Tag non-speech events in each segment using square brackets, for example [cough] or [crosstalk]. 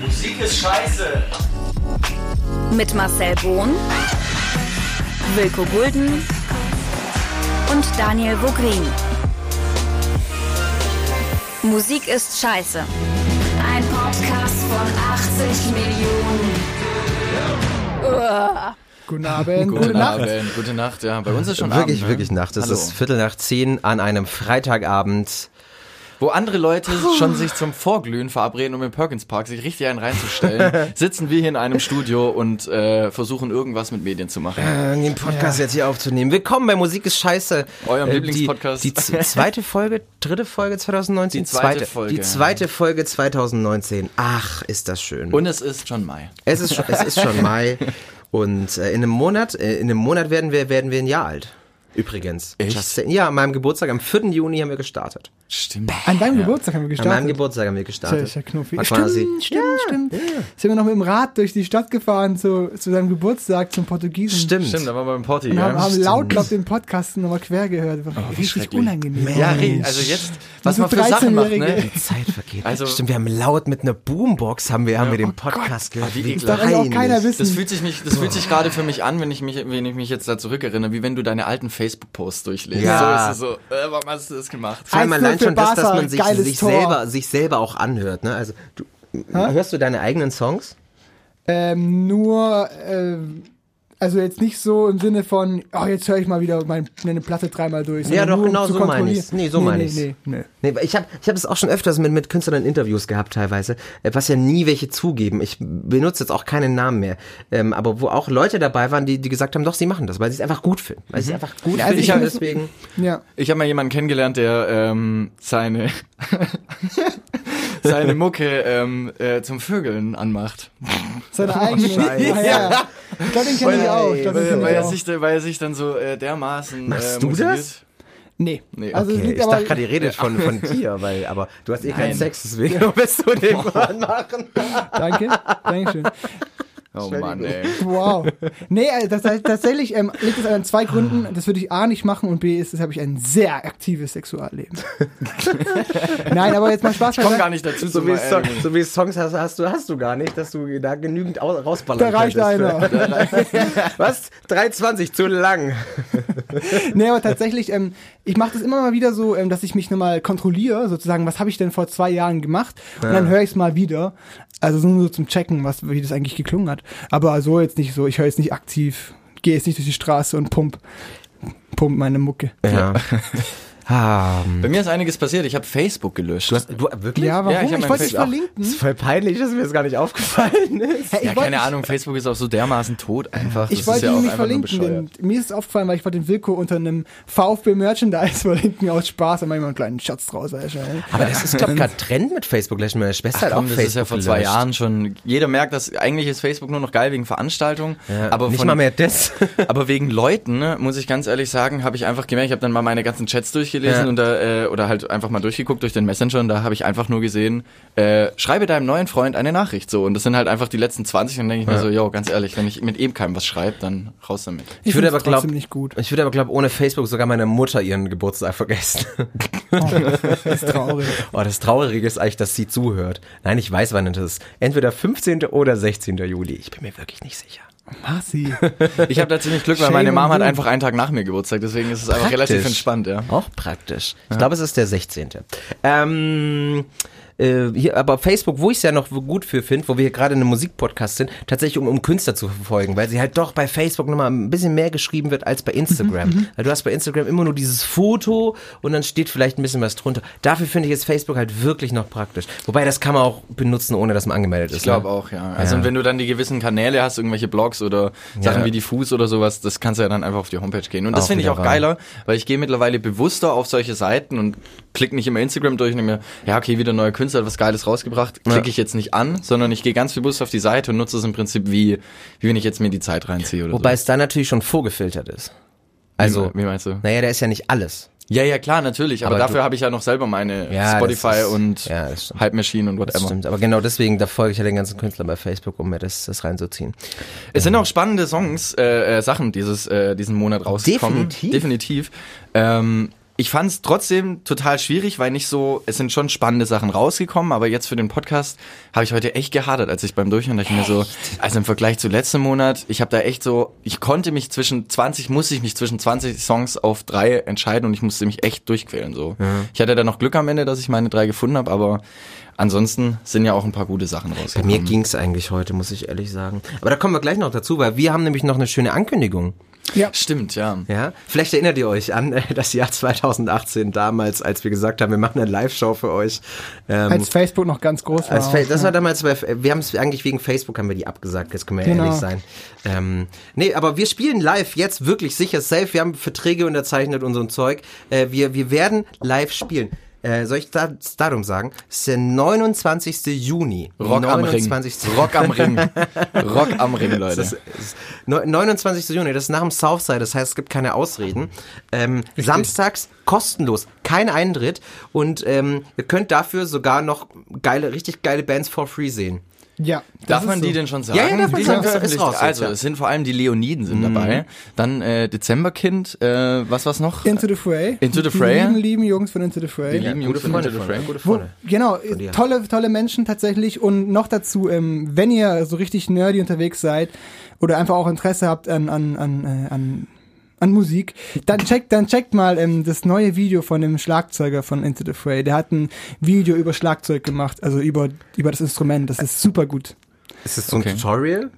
Musik ist scheiße. Mit Marcel Bohn, Wilko Gulden und Daniel Vogrin. Musik ist scheiße. Ein Podcast von 80 Millionen. Guten Abend, Gute gute Nacht. Abend, gute Nacht. Ja, bei uns ist schon Wirklich, Abend, ne? wirklich Nacht. Es Hallo. ist Viertel nach zehn an einem Freitagabend. Wo andere Leute schon sich zum Vorglühen verabreden, um im Perkins Park sich richtig einen reinzustellen, [laughs] sitzen wir hier in einem Studio und äh, versuchen irgendwas mit Medien zu machen. Äh, den Podcast jetzt hier aufzunehmen. Willkommen bei Musik ist scheiße. Eurem Äh, Lieblingspodcast. Die, die zweite Folge, dritte Folge 2019? Die zweite Folge, Die zweite Folge 2019. Ach, ist das schön. Und es ist schon Mai. es ist schon, es ist schon [laughs] Mai. Und äh, in einem Monat, äh, in einem Monat werden wir, werden wir ein Jahr alt. Übrigens. Echt? Just ja, an meinem Geburtstag, am 4. Juni haben wir gestartet. Stimmt. An deinem Geburtstag haben wir An gestartet. meinem Geburtstag haben wir gestartet. Ja, ja knuffi. War Stimmt, quasi- stimmt, stimmt. Sind wir noch mit dem Rad durch die Stadt gefahren zu, zu seinem Geburtstag zum Portugiesen. Stimmt. Stimmt, da waren wir beim Porti, Und haben, ja. haben laut, glaub den Podcast nochmal quer gehört. War wie richtig schrecklich. unangenehm. Ja, also jetzt, was so man für Sachen macht, 13-Jährige. ne? Die Zeit vergeht. Also- Stimmt, wir haben laut mit einer Boombox haben wir, haben wir den Oh Podcast gehört. wie ekelhaft. Darf eigentlich auch keiner peinlich. wissen. Das fühlt sich mich, das fühlt sich gerade für mich an, wenn ich mich, wenn ich mich jetzt da zurückerinnere, wie wenn du deine alten Facebook-Posts durchliest. Ja. So ist es so, äh, warum hast du das gemacht? Vor allem 1-0 allein schon das, dass man sich, sich, selber, sich selber auch anhört. Ne? Also, du, hörst du deine eigenen Songs? Ähm, nur, äh, also jetzt nicht so im Sinne von, oh, jetzt höre ich mal wieder meine, meine Platte dreimal durch. Ja, doch, um genau zu so meine kontrollieren. ich's. Nee, so nee, meine nee, ich's. Nee, nee. Nee, ich habe ich hab das auch schon öfters mit, mit Künstlern Interviews gehabt teilweise, äh, was ja nie welche zugeben. Ich benutze jetzt auch keinen Namen mehr. Ähm, aber wo auch Leute dabei waren, die, die gesagt haben, doch, sie machen das, weil sie es einfach gut finden. Weil sie es einfach gut Ja, also finden. ich hab- deswegen. Ja. Ich habe mal jemanden kennengelernt, der ähm, seine [laughs] seine Mucke ähm, äh, zum Vögeln anmacht. Seine eigene. Scheiße. Ja, ja. [laughs] Ich glaube, den kenne ich auch. Ich glaub, Weil, weil, ich er sich, weil er sich dann so äh, dermaßen Machst äh, du das? Nee. Nee, also Okay, ich dachte gerade, ihr redet von, von [laughs] dir, weil, aber du hast eh keinen Nein. Sex, deswegen [laughs] willst du den Mann machen. Danke. Dankeschön. Oh Mann, ey. Wow. Nee, äh, das heißt, tatsächlich ähm, liegt es an zwei Gründen. Das würde ich A nicht machen und B ist, das habe ich ein sehr aktives Sexualleben. [laughs] Nein, aber jetzt mal Spaß Ich komme gar nicht dazu So wie, mal, Song, so wie Songs hast, hast, du, hast du gar nicht, dass du da genügend au- rausballern Da reicht einer. [laughs] Was? 3,20, zu lang. Nee, aber tatsächlich, ähm, ich mache das immer mal wieder so, ähm, dass ich mich nochmal kontrolliere, sozusagen, was habe ich denn vor zwei Jahren gemacht? Und dann höre ich es mal wieder. Also so nur so zum Checken, was, wie das eigentlich geklungen hat. Aber so jetzt nicht so, ich höre jetzt nicht aktiv, gehe jetzt nicht durch die Straße und pump, pump meine Mucke. Ja. [laughs] Ah, Bei mir ist einiges passiert. Ich habe Facebook gelöscht. du hast, du, wirklich? Ja, warum? Ja, ich ich mein wollte dich verlinken. Das ist voll peinlich, dass mir das gar nicht aufgefallen ist. Hey, ich ja, wollte- keine Ahnung, Facebook ist auch so dermaßen tot einfach. Ich das wollte ist ja ihn auch nicht einfach nur verlinken, mir ist es aufgefallen, weil ich wollte den Wilko unter einem VfB Merchandise [laughs] verlinken aus Spaß und manchmal einen kleinen Schatz draus. Alter. Aber das ist, glaube ich, gerade Trend mit Facebook löschen. Meine Schwester hat auch Komm, das Facebook ist ja vor zwei gelöscht. Jahren schon. Jeder merkt, dass eigentlich ist Facebook nur noch geil wegen Veranstaltungen. Ja, aber nicht von, mal mehr das. [laughs] Aber wegen Leuten, ne, muss ich ganz ehrlich sagen, habe ich einfach gemerkt, ich habe dann mal meine ganzen Chats durchgelesen Ja. und da, äh, oder halt einfach mal durchgeguckt durch den Messenger und da habe ich einfach nur gesehen, äh, schreibe deinem neuen Freund eine Nachricht so und das sind halt einfach die letzten 20 und dann denke ich mir so, yo, ganz ehrlich, wenn ich mit eben keinem was schreibe, dann raus damit. Ich würde würde aber aber glaub- trotzdem nicht gut. Ich würde aber, glaube ohne Facebook sogar meine Mutter ihren Geburtstag vergessen. Das ist traurig. [laughs] Oh, das Traurige ist eigentlich, dass sie zuhört. Nein, ich weiß, wann es ist. Entweder 15. oder 16. Juli. Ich bin mir wirklich nicht sicher. Marci. [laughs] Ich habe da ziemlich Glück, weil meine Mom hat einfach einen Tag nach mir Geburtstag, deswegen ist es einfach relativ entspannt, ja. Auch praktisch. Ich glaube, es ist der 16. Ähm, äh, hier, aber Facebook, wo ich es ja noch gut für finde, wo wir hier gerade in einem Musikpodcast sind, tatsächlich um, um Künstler zu verfolgen, weil sie halt doch bei Facebook nochmal ein bisschen mehr geschrieben wird als bei Instagram. Weil du hast bei Instagram immer nur dieses Foto und dann steht vielleicht ein bisschen was drunter. Dafür finde ich jetzt Facebook halt wirklich noch praktisch. Wobei, das kann man auch benutzen, ohne dass man angemeldet ist. Ich glaube ne? auch, ja. Also Ja. und wenn du dann die gewissen Kanäle hast, irgendwelche Blogs oder Sachen Ja. wie Diffus oder sowas, das kannst du ja dann einfach auf die Homepage gehen. Und das finde ich auch geiler, weil ich gehe mittlerweile bewusster auf solche Seiten und klicke nicht immer Instagram durch und mir, ja, okay, wieder ein neuer Künstler hat was Geiles rausgebracht, klicke ich jetzt nicht an, sondern ich gehe ganz bewusst auf die Seite und nutze es im Prinzip wie, wie wenn ich jetzt mir die Zeit reinziehe oder Wobei so. es da natürlich schon vorgefiltert ist. Also, wie meinst du? naja, da ist ja nicht alles. Ja, ja, klar, natürlich, aber, Aber dafür habe ich ja noch selber meine Ja, Spotify das ist- und ja, das. Hype Machine und Das whatever. stimmt, aber genau deswegen, da folge ich ja den ganzen Künstlern bei Facebook, um mir das, das reinzuziehen. Es sind auch spannende Songs, äh, äh, Sachen dieses, äh, diesen Monat rausgekommen. Definitiv. Definitiv. Ähm, ich fand es trotzdem total schwierig, weil nicht so, es sind schon spannende Sachen rausgekommen, aber jetzt für den Podcast habe ich heute echt gehadert, als ich beim Durchhören dachte ich mir so, also im Vergleich zu letzten Monat, ich habe da echt so, ich konnte mich zwischen 20, musste ich mich zwischen 20 Songs auf drei entscheiden und ich musste mich echt durchquälen so. Ich hatte da noch Glück am Ende, dass ich meine drei gefunden habe, aber ansonsten sind ja auch ein paar gute Sachen Bei rausgekommen. mir ging's eigentlich heute, muss ich ehrlich sagen. Aber da kommen wir gleich noch dazu, weil wir haben nämlich noch eine schöne Ankündigung. Ja. Stimmt, ja. Ja, vielleicht erinnert ihr euch an äh, das Jahr 2018 damals, als wir gesagt haben, wir machen eine Live-Show für euch. Ähm, Als Facebook noch ganz groß war. als auch, das ja. war damals, bei, wir haben es eigentlich wegen Facebook haben wir die abgesagt, jetzt können wir Genau. ehrlich sein. Ähm, nee, aber wir spielen live jetzt wirklich sicher safe. Wir haben Verträge unterzeichnet und so ein Zeug. Äh, wir, wir werden live spielen. Äh, soll ich da, das Datum sagen? Es ist der 29. Juni. Rock am Ring. 29. Rock am Ring. [laughs] Rock am Ring, Leute. Ist neu- 29. Juni, das ist nach dem Southside, das heißt, es gibt keine Ausreden. Ähm, samstags kostenlos, kein Eintritt und ähm, ihr könnt dafür sogar noch geile, richtig geile Bands for free sehen. Ja. Darf man so. die denn schon sagen? Ja, ja, darf man die sagen. Ist- ist raus jetzt, also, ja. es sind vor allem die Leoniden sind dabei. Dann äh, Dezemberkind, äh, was war's noch? Into the Fray. Into the Die Fray. lieben, lieben Jungs von Into the Fray. Die lieben Jungs von Into the Frame. gute Wo, Freunde. genau, tolle, tolle Menschen tatsächlich und noch dazu, ähm, wenn ihr so richtig nerdy unterwegs seid oder einfach auch Interesse habt an, an, an, äh, an, an Musik, dann checkt, dann checkt mal ähm, das neue Video von dem Schlagzeuger von Into the Fray. Der hat ein Video über Schlagzeug gemacht, also über, über das Instrument. Das ist super gut. Ist das so ein Okay. Tutorial?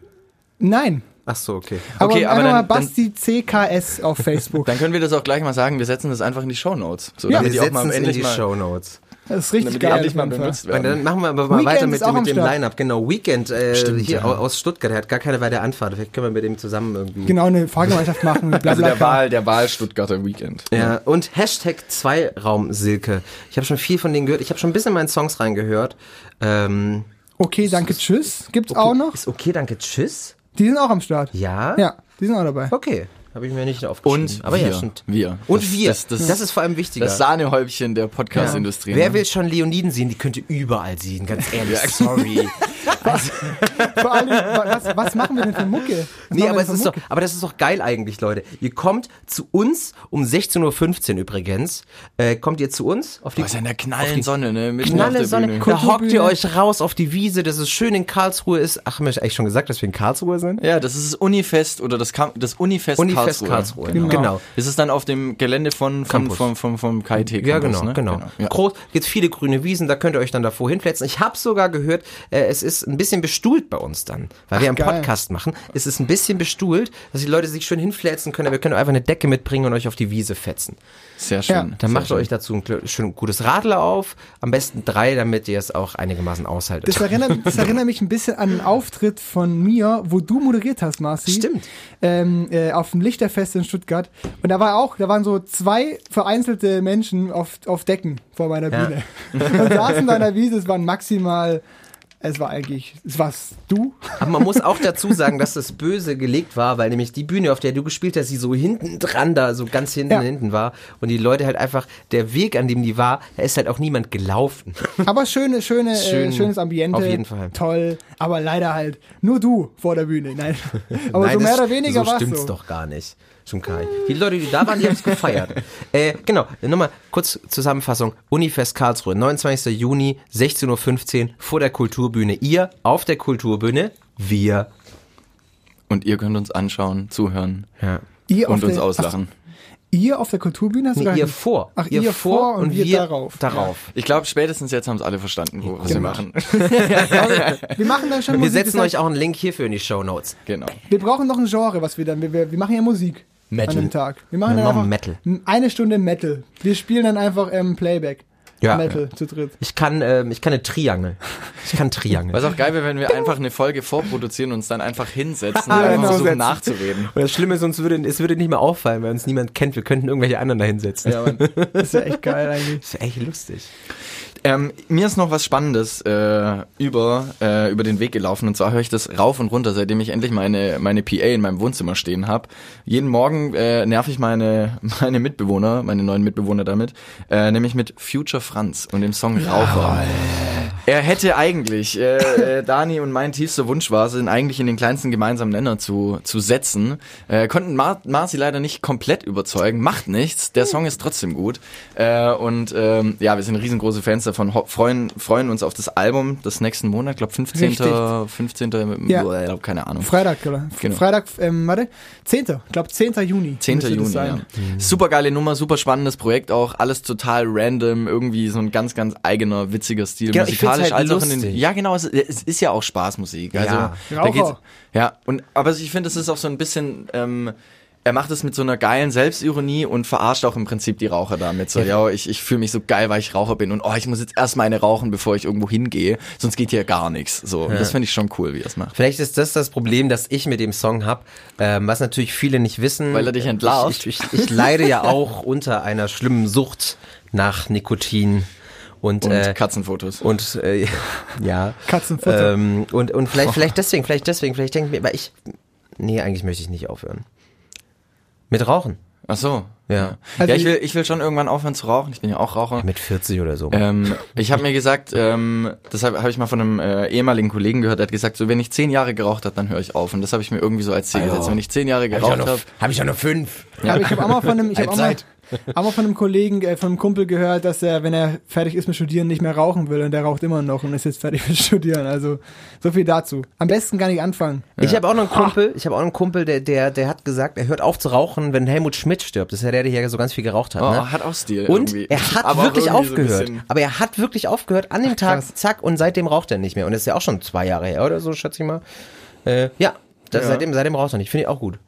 Nein. Ach so, okay. Aber, Okay, aber einfach mal dann- dann- Basti CKS auf [laughs] Facebook. Dann können wir das auch gleich mal sagen, wir setzen das einfach in die Shownotes. So, Ja. damit Wir die auch mal setzen es in endlich die mal, Show Notes. Das ist richtig damit geil. endlich mal benutzt werden. dann machen wir aber mal Weekend weiter mit, mit dem Start. Line-Up. Genau, Weekend äh, Stimmt, hier ja. au- aus Stuttgart. Er hat gar keine weite Anfahrt. Vielleicht können wir mit dem zusammen irgendwie. Genau, eine Fahrgemeinschaft machen. [laughs] Bla, Also der. Wahl, der Wahl Stuttgarter Weekend. Ja, und Hashtag Zweiraum Silke. Ich habe schon viel von denen gehört. Ich habe schon ein bisschen in meinen Songs reingehört. Ähm, Okay, danke, tschüss. Gibt's auch noch? Ist okay, danke, tschüss. Die sind auch am Start. Ja? Ja, die sind auch dabei. Okay. Habe ich mir nicht aufgeschrieben. Und Aber wir. ja, stimmt. Wir. Und Das- wir. das- Das, das- ist vor allem wichtiger. Das Sahnehäubchen der Podcast-Industrie. Wer ne? will schon Leoniden sehen? Die könnte überall sehen, ganz [laughs] ehrlich. Sorry. Vor allem, was, was machen wir denn für Mucke? Was Nee, aber, es ist doch, Mucke? aber das ist doch geil eigentlich, Leute. Ihr kommt zu uns um 16.15 Uhr übrigens. Äh, kommt ihr zu uns auf die Boah, ist ja in der knallen Sonne, ne? Mitten auf knalle der Sonne. Bühne. Da hockt ihr euch raus auf die Wiese, dass es schön in Karlsruhe ist. Ach, haben wir eigentlich schon gesagt, dass wir in Karlsruhe sind? Ja, das ist das Unifest oder das, Kam das Unifest, Unifest Karlsruhe. Karlsruhe. Genau. Genau. Ist es dann auf dem Gelände von, von, Campus. vom, vom, vom KIT Ja, Campus, genau, ne? genau. Ja. Groß, jetzt viele grüne Wiesen, da könnt ihr euch dann davor hinplätzen. Ich habe sogar gehört, äh, es ist ein bisschen bestuhlt bei uns dann, weil wir einen geil. Podcast machen. Es ist ein bisschen bestuhlt, dass die Leute sich schön hinflätzen können, wir können einfach eine Decke mitbringen und euch auf die Wiese fetzen. Sehr schön. Ja. Dann Sehr macht ihr schön. euch dazu ein schön gutes Radler auf, am besten drei, damit ihr es auch einigermaßen aushaltet. Das erinnert, das erinnert mich ein bisschen an einen Auftritt von mir, wo du moderiert hast, Marci. Stimmt. Ähm, äh, auf dem Lichterfest in Stuttgart. Und da war auch, da waren so zwei vereinzelte Menschen auf, auf Decken vor meiner Ja. Bühne. [laughs] Und saßen da in der Wiese, es waren maximal, es war eigentlich, es warst du. Aber man muss auch dazu sagen, dass das böse gelegt war, weil nämlich die Bühne, auf der du gespielt hast, die so hinten dran da, so ganz hinten Ja. hinten war und die Leute halt einfach, der Weg, an dem die war, da ist halt auch niemand gelaufen. Aber schöne, schöne, Schön, äh, schönes Ambiente. auf jeden Fall. Toll. Aber leider halt nur du vor der Bühne. Nein. [laughs] Aber Nein, so mehr das- oder weniger so war es stimmt's so. doch gar nicht. Schon Kai. Die Leute, die da waren, die haben es gefeiert. [laughs] äh, genau, nochmal kurz Zusammenfassung. Unifest Karlsruhe, 29. Juni, 16.15 Uhr vor der Kulturbühne. Ihr auf der Kulturbühne, wir. Und ihr könnt uns anschauen, zuhören Ja. Ihr und uns der- auslachen. Ach, ihr auf der Kulturbühne Nee, ihr vor. Ach, ihr, vor und, wir, darauf. Darauf. Ich glaube, spätestens jetzt haben es alle verstanden, wo was wir machen. [laughs] Wir machen dann schon Wir Musik. setzen euch auch einen Link hierfür in die Show Notes. genau. Wir brauchen noch ein Genre, was wir dann. Wir, wir, wir machen ja Musik Metal. an dem Tag. Wir machen Wir dann machen einfach Metal. eine Stunde Metal. Wir spielen dann einfach ähm, Playback. Ja. Metal zu dritt. Ich kann, ähm, ich kann eine Triangel. Ich kann Triangel. Was auch geil wäre, wenn wir einfach eine Folge vorproduzieren und uns dann einfach hinsetzen [laughs] und Ja, einfach genau. versuchen nachzureden. Und das Schlimme ist, uns würde, es würde nicht mehr auffallen, weil uns niemand kennt. Wir könnten irgendwelche anderen da hinsetzen. Ja, Mann. Das ist ja echt geil eigentlich. [laughs] Das ist echt lustig. Ähm, mir ist noch was Spannendes äh, über, äh, über den Weg gelaufen und zwar höre ich das rauf und runter, seitdem ich endlich meine, meine PA in meinem Wohnzimmer stehen habe. Jeden Morgen äh, nerv ich meine, [laughs] meine Mitbewohner, meine neuen Mitbewohner damit, äh, nämlich mit Future Franz und dem Song Raucher. Er hätte eigentlich, äh, äh, [laughs] Dani und mein tiefster Wunsch war, sind eigentlich in den kleinsten gemeinsamen Nenner zu, zu setzen. Äh, konnten Mar Marci leider nicht komplett überzeugen, macht nichts, der Song ist trotzdem gut. Äh, und ähm, ja, wir sind riesengroße Fans davon, freuen, freuen uns auf das Album des nächsten Monat, glaube 15. Richtig. 15. Ja. Boah, ich glaub, keine Ahnung. Freitag, oder? Genau. Freitag, ähm, warte, 10. Ich glaube 10. Juni. 10. müsste das Juni, ja. Super geile Nummer, super spannendes Projekt auch, alles total random, irgendwie so ein ganz, ganz eigener, witziger Stil, Genau, find's musikalisch halt als auch in den, ja genau, es, es ist ja auch Spaßmusik, also Ja. da Raucher. geht's, ja, und, aber ich finde, es ist auch so ein bisschen, ähm, er macht es mit so einer geilen Selbstironie und verarscht auch im Prinzip die Raucher damit. So, ja, ich, ich fühle mich so geil, weil ich Raucher bin und oh, ich muss jetzt erstmal eine rauchen, bevor ich irgendwo hingehe, sonst geht hier gar nichts. So, und das finde ich schon cool, wie er es macht. Vielleicht ist das das Problem, das ich mit dem Song hab, ähm, was natürlich viele nicht wissen. Weil er dich entlarvt. Ich, ich, ich, ich leide ja [laughs] auch unter einer schlimmen Sucht nach Nikotin und, Und äh, Katzenfotos. und äh, [laughs] ja. Katzenfutter. Ähm, und und vielleicht, vielleicht deswegen, vielleicht deswegen, vielleicht denke ich mir, weil ich. Nee, eigentlich möchte ich nicht aufhören. Mit Rauchen. Ach so. Ja. Also ja, ich will, ich will schon irgendwann aufhören zu rauchen. Ich bin ja auch Raucher. Mit 40 oder so. Ähm, ich habe mir gesagt, ähm, das habe hab ich mal von einem äh, ehemaligen Kollegen gehört, der hat gesagt, so wenn ich zehn Jahre geraucht habe, dann höre ich auf. Und das habe ich mir irgendwie so als Ziel gesetzt. Wenn ich zehn Jahre geraucht habe, hab ich ja noch fünf. Ja. Aber ich habe auch mal von einem, ich hab auch mal, Mal von einem Kollegen, äh, von einem Kumpel gehört, dass er, wenn er fertig ist mit Studieren, nicht mehr rauchen will und der raucht immer noch und ist jetzt fertig mit Studieren. Also so viel dazu. Am besten gar nicht anfangen. Ich habe auch noch einen Kumpel, ich habe auch noch einen Kumpel, der, der, der hat gesagt, er hört auf zu rauchen, wenn Helmut Schmidt stirbt. Das ist ja der, der hier so ganz viel geraucht hat. oh, ne? hat auch Stil. Und irgendwie. er hat Aber wirklich so aufgehört. bisschen- aber er hat wirklich aufgehört an dem Tag, krass. zack, und seitdem raucht er nicht mehr. Und das ist ja auch schon zwei Jahre her oder so, schätze ich mal. Äh, ja, das, Ja. Seitdem, seitdem raucht er nicht. Finde ich auch gut.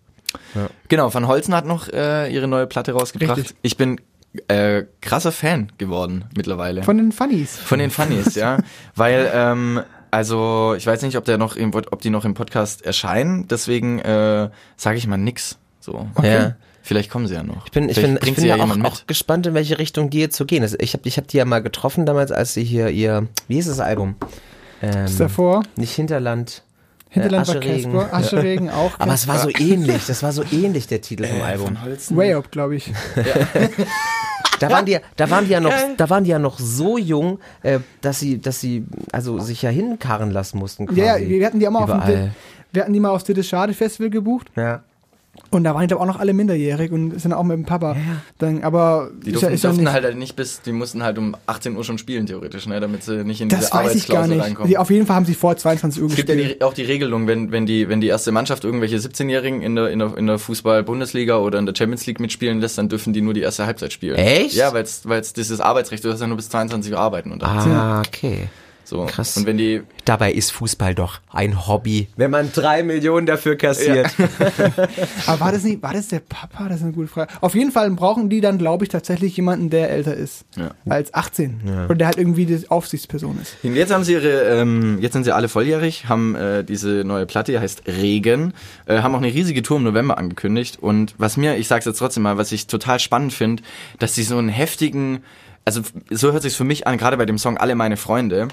Genau, Van Holzen hat noch äh, ihre neue Platte rausgebracht. Richtig. Ich bin äh, krasser Fan geworden mittlerweile. Von den Funnies. Von den Funnies, ja. [laughs] Weil, ähm, also, ich weiß nicht, ob der noch im, ob die noch im Podcast erscheinen, deswegen äh, sage ich mal nix. So. Ja. Vielleicht kommen sie ja noch. Ich bin, ich Vielleicht bin, ich bin ja ja auch, auch gespannt, in welche Richtung die jetzt so gehen. Also ich habe ich hab die ja mal getroffen damals, als sie hier ihr, wie hieß das Album? Ähm, Ist davor. nicht Hinterland. Hinterland äh, war Ascheregen. Casper. Ascheregen auch. Aber es war so ähnlich, das war so ähnlich, der Titel vom Album. Way Up, glaube ich. [laughs] Da waren die, ja- da waren die ja noch, da waren die ja noch so jung, äh, dass sie, dass sie, also sich ja hinkarren lassen mussten. Quasi. Ja, ja, wir hatten die auch mal auf dem, Überall. wir hatten die mal aufs Schade Festival gebucht Ja. Und da waren glaube auch noch alle minderjährig und sind auch mit dem Papa. Dann, aber Die ist ja- durften, ist ja durften nicht- halt nicht bis, die mussten halt um 18 Uhr schon spielen, theoretisch, ne, damit sie nicht in diese das weiß ich gar Arbeitsklausel nicht. reinkommen. Die, auf jeden Fall haben sie vor 22 Uhr Es gibt ja gespielt. die, auch die Regelung, wenn, wenn, die, wenn die erste Mannschaft irgendwelche 17-Jährigen in der, in der, in der Fußball-Bundesliga oder in der Champions League mitspielen lässt, dann dürfen die nur die erste Halbzeit spielen. Echt? Ja, weil es dieses Arbeitsrecht, du hast ja nur bis 22 Uhr arbeiten und Ah, okay. So. krass. Und wenn die, Dabei ist Fußball doch ein Hobby. Wenn man drei Millionen dafür kassiert. [laughs] Aber war das nicht, war das der Papa? Das ist eine gute Frage. Auf jeden Fall brauchen die dann, glaube ich, tatsächlich jemanden, der älter ist. Ja. Als 18. Und der halt irgendwie die Aufsichtsperson ist. Und Jetzt haben sie ihre, ähm, jetzt sind sie alle volljährig, haben äh, diese neue Platte, die heißt Regen, äh, haben auch eine riesige Tour im November angekündigt. Und was mir, ich sag's jetzt trotzdem mal, was ich total spannend finde, dass sie so einen heftigen, also so hört sich's für mich an, gerade bei dem Song Alle meine Freunde,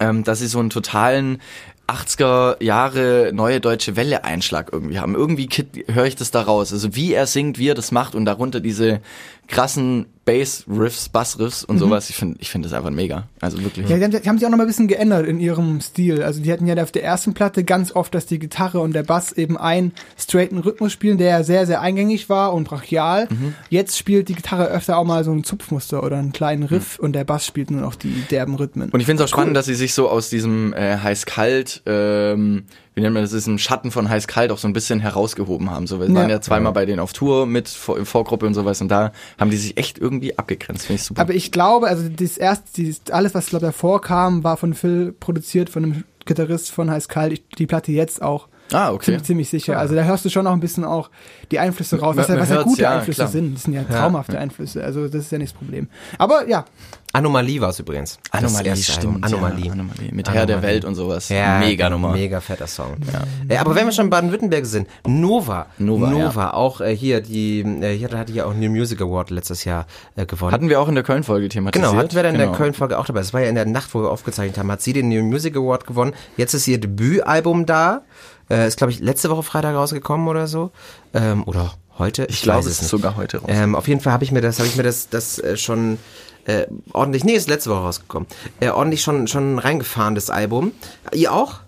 ähm, dass sie so einen totalen 80er Jahre neue deutsche Welle Einschlag irgendwie haben. Irgendwie höre ich das da raus. Also wie er singt, wie er das macht und darunter diese krassen Bass-Riffs, Bass-Riffs und sowas. Ich finde ich finde das einfach mega. Also wirklich. Ja, die haben, die haben sich auch noch mal ein bisschen geändert in ihrem Stil. Also die hatten ja auf der ersten Platte ganz oft, dass die Gitarre und der Bass eben einen straighten Rhythmus spielen, der ja sehr, sehr eingängig war und brachial. Mhm. Jetzt spielt die Gitarre öfter auch mal so ein Zupfmuster oder einen kleinen Riff und der Bass spielt nur noch die derben Rhythmen. Und ich finde es auch spannend, dass sie sich so aus diesem äh, heiß-kalt, ähm, wie nennt man das, diesem Schatten von heiß-kalt auch so ein bisschen herausgehoben haben. So, wir Ja. waren ja zweimal bei denen auf Tour mit Vor Vorgruppe und sowas und da haben die sich echt irgendwie abgegrenzt. Finde ich super. Aber ich glaube, also das erste, dieses, alles, was glaube davor kam, war von Phil produziert, von einem Gitarrist von Heiß Kalt. Ich, die Platte jetzt auch. ah, okay. Ziemlich, ziemlich sicher. Also da hörst du schon noch ein bisschen auch die Einflüsse raus, was, Man- ja, was ja gute ja, Einflüsse klar. sind. Das sind ja traumhafte Einflüsse. Also das ist ja nicht das Problem. Aber ja, Anomalie war es übrigens. Das Anomalie, Album. stimmt. Anomalie. Ja, Anomalie. Mit Herr der Anomalie. Welt und sowas. Ja, Mega Nummer. Mega fetter Song. Ja. Äh, aber wenn wir schon in Baden-Württemberg sind, Nova. Nova, Nova, auch äh, hier, die, äh, hier hatte ja auch New Music Award letztes Jahr äh, gewonnen. Hatten wir auch in der Köln-Folge thematisiert. Genau, hatten wir dann in Genau. der Köln-Folge auch dabei. Das war ja in der Nacht, wo wir aufgezeichnet haben. Hat sie den New Music Award gewonnen. Jetzt ist ihr Debütalbum da. Äh, ist, glaube ich, letzte Woche Freitag rausgekommen oder so. Ähm, oder Heute? Ich glaube, weiß es ist sogar heute raus. Ähm, auf jeden Fall habe ich mir das, habe ich mir das, das äh, schon äh, ordentlich, nee, ist letzte Woche rausgekommen, äh, ordentlich schon, schon reingefahren, das Album. Ihr auch?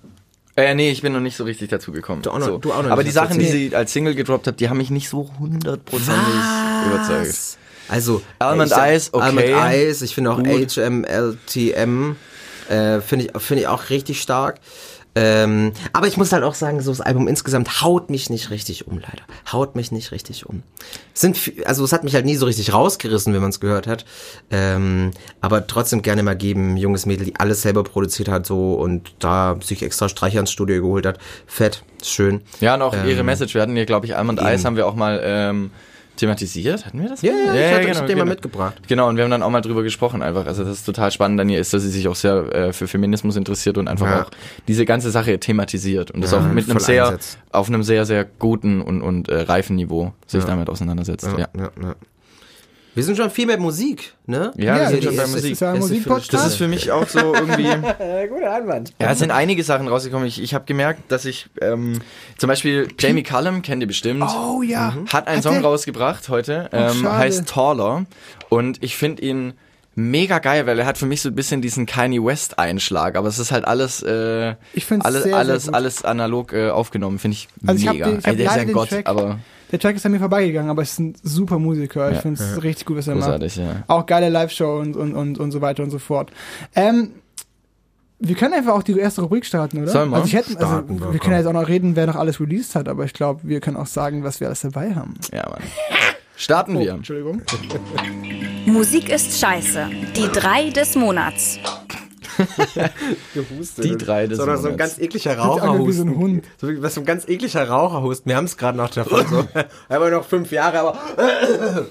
Äh, nee, ich bin noch nicht so richtig dazu gekommen. Du auch noch- so. du auch noch Aber nicht, die Sachen, die sie als Single gedroppt hat, die haben mich nicht so hundertprozentig überzeugt. Also Almond ich Eyes, okay. Almond Eyes, ich finde auch Gut. HMLTM äh, finde ich finde ich auch richtig stark. Ähm, aber ich muss halt auch sagen, so das Album insgesamt haut mich nicht richtig um, leider. Haut mich nicht richtig um. Sind, also es hat mich halt nie so richtig rausgerissen, wenn man es gehört hat. Ähm, aber trotzdem gerne mal geben, junges Mädel, die alles selber produziert hat so und da sich extra Streicher ins Studio geholt hat. Fett, schön. Ja, und auch Ähm, ihre Message. Wir hatten hier, glaube ich, Almond. Eyes haben wir auch mal ähm, thematisiert. Hatten wir das? Ja, ja, ich hatte genau, das Thema genau. mitgebracht. Genau, und wir haben dann auch mal drüber gesprochen einfach. Also das ist total spannend an ihr ist, dass sie sich auch sehr äh, für Feminismus interessiert und einfach Ja. auch diese ganze Sache thematisiert. Und das Ja, auch mit einem sehr, einsetzt. auf einem sehr, sehr guten und, und äh, reifen Niveau sich Ja. damit auseinandersetzt. Ja. ja, ja. Wir sind schon viel mehr Musik, ne? Ja, wir Ja, sind das schon bei ist- Musik. ist ja ein Erste Musikpodcast. Das ist für mich auch so irgendwie. [laughs] Guter Einwand. Ja, es sind einige Sachen rausgekommen. Ich, ich habe gemerkt, dass ich ähm, zum Beispiel Jamie Cullum kennt ihr bestimmt. Oh ja. Hat einen Hat Song der- rausgebracht heute, ähm, schade. heißt Taller. Und ich finde ihn mega geil, weil er hat für mich so ein bisschen diesen Kanye West Einschlag, aber es ist halt alles, äh, Ich find's alles, sehr, sehr alles, gut. alles analog äh, aufgenommen, finde ich Also ich hab mega. den- ich hab Also der ist ja ein den Gott, Track- aber Der Track ist an mir vorbeigegangen, aber es ist ein super Musiker. Ich Ja. finde es richtig gut, was er macht. großartig, ja. Auch geile Live-Show und, und, und, und so weiter und so fort. Ähm, wir können einfach auch die erste Rubrik starten, oder? Sollen wir? Also ich hätte, also Starten wir, wir komm. können ja jetzt auch noch reden, wer noch alles released hat, aber ich glaube, wir können auch sagen, was wir alles dabei haben. Ja, Mann. Starten Oh, wir. Entschuldigung. Musik ist scheiße. Die drei des Monats. [laughs] gehustet. Die drei des Sondern so ein ganz ekliger wie Raucherhusten. so Hund. So wie was so ein ganz ekliger Raucherhusten. Wir haben es gerade noch davon. So. [laughs] Aber noch fünf Jahre, aber [laughs]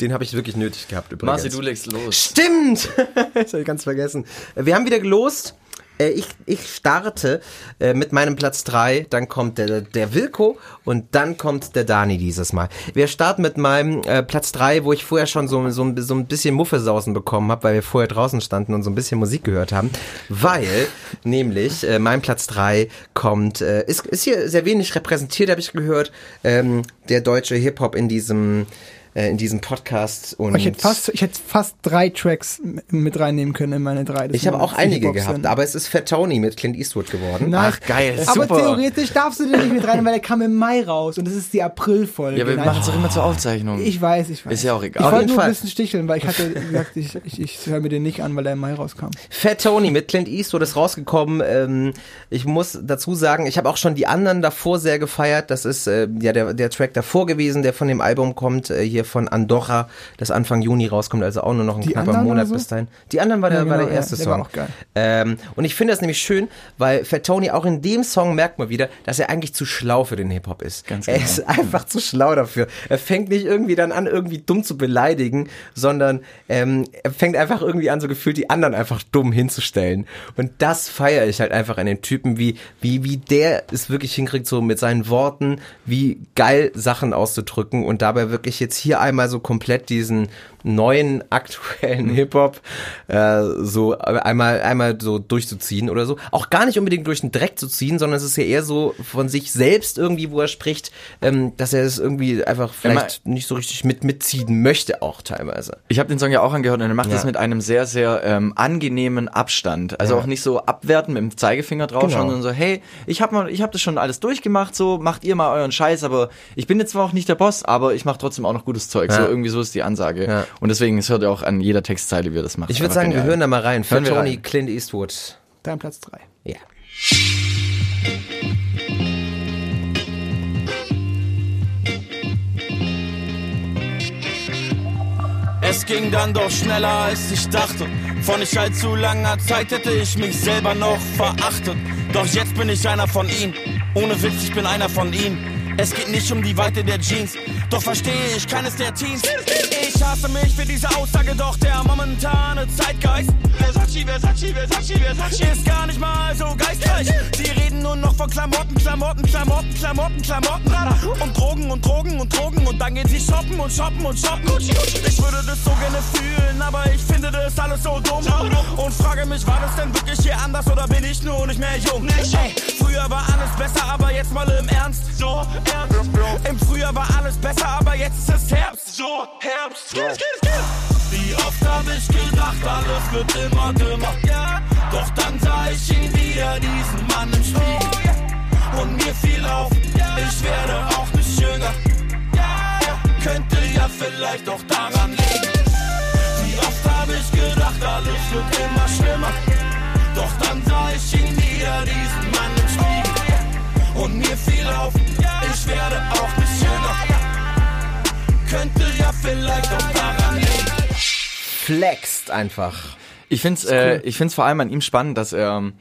den habe ich wirklich nötig gehabt übrigens. Marci, du legst los. Stimmt! das habe ich ganz vergessen. Wir haben wieder gelost. Äh, Ich, ich starte äh, mit meinem Platz 3, dann kommt der, der Wilko und dann kommt der Dani dieses Mal. Wir starten mit meinem äh, Platz 3, wo ich vorher schon so, so, ein- so ein bisschen Muffesausen bekommen habe, weil wir vorher draußen standen und so ein bisschen Musik gehört haben. Weil [laughs] nämlich äh, mein Platz 3 kommt, äh, ist, ist hier sehr wenig repräsentiert, habe ich gehört, ähm, der deutsche Hip-Hop in diesem äh, in diesem Podcast und Aber Ich hätte fast, ich hätte fast drei Tracks mit reinnehmen können in meine drei. des ich habe auch einige gehabt, aber es ist Fat Tony mit Clint Eastwood geworden. Nice. Ach, geil, Aber super. theoretisch darfst du den nicht mit rein, weil der kam im Mai raus und das ist die April-Folge. Ja, wir machen es doch immer zur Aufzeichnung. Ich weiß, ich weiß. Ist ja auch egal. Ich wollte nur ein Fall. bisschen sticheln, weil ich hatte gesagt, ich, ich, ich höre mir den nicht an, weil er im Mai rauskam. Fat Tony mit Clint Eastwood ist rausgekommen. Ähm, ich muss dazu sagen, ich habe auch schon die anderen davor sehr gefeiert. Das ist äh, ja der, der Track davor gewesen, der von dem Album kommt, äh, hier von Andorra, das Anfang Juni rauskommt, also auch nur noch ein Die knapper Monat so? bis dahin. Die anderen war der, Ja, war genau, der erste ja, der war Song. auch geil. Ähm, und ich finde das nämlich schön, weil Fat Tony auch in dem Song merkt man wieder, dass er eigentlich zu schlau für den Hip-Hop ist. Ganz Er genau. ist einfach zu schlau dafür. Er fängt nicht irgendwie dann an, irgendwie dumm zu beleidigen, sondern ähm, er fängt einfach irgendwie an, so gefühlt die anderen einfach dumm hinzustellen. Und das feiere ich halt einfach an den Typen, wie, wie, wie der es wirklich hinkriegt, so mit seinen Worten, wie geil Sachen auszudrücken und dabei wirklich jetzt hier einmal so komplett diesen neuen aktuellen Hip-Hop äh, so einmal einmal so durchzuziehen oder so. Auch gar nicht unbedingt durch den Dreck zu ziehen, sondern es ist ja eher so von sich selbst irgendwie, wo er spricht, ähm, dass er es irgendwie einfach vielleicht nicht so richtig mit mitziehen möchte auch teilweise. Ich habe den Song ja auch angehört und er macht Ja. das mit einem sehr, sehr ähm, angenehmen Abstand. Also Ja. auch nicht so abwerten mit dem Zeigefinger drauf, Genau. sondern so, hey, ich habe mal, ich habe das schon alles durchgemacht, so macht ihr mal euren Scheiß, aber ich bin jetzt zwar auch nicht der Boss, aber ich mache trotzdem auch noch gutes Zeug. Ja. So irgendwie so ist die Ansage. Und deswegen, es hört ja auch an jeder Textzeile, wie er das macht. Ich würde sagen, wir genial. hören da mal rein. Für wir Tony rein. Clint Eastwood. Dein Platz drei. Ja. Es ging dann doch schneller als ich dachte. Vor nicht allzu langer Zeit hätte ich mich selber noch verachtet. Doch jetzt bin ich einer von ihnen. Ohne Witz, ich bin einer von ihnen. Es geht nicht um die Weite der Jeans. Doch verstehe ich keines der Teens. Ich hasse mich für diese Aussage, doch der momentane Zeitgeist. Versace, Versace, Versace, Versace ist gar nicht mal so geistreich. Sie reden nur noch von Klamotten, Klamotten, Klamotten, Klamotten, Klamotten. Und Drogen und Drogen und Drogen. Und dann gehen sie shoppen und shoppen und shoppen. Ich würde das so gerne fühlen, aber ich finde das alles so dumm. Und frage mich, war das denn wirklich hier anders oder bin ich nur nicht mehr jung? Ey, früher war alles besser, aber jetzt mal im Ernst. So ernst. Im Frühjahr war alles besser, aber jetzt ist es Herbst. So Herbst. Skil, skil, skil. Wie oft hab ich gedacht, alles wird immer dümmer. Ja. Doch dann sah ich ihn wieder, diesen Mann im Spiegel. Und mir fiel auf, ich werde auch nicht jünger. Könnte ja vielleicht auch daran liegen. Wie oft hab ich gedacht, alles wird immer schlimmer. Doch dann sah ich ihn wieder, diesen Mann im Spiegel. Und mir fiel auf, ich werde auch nicht jünger. Könnte ja vielleicht auch daran liegen. Flext einfach. Ich find's, äh, ich find's vor allem an ihm spannend, dass er ähm,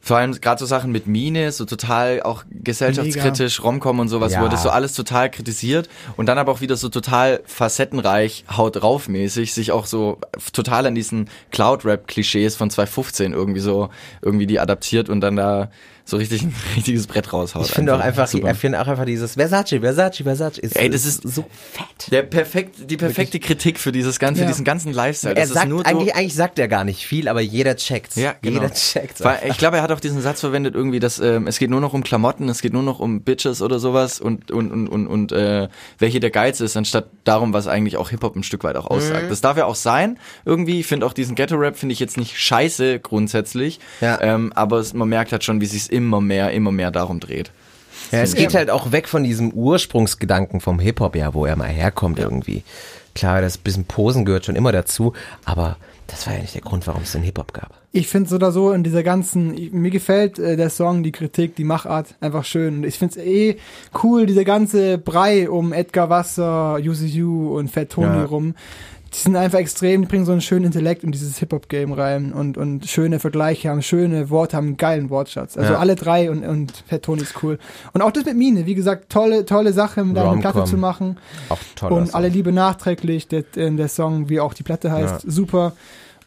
vor allem gerade so Sachen mit Mine, so total auch gesellschaftskritisch, Romcom und sowas, Ja. wo er das so alles total kritisiert und dann aber auch wieder so total facettenreich, haut drauf mäßig, sich auch so total an diesen Cloud-Rap-Klischees von 2015 irgendwie so, irgendwie die adaptiert und dann da so richtig ein [laughs] richtiges Brett raushaut. Ich finde auch einfach, Super. ich finde auch einfach dieses Versace, Versace, Versace. Ist, Ey, das ist- so fett. Der perfekt, die perfekte Kritik für dieses ganze, Ja. diesen ganzen Lifestyle. Er Das ist sagt, nur so, eigentlich, eigentlich sagt er gar nicht viel, aber jeder checkt's. Ja, genau. Jeder checkt's. Weil ich glaube, er hat auch diesen Satz verwendet irgendwie, dass ähm, es geht nur noch um Klamotten, es geht nur noch um Bitches oder sowas und und und und, und äh, welche der Geiz ist, anstatt darum, was eigentlich auch Hip Hop ein Stück weit auch Mhm. aussagt. Das darf ja auch sein. Irgendwie ich finde auch diesen Ghetto Rap finde ich jetzt nicht scheiße grundsätzlich, Ja. ähm, aber es, man merkt halt schon, wie sich immer mehr, immer mehr darum dreht. Ja, es geht halt auch weg von diesem Ursprungsgedanken vom Hip-Hop, ja, wo er mal herkommt irgendwie. Klar, das bisschen Posen gehört schon immer dazu, aber das war ja nicht der Grund, warum es den Hip-Hop gab. Ich finde so oder so in dieser ganzen, mir gefällt äh, der Song, die Kritik, die Machart einfach schön. Und ich finde es eh cool, dieser ganze Brei um Edgar Wasser, UCU und Fat Tony Ja. rum. Die sind einfach extrem, die bringen so einen schönen Intellekt in dieses Hip-Hop-Game rein und, und schöne Vergleiche haben, schöne Worte, haben einen geilen Wortschatz. Also Ja. alle drei und, und Fat Tony ist cool. Und auch das mit Mine, wie gesagt, tolle, tolle Sache, mit einer. Platte zu machen. Auch toll. Und alle Liebe nachträglich, der, der Song, wie auch die Platte heißt, super.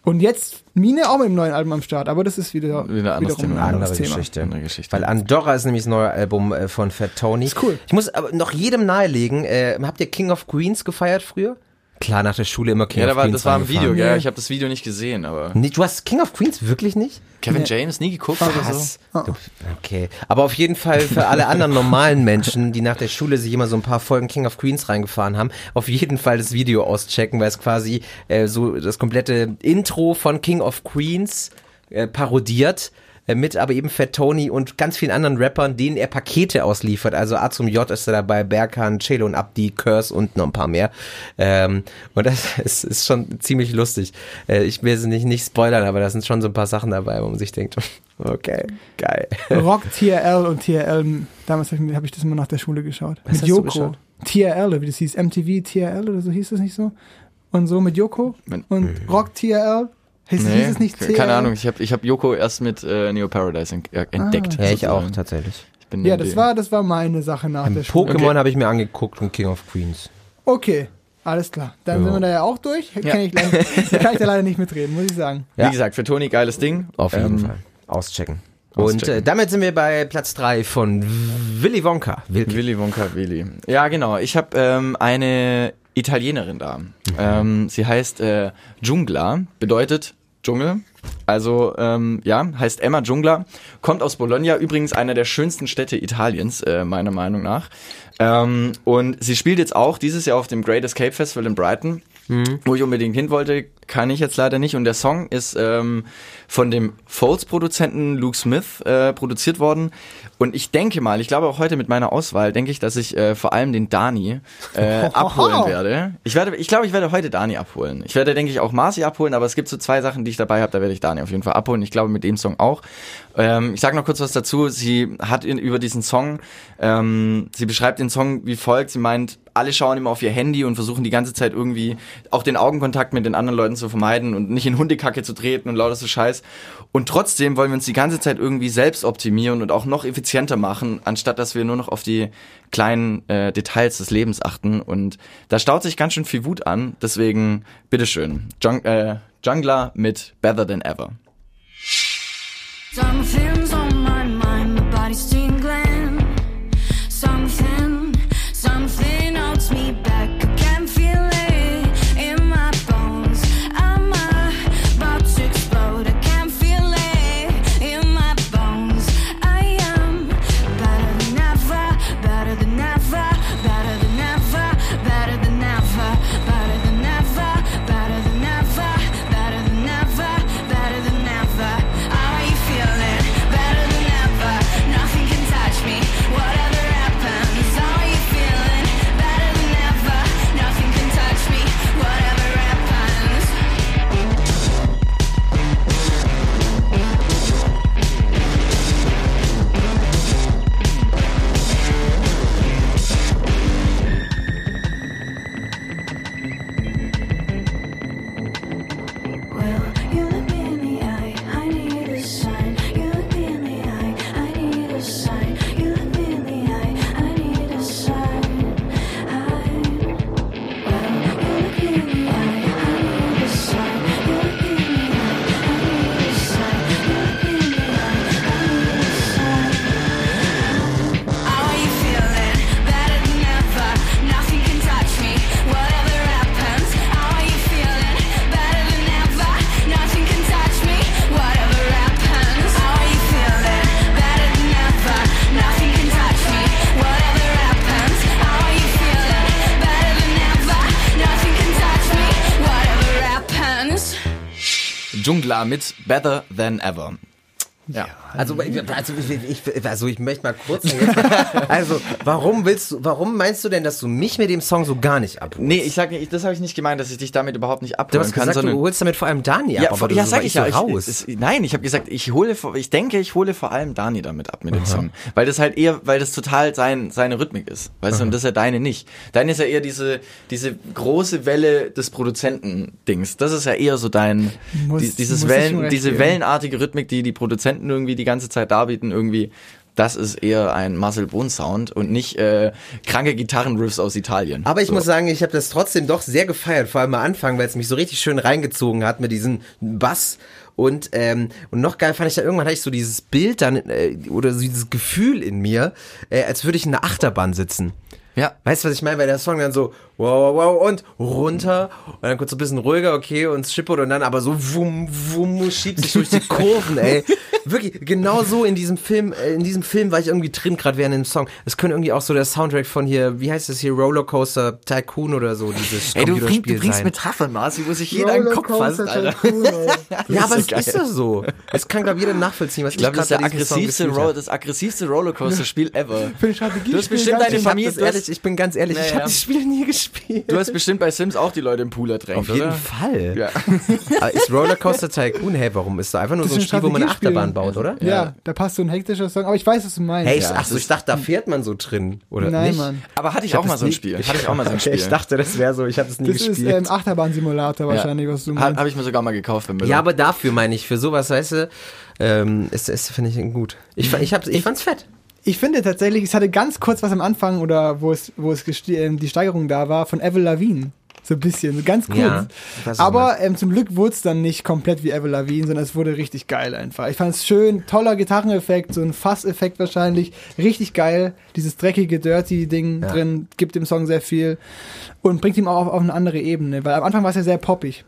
Und jetzt Mine auch mit dem neuen Album am Start, aber das ist wieder, Wieder ein anderes wiederum Thema. ein anderes andere Thema. Geschichte. Andere Geschichte. Weil Andorra ist nämlich das neue Album äh, von Fat Tony. Ist cool. Ich muss aber noch jedem nahelegen, äh, habt ihr King of Queens gefeiert früher? Klar, nach der Schule immer King Ja, da of war, Queens das war ein. Video, gell? Nee. Ich habe das Video nicht gesehen, aber Nee, du hast King of Queens wirklich nicht? Kevin Nee. James nie geguckt oder so. Was? Du, okay. Aber auf jeden Fall für alle [laughs] anderen normalen Menschen, die nach der Schule sich immer so ein paar Folgen King of Queens reingefahren haben, auf jeden Fall das Video auschecken, weil es quasi äh, so das komplette Intro von King of Queens äh, parodiert. Äh, Mit aber eben Fat Tony und ganz vielen anderen Rappern, denen er Pakete ausliefert. Also A zum J ist er dabei, Berkan, Chelo und Abdi, Curse und noch ein paar mehr. Ähm, und das [laughs] ist, ist schon ziemlich lustig. Äh, ich will sie nicht, nicht spoilern, aber da sind schon so ein paar Sachen dabei, wo man sich denkt, [laughs] okay, geil. Rock, TRL und TRL, damals habe ich, hab ich das immer nach der Schule geschaut. Was mit geschaut? TRL, wie das hieß, MTV TRL oder so hieß das nicht so? Und so mit Yoko Mein- und Rock TRL. Hieß, Nee, hieß es nicht TRL? keine Ahnung. Ich habe ich hab Yoko erst mit äh, Neo Paradise äh, entdeckt. Ja, ich auch, tatsächlich. Ich bin Ja, das war, das war meine Sache nach der Schule. Pokémon Okay. habe ich mir angeguckt und King of Queens. Okay, alles klar. Dann Ja. sind wir da ja auch durch. Kann, ich, leider- [laughs] da kann ich da leider nicht mitreden, muss ich sagen. Ja. Wie gesagt, für Toni geiles Ding. Auf jeden Ähm, Fall. Auschecken. Und äh, damit sind wir bei Platz 3 von Willy Wonka. Wilky. Willy Wonka Willy. Ja, genau. Ich habe ähm, eine Italienerin da. Ähm, sie heißt äh, Jungla, bedeutet Dschungel. Also ähm, ja, heißt Emma Jungla, kommt aus Bologna, übrigens einer der schönsten Städte Italiens, äh, meiner Meinung nach. Ähm, und sie spielt jetzt auch dieses Jahr auf dem Great Escape Festival in Brighton, wo ich unbedingt hin wollte, kann ich jetzt leider nicht. Und der Song ist ähm, von dem Folds-Produzenten Luke Smith äh, produziert worden. Und ich denke mal, ich glaube auch heute mit meiner Auswahl, denke ich, dass ich äh, vor allem den Dani äh, [laughs] abholen werde. Ich werde, ich glaube, ich werde heute Dani abholen. Ich werde, denke ich, auch Marci abholen, aber es gibt so zwei Sachen, die ich dabei habe, da werde ich Dani auf jeden Fall abholen. Ich glaube, mit dem Song auch. Ähm, ich sage noch kurz was dazu. Sie hat in, über diesen Song, ähm, sie beschreibt den Song wie folgt. Sie meint, alle schauen immer auf ihr Handy und versuchen die ganze Zeit irgendwie auch den Augenkontakt mit den anderen Leuten zu vermeiden und nicht in Hundekacke zu treten und lauter so Scheiß. Und trotzdem wollen wir uns die ganze Zeit irgendwie selbst optimieren und auch noch effizienter machen, anstatt dass wir nur noch auf die kleinen äh, Details des Lebens achten. Und da staut sich ganz schön viel Wut an. Deswegen, bitteschön, Jung, äh, Jungler mit Better Than Ever. Jungla mit Better Than Ever. Ja. Also, also, ich, ich, also ich möchte mal kurz. [laughs] Also, warum willst du, warum meinst du denn, dass du mich mit dem Song so gar nicht abholst? Nee, ich sag nicht, das habe ich nicht gemeint, dass ich dich damit überhaupt nicht Du abholen hast kann, gesagt, sondern du holst damit vor allem Dani ab, ja, aber du ja, so sag ich ja. so Ich, raus. es, nein, ich habe gesagt, ich hole, ich denke, ich hole vor allem Dani damit ab mit dem Song, weil das halt eher, weil das total sein seine Rhythmik ist, weißt du, und das ist ja deine nicht. Deine ist ja eher diese diese große Welle des Produzenten-Dings. Das ist ja eher so dein Muss- die, dieses ich Wellen, diese wellenartige Rhythmik, die die Produzenten irgendwie die ganze Zeit darbieten, irgendwie. Das ist eher ein Marcel Bohn Sound und nicht äh, kranke Gitarrenriffs aus Italien. Aber ich so. muss sagen, ich habe das trotzdem doch sehr gefeiert, vor allem am Anfang, weil es mich so richtig schön reingezogen hat mit diesem Bass. Und, ähm, und noch geil fand ich dann irgendwann hatte ich so dieses Bild dann äh, oder so dieses Gefühl in mir, äh, als würde ich in einer Achterbahn sitzen. ja, Weißt du, was ich meine? Weil der Song dann so wow, wow, wow und runter und dann kurz so ein bisschen ruhiger, okay, und es schippert und dann aber so wum, wum, schiebt sich durch die [laughs] Kurven, ey. Wirklich, genau so in diesem Film, äh, in diesem Film war ich irgendwie drin, gerade während dem Song. Es könnte irgendwie auch so der Soundtrack von hier, wie heißt das hier, Rollercoaster Tycoon oder so, dieses Ey, du, bring, du bringst sein. Metaphern, Marci, wo sich jeder einen Kopf fasst, Alter. [laughs] ja, aber ist es ist ja so. Es kann, glaube jeder nachvollziehen, was Ich glaube, das ist der aggressivste, das aggressivste Rollercoaster-Spiel ever. Für ein Strategiespiel Du hast bestimmt deine Ich Familie- ehrlich, ich bin ganz ehrlich, ich Naja. habe das Spiel nie gespielt. Du hast bestimmt bei Sims auch die Leute im Pool ertränkt, Auf jeden oder? Fall. Ja. [laughs] Aber ist Rollercoaster Tycoon, hey, warum ist da einfach nur Das so ein ist Spiel, wo man eine. Achterbahn baut, oder? Ja, da passt so ein hektischer Song, aber ich weiß, was du meinst. Hey, ich, ja. ach so, ich dachte, da fährt man so drin, oder Nein, nicht? Mann. Aber hatte ich, hab auch mal das so ein Spiel. [laughs] Hatte ich auch mal so ein Spiel. Ich dachte, das wäre so, ich habe das nie Das ist gespielt. ähm, Achterbahnsimulator wahrscheinlich, was du meinst. Habe ich mir sogar mal gekauft ja, aber dafür meine ich, für sowas, weißt du, ähm, ist, ist finde ich gut. Ich, ich, hab, ich fand's fett. Ich finde tatsächlich, es hatte ganz kurz was am Anfang oder wo es, wo es ähm, die Steigerung da war von Avril Lavigne. So ein bisschen, ganz kurz. Ja, Aber ähm, zum Glück wurde es dann nicht komplett wie Avril Lavigne, sondern es wurde richtig geil einfach. Ich fand es schön, toller Gitarreneffekt, so ein Fasseffekt wahrscheinlich, richtig geil. Dieses dreckige, dirty Ding Ja. drin gibt dem Song sehr viel und bringt ihm auch auf, auf eine andere Ebene, weil am Anfang war es ja sehr poppig.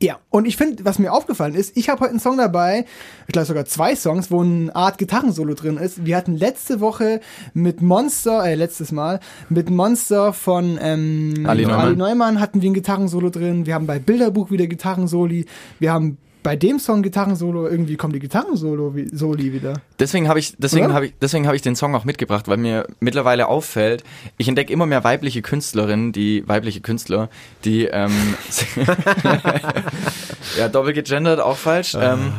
Ja, und ich finde, was mir aufgefallen ist, ich habe heute einen Song dabei, ich glaube sogar zwei Songs, wo eine Art Gitarrensolo drin ist. Wir hatten letzte Woche mit Monster, äh, letztes Mal, mit Monster von ähm, Ali Neumann. Neumann hatten wir ein Gitarrensolo drin. Wir haben bei Bilderbuch wieder Gitarrensoli. Wir haben bei dem Song Gitarrensolo, irgendwie kommt die Gitarrensolo wie- Soli wieder. Deswegen habe ich, deswegen habe ich, deswegen habe ich den Song auch mitgebracht, weil mir mittlerweile auffällt, ich entdecke immer mehr weibliche Künstlerinnen, die weibliche Künstler, die ähm, [laughs] ja doppelt gegendert auch falsch. Ähm,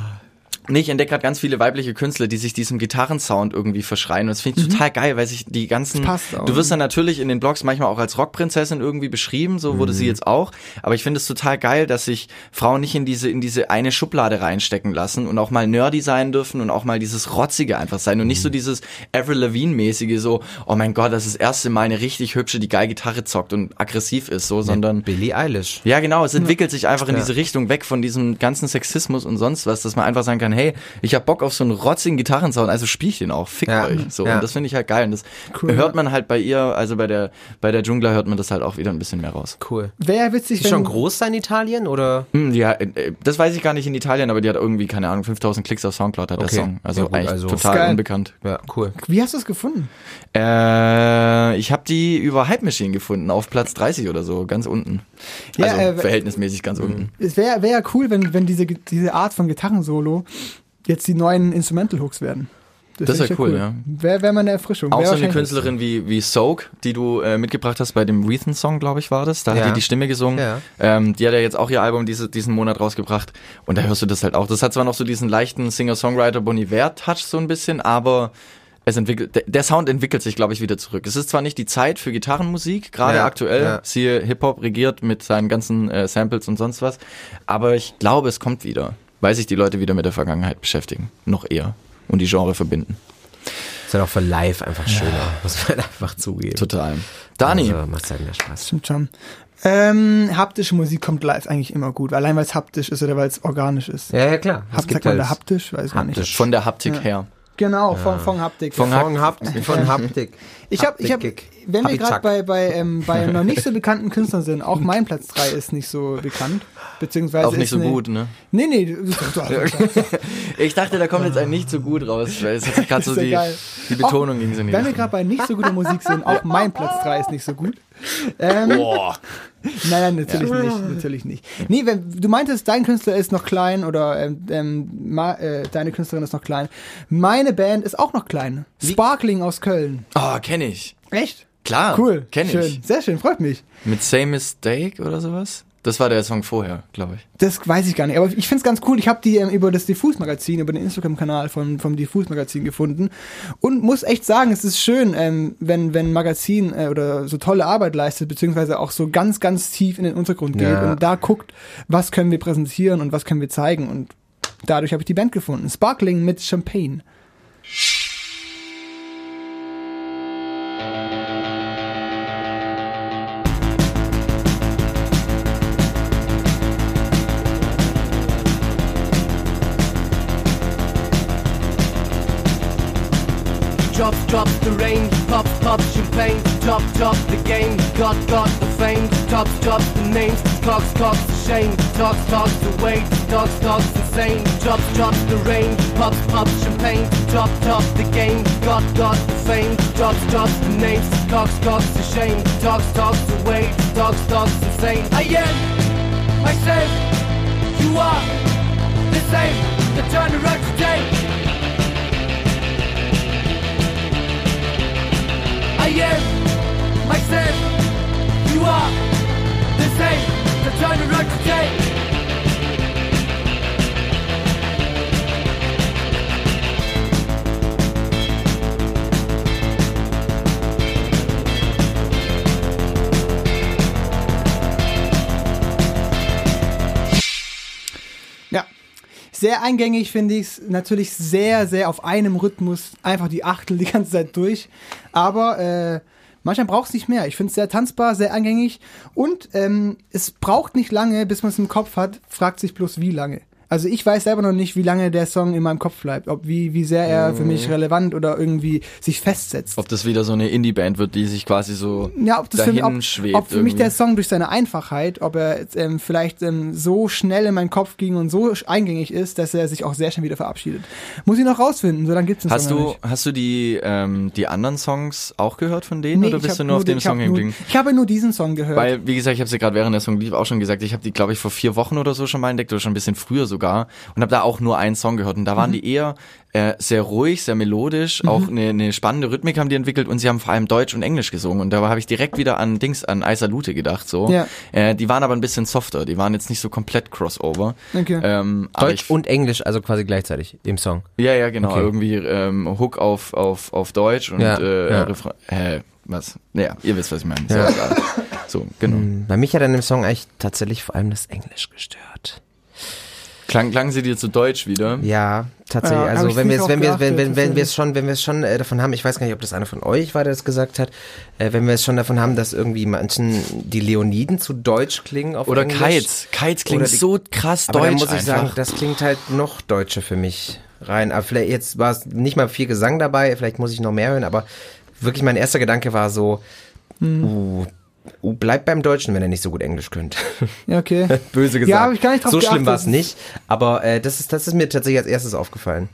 Nee, ich entdecke gerade ganz viele weibliche Künstler, die sich diesem Gitarrensound irgendwie verschreien. Und das finde ich total geil, weil sich die ganzen. Du wirst dann natürlich in den Blogs manchmal auch als Rockprinzessin irgendwie beschrieben, so wurde sie jetzt auch. Aber ich finde es total geil, dass sich Frauen nicht in diese, in diese eine Schublade reinstecken lassen und auch mal nerdy sein dürfen und auch mal dieses Rotzige einfach sein und nicht so dieses Avril Lavigne-mäßige, so, oh mein Gott, das ist das erste Mal eine richtig hübsche, die geil Gitarre zockt und aggressiv ist, so, sondern. Billie Eilish. Ja, genau, es entwickelt sich einfach in Ja. diese Richtung weg von diesem ganzen Sexismus und sonst was, dass man einfach sagen kann, hey, ich hab Bock auf so einen rotzigen Gitarrensound, also spiel ich den auch, fick Ja. euch. So, Ja. und das finde ich halt geil. Und das Cool, hört man halt bei ihr, also bei der, bei der Jungler hört man das halt auch wieder ein bisschen mehr raus. Cool. Wäre witzig, Ist schon groß da in Italien oder? Hm, ja, äh, das weiß ich gar nicht in Italien, aber die hat irgendwie, keine Ahnung, 5000 Klicks auf Soundcloud hat Okay. der Song. Also Ja, gut, eigentlich also- total unbekannt. Ja, cool. Wie hast du es gefunden? Äh, ich habe die über Hype Machine gefunden, auf Platz 30 oder so, ganz unten. Ja, also äh, verhältnismäßig ganz unten. Es wäre wär ja cool, wenn, wenn diese, diese Art von Gitarrensolo jetzt die neuen Instrumental Hooks werden. Das find wär ich cool, ja. Wäre wär mal eine Erfrischung. Auch Wär so eine Künstlerin wie, wie Soak, die du äh, mitgebracht hast bei dem Wreathen-Song, glaube ich, war das. Da Ja. hat die die Stimme gesungen. Ja. Ähm, die hat ja jetzt auch ihr Album diese, diesen Monat rausgebracht. Und da hörst du das halt auch. Das hat zwar noch so diesen leichten Singer-Songwriter Bon Iver-Touch so ein bisschen, aber es entwickelt, der, der Sound entwickelt sich, glaube ich, wieder zurück. Es ist zwar nicht die Zeit für Gitarrenmusik, gerade Ja, aktuell, ja. siehe Hip-Hop regiert mit seinen ganzen äh, Samples und sonst was, aber ich glaube, es kommt wieder, weil sich die Leute wieder mit der Vergangenheit beschäftigen. Noch eher. Und die Genre verbinden. Ist halt auch für live einfach schöner, muss man einfach zugeben. Total. Dani, Also, macht halt mehr Spaß. Stimmt schon. Ähm, haptische Musik kommt live eigentlich immer gut. Allein weil es haptisch ist oder weil es organisch ist. Ja, ja, klar. Hap, sagt man da haptisch? Weiß man nicht. Haptisch. von der Haptik her. Genau, von, von Haptik. Von [laughs] ja. Haptik. Von Haptik. Ich habe, ich habe, Wenn wir gerade bei bei ähm, bei [laughs] noch nicht so bekannten Künstlern sind, auch mein Platz 3 ist nicht so bekannt, beziehungsweise Auch nicht so eine- gut, ne? Nee, nee, [laughs] Ich dachte, da kommt jetzt ein nicht so gut raus, weil es hat gerade [laughs] so ja die, geil. die Betonung ging so die wenn wir gerade bei nicht so guter Musik sind, auch mein Platz 3 ist nicht so gut. Ähm, Boah. Nein, nein, natürlich nicht, natürlich nicht. Nee, wenn du meintest, dein Künstler ist noch klein oder ähm, ähm, ma, äh, deine Künstlerin ist noch klein. Meine Band ist auch noch klein. Sparkling aus Köln. Ah, kenne ich. Echt? Klar. Cool. Kenne schön. ich. Sehr schön, freut mich. Mit Same Mistake oder sowas? Das war der Song vorher, glaube ich. Das weiß ich gar nicht, aber ich find's ganz cool. Ich habe die ähm, über das Diffus-Magazin, über den Instagram-Kanal von, vom Diffus-Magazin gefunden und muss echt sagen, es ist schön, ähm, wenn, wenn ein Magazin äh, oder so tolle Arbeit leistet, beziehungsweise auch so ganz, ganz tief in den Untergrund geht Ja. und da guckt, was können wir präsentieren und was können wir zeigen und dadurch habe ich die Band gefunden. Sparkling mit Champagne. Drops the rain, pops, pops champagne, top, top the game, got, got the fame, tops, tops the names, cocks, cocks the shame, talks, talks the weight, talks, talks insane, drops, drops the rain, pops, pops champagne, top, top the game, got, got the fame, drops, drops the names, cocks, cocks the shame, talks, talks the weight, talks, talks insane. I am myself, you are the same, the turn around today. I am myself. You are the same. The turn around today. Sehr eingängig finde ich es. Natürlich sehr, sehr auf einem Rhythmus. Einfach die Achtel die ganze Zeit durch. Aber äh, manchmal braucht es nicht mehr. Ich finde es sehr tanzbar, sehr eingängig. Und ähm, es braucht nicht lange, bis man es im Kopf hat. Fragt sich bloß, wie lange. Also ich weiß selber noch nicht, wie lange der Song in meinem Kopf bleibt. Ob wie, wie sehr er für mich relevant oder irgendwie sich festsetzt. Ob das wieder so eine Indie-Band wird, die sich quasi so Ja, ob das für, dahin mich, ob, schwebt. ob für mich irgendwie. der Song durch seine Einfachheit, ob er ähm, vielleicht ähm, so schnell in meinen Kopf ging und so eingängig ist, dass er sich auch sehr schnell wieder verabschiedet. Muss ich noch rausfinden, so lange gibt's den Hast Song du, nicht. hast du die, ähm, die anderen Songs auch gehört von denen Nee, oder bist du nur auf den- dem Song hängen geblieben? Ich habe nur diesen Song gehört. Weil, wie gesagt, ich habe sie gerade während der Song lief auch schon gesagt, ich habe die, glaube ich, vor vier Wochen oder so schon mal entdeckt oder schon ein bisschen früher sogar und habe da auch nur einen Song gehört und da Mhm. waren die eher äh, sehr ruhig, sehr melodisch, auch eine, eine spannende Rhythmik haben die entwickelt und sie haben vor allem Deutsch und Englisch gesungen und da habe ich direkt wieder an Dings, an Eisalute gedacht so. Ja. Äh, die waren aber ein bisschen softer, die waren jetzt nicht so komplett Crossover. Okay. Ähm, Deutsch ich, und Englisch, also quasi gleichzeitig im Song. ja, ja, genau. Okay. Irgendwie ähm, Hook auf, auf, auf Deutsch und Ja, äh, ja. Refrain. Hä, was? Naja, ihr wisst, was ich meine. So, egal. so genau. Bei mich hat an dem Song eigentlich tatsächlich vor allem das Englisch gestört. Klang, klang sie dir zu deutsch wieder? Ja, tatsächlich. Ja, also wenn wir es, wenn wir, wenn, wenn, wenn wir es schon, wenn wir es schon äh, davon haben, ich weiß gar nicht, ob das einer von euch war, der das gesagt hat, äh, wenn wir es schon davon haben, dass irgendwie manchen die Leoniden zu deutsch klingen auf Oder Englisch. Kites. Kites klingt die- so krass Aber deutsch dann muss ich einfach. sagen, das klingt halt noch deutscher für mich rein. Aber vielleicht jetzt war es nicht mal viel Gesang dabei, vielleicht muss ich noch mehr hören, aber wirklich mein erster Gedanke war so, Hm. uh, bleibt beim Deutschen, wenn er nicht so gut Englisch könnt. ja, okay. [laughs] Böse gesagt. Ja, habe ich gar nicht drauf So schlimm war es nicht, aber äh, das, ist, das ist mir tatsächlich als erstes aufgefallen.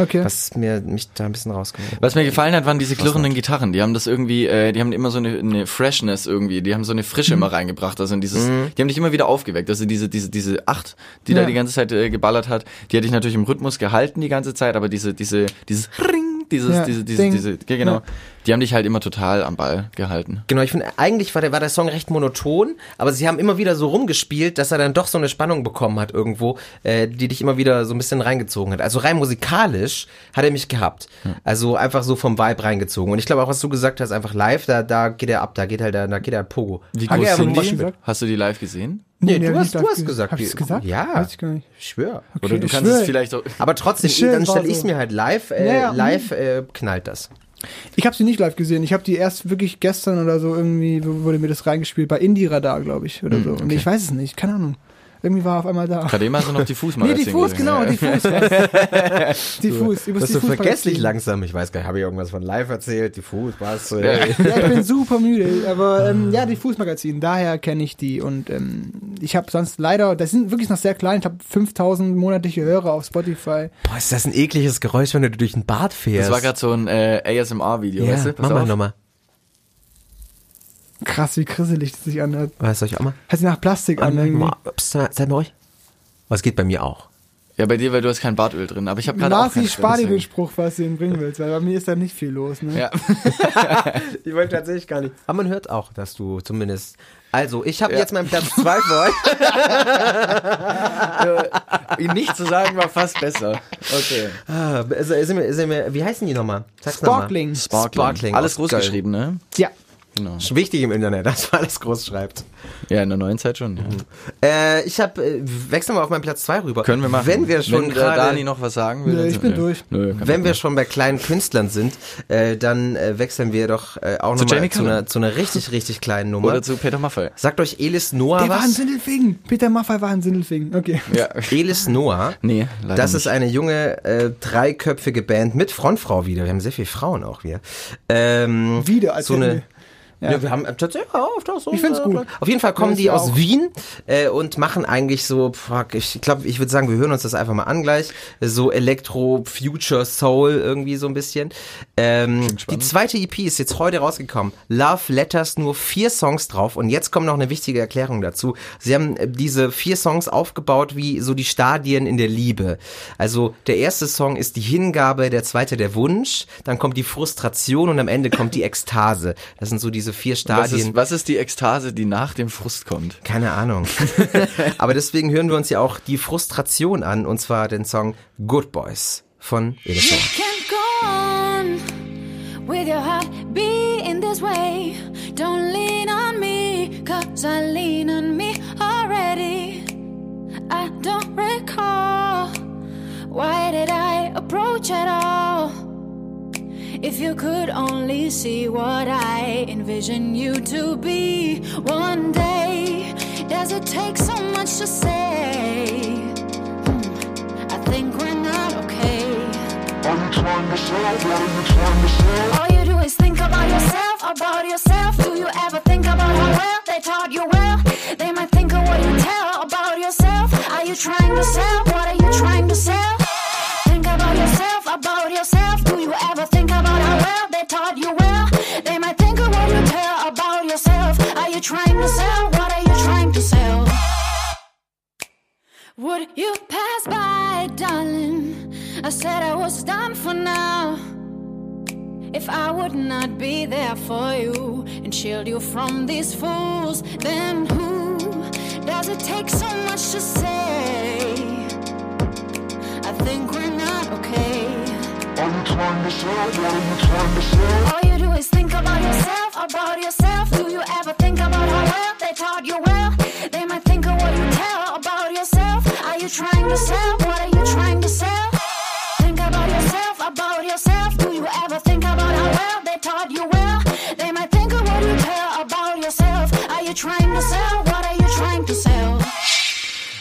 Okay. Was mir mich da ein bisschen rausgenommen hat. Was mir gefallen hat, waren diese klirrenden Gitarren. Die haben das irgendwie, äh, die haben immer so eine, eine Freshness irgendwie, die haben so eine Frische Mhm. immer reingebracht. Also in dieses, die haben dich immer wieder aufgeweckt. Also diese, diese, diese acht, die Ja. da die ganze Zeit äh, geballert hat, die hatte ich natürlich im Rhythmus gehalten die ganze Zeit, aber diese, diese, dieses Ring, dieses, Ja, diese, diese, Ding. diese, ja, genau, Ja. die haben dich halt immer total am Ball gehalten. Genau, ich finde, eigentlich war der, war der Song recht monoton, aber sie haben immer wieder so rumgespielt, dass er dann doch so eine Spannung bekommen hat irgendwo, äh, die dich immer wieder so ein bisschen reingezogen hat. Also rein musikalisch hat er mich gehabt. Also einfach so vom Vibe reingezogen. Und ich glaube auch, was du gesagt hast, einfach live, da, da geht er ab, da geht halt, da, da geht er Pogo. Wie groß sind die? gesagt? Hast du die live gesehen? Nee, nee, du hast, ich du hast ge- gesagt. Hab ich's gesagt? Ja. Weiß ich gar nicht. Ich schwöre. Oder du kannst es schwör. vielleicht auch. Aber trotzdem, Schön, dann stelle ich es so. mir halt live, äh, Ja, ja, live äh, knallt das. Ich habe sie nicht live gesehen. Ich habe die erst wirklich gestern oder so irgendwie wo- wurde mir das reingespielt bei Indie Radar, glaube ich, oder so. Und ich weiß es nicht, keine Ahnung. Irgendwie war er auf einmal da. Gerade eben hast du noch Diffus-Magazin Nee, diffus, gesehen. genau, Ja. diffus. diffus, über Bist du vergesslich langsam? Ich weiß gar nicht, habe ich irgendwas von live erzählt? Die Fuß, was? Ja. Ja, ich bin super müde, aber ähm, ja, Diffus-Magazin, daher kenne ich die und ähm, ich habe sonst leider, das sind wirklich noch sehr klein, ich habe 5000 monatliche Hörer auf Spotify. Boah, ist das ein ekliges Geräusch, wenn du durch den Bad fährst. Das war gerade so ein äh, ASMR-Video, ja, weißt du? Pass mach mal auf. nochmal. Krass, wie grisselig das sich anhört. Was soll ich auch mal? Hört sich nach Plastik an ups, seid mal ruhig. Was geht bei mir auch? Ja, bei dir, weil du hast kein Bartöl drin, aber ich habe gerade auch keins spar dir den Spruch, was du ihm bringen willst, weil bei mir ist da nicht viel los. Ne? Ja. [laughs] [laughs] Ich wollte tatsächlich gar nicht. Aber man hört auch, dass du zumindest. Also, ich habe Ja. jetzt meinen Platz zwei für euch. [laughs] Ihn nicht zu sagen war fast besser. Okay. Ah, also, ist ist mir, wie heißen die nochmal? Sag's noch mal. Sparkling. Sparkling. Sparkling. Alles groß geschrieben, ne? Ja. Genau. Ist wichtig im Internet, [laughs] dass man alles groß schreibt. Ja, in der neuen Zeit schon. Ja. Äh, ich habe, äh, wechseln wir auf meinen Platz zwei rüber. Können wir machen. Wenn wir schon Wenn gerade, Dani noch was sagen will. Nö, dann ich bin wir- durch. Nö, wenn wir schon bei kleinen Künstlern sind, äh, dann äh, wechseln wir doch äh, auch nochmal zu einer, zu einer richtig, [laughs] richtig kleinen Nummer. Oder zu Peter Maffay. Sagt euch Elis Noah Der war ein was? Sindelfingen. Peter Maffay war ein Sindelfingen. Okay. Ja. Elis Noah. [laughs] Nee, leider Das nicht. ist eine junge, äh, dreiköpfige Band mit Frontfrau wieder. Wir haben sehr viele Frauen auch wieder. Ähm, Wieder, als so eine. Ja. Ja. wir haben äh, tatsächlich ja, oft auch so. Ich find's äh, gut. Auf jeden Fall kommen die aus auch. Wien äh, und machen eigentlich so, fuck, ich glaube, ich würde sagen, wir hören uns das einfach mal an gleich. So Elektro, Future, Soul irgendwie so ein bisschen. Ähm, die zweite EP ist jetzt heute rausgekommen. Love Letters, nur vier Songs drauf und jetzt kommt noch eine wichtige Erklärung dazu. Sie haben äh, diese vier Songs aufgebaut wie so die Stadien in der Liebe. Also der erste Song ist die Hingabe, der zweite der Wunsch, dann kommt die Frustration und am Ende kommt die [laughs] Ekstase. Das sind so diese vier Was Stadien. ist, was ist die Ekstase, die nach dem Frust kommt? Keine Ahnung. [laughs] Aber deswegen hören wir uns ja auch die Frustration an, und zwar den Song Good Boys von Edison. can't go on with your heart beating this way. Don't lean on me, cause I lean on me already. I don't recall why did I approach at all? If you could only see what I envision you to be one day, does it take so much to say? Hmm, I think we're not okay. Are you trying to sell? What are you trying to sell? All you do is think about yourself, about yourself. Do you ever think about how well they taught you well? They might think of what you tell about yourself. Are you trying to sell? What are you trying to sell? Think about yourself, about yourself. Do you ever think about well they taught you well? They might think of what you tell about yourself. Are you trying to sell? What are you trying to sell? Would you pass by, darling? I said I was done for now. If I would not be there for you and shield you from these fools, then who does it take so much to say? I think we're not okay. All you do is think about yourself, about yourself. Do you ever think about how well they taught you well? They might think of what you tell about yourself. Are you trying to sell? What are you trying to sell? Think about yourself, about yourself. Do you ever think about how well they taught you well? They might think of what you tell about yourself. Are you trying to sell? What are you trying to sell?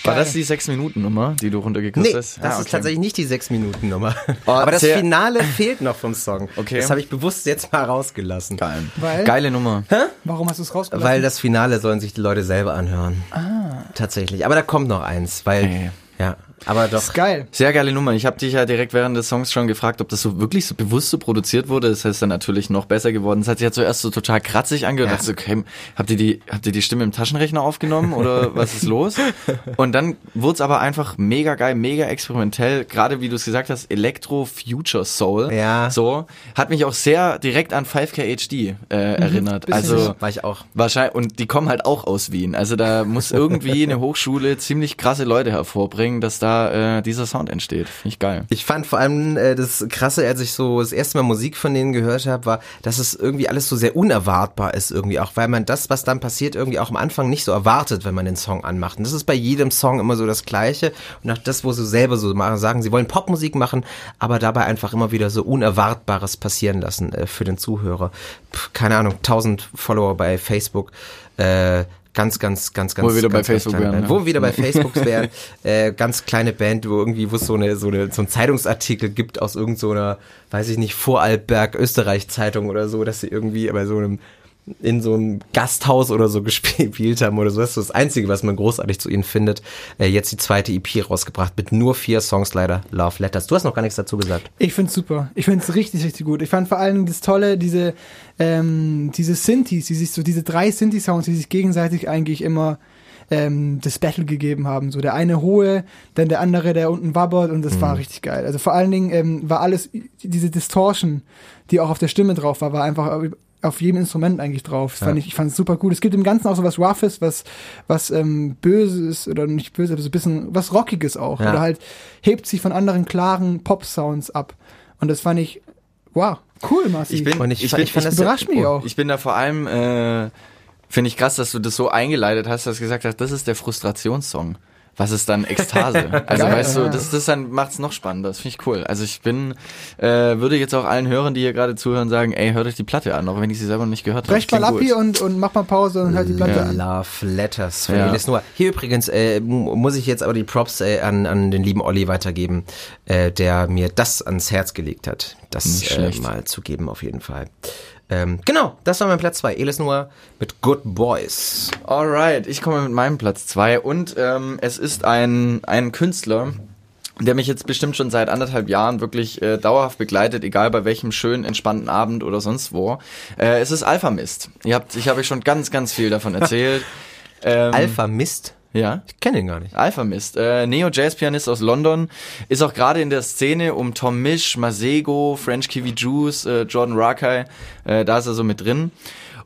War das die 6-Minuten-Nummer, die du runtergekürzt Nee, das hast? Ah, ist okay. tatsächlich nicht die 6-Minuten-Nummer. Oh, Aber das sehr- Finale fehlt noch vom Song. Okay. Das habe ich bewusst jetzt mal rausgelassen. Geil. Weil? Geile Nummer. Warum hast du es rausgelassen? Weil das Finale sollen sich die Leute selber anhören. Ah. Tatsächlich. Aber da kommt noch eins, weil, Ey. ja, aber doch. Geil. Sehr geile Nummer. Ich habe dich ja direkt während des Songs schon gefragt, ob das so wirklich so bewusst so produziert wurde. Das ist dann natürlich noch besser geworden. Es hat sich ja zuerst so total kratzig angehört. Ja. Ja. Dachte so, okay, habt ihr die, habt ihr die Stimme im Taschenrechner aufgenommen oder [laughs] was ist los? Und dann wurde es aber einfach mega geil, mega experimentell. Gerade wie du es gesagt hast, Electro Future Soul. Ja. So hat mich auch sehr direkt an 5K HD äh, erinnert. bisschen. Also War ich auch. Wahrscheinlich, und die kommen halt auch aus Wien. Also da muss irgendwie eine Hochschule ziemlich krasse Leute hervorbringen, dass da äh, dieser Sound entsteht. Finde ich geil. Ich fand vor allem äh, das Krasse, als ich so das erste Mal Musik von denen gehört habe, war, dass es irgendwie alles so sehr unerwartbar ist irgendwie auch, weil man das, was dann passiert, irgendwie auch am Anfang nicht so erwartet, wenn man den Song anmacht. Und das ist bei jedem Song immer so das Gleiche. Und auch das, wo sie selber so machen, sagen, sie wollen Popmusik machen, aber dabei einfach immer wieder so Unerwartbares passieren lassen äh, für den Zuhörer. Pff, keine Ahnung, 1000 Follower bei Facebook. Äh, Ganz, ganz, ganz, ganz. Wo wir wieder bei ganz, ganz Facebook wären, ne? Wo wir wieder bei [laughs] Facebook wären. äh, ganz kleine Band, wo irgendwie, wo es so eine, so eine, so ein Zeitungsartikel gibt aus irgendeiner, so einer, weiß ich nicht, Vorarlberg, Österreich Zeitung oder so, dass sie irgendwie bei so einem in so einem Gasthaus oder so [laughs] gespielt haben oder so. Das ist das Einzige, was man großartig zu ihnen findet. Äh, jetzt die zweite EP rausgebracht mit nur vier Songs leider. Love Letters. Du hast noch gar nichts dazu gesagt. Ich find's super. Ich find's richtig, richtig gut. Ich fand vor allem das Tolle, diese, ähm, diese Synthes, die sich so, diese drei Synthi-Sounds, die sich gegenseitig eigentlich immer ähm, das Battle gegeben haben. So der eine hohe, dann der andere, der unten wabbert und das war richtig geil. Also vor allen Dingen ähm, war alles, diese Distortion, die auch auf der Stimme drauf war, war einfach auf jedem Instrument eigentlich drauf. Das fand ich, ich fand es super gut. Es gibt im Ganzen auch so was Roughes, was, was ähm, Böses oder nicht böse, aber so ein bisschen was Rockiges auch. Ja. Oder halt hebt sich von anderen klaren Pop-Sounds ab. Und das fand ich, wow, cool, Marci. Ich bin, Und ich, ich- bin, ich fand das überrascht mich auch. Ich bin da vor allem, äh, finde ich krass, dass du das so eingeleitet hast, dass du gesagt hast, das ist der Frustrationssong. Was ist dann Ekstase? [laughs] Also Geil, weißt du, das, das dann macht's noch spannender. Das finde ich cool. Also ich bin, äh, würde jetzt auch allen Hörern, die hier gerade zuhören, sagen, ey, hört euch die Platte an, auch wenn ich sie selber noch nicht gehört habe. Brecht mal ab gut. hier und, und mach mal Pause und hört die Platte an. Love Letters von Ja. Elis Noah. Hier übrigens äh, mu- muss ich jetzt aber die Props äh, an, an den lieben Olli weitergeben, äh, der mir das ans Herz gelegt hat, das äh, mal zu geben auf jeden Fall. Ähm, genau, das war mein Platz zwei. Elis Noah mit Good Boys. Alright, ich komme mit meinem Platz zwei und ähm, es ist ein, ein Künstler, der mich jetzt bestimmt schon seit anderthalb Jahren wirklich äh, dauerhaft begleitet, egal bei welchem schönen, entspannten Abend oder sonst wo. Äh, es ist Alpha Mist. Ihr habt, ich habe euch schon ganz, ganz viel davon erzählt. [laughs] ähm, Alpha Mist. Ja. Ich kenne ihn gar nicht. Alpha Mist, äh, Neo-Jazz-Pianist aus London, ist auch gerade in der Szene um Tom Misch, Masego, French Kiwi Juice, äh, Jordan Rakai, äh, da ist er so mit drin.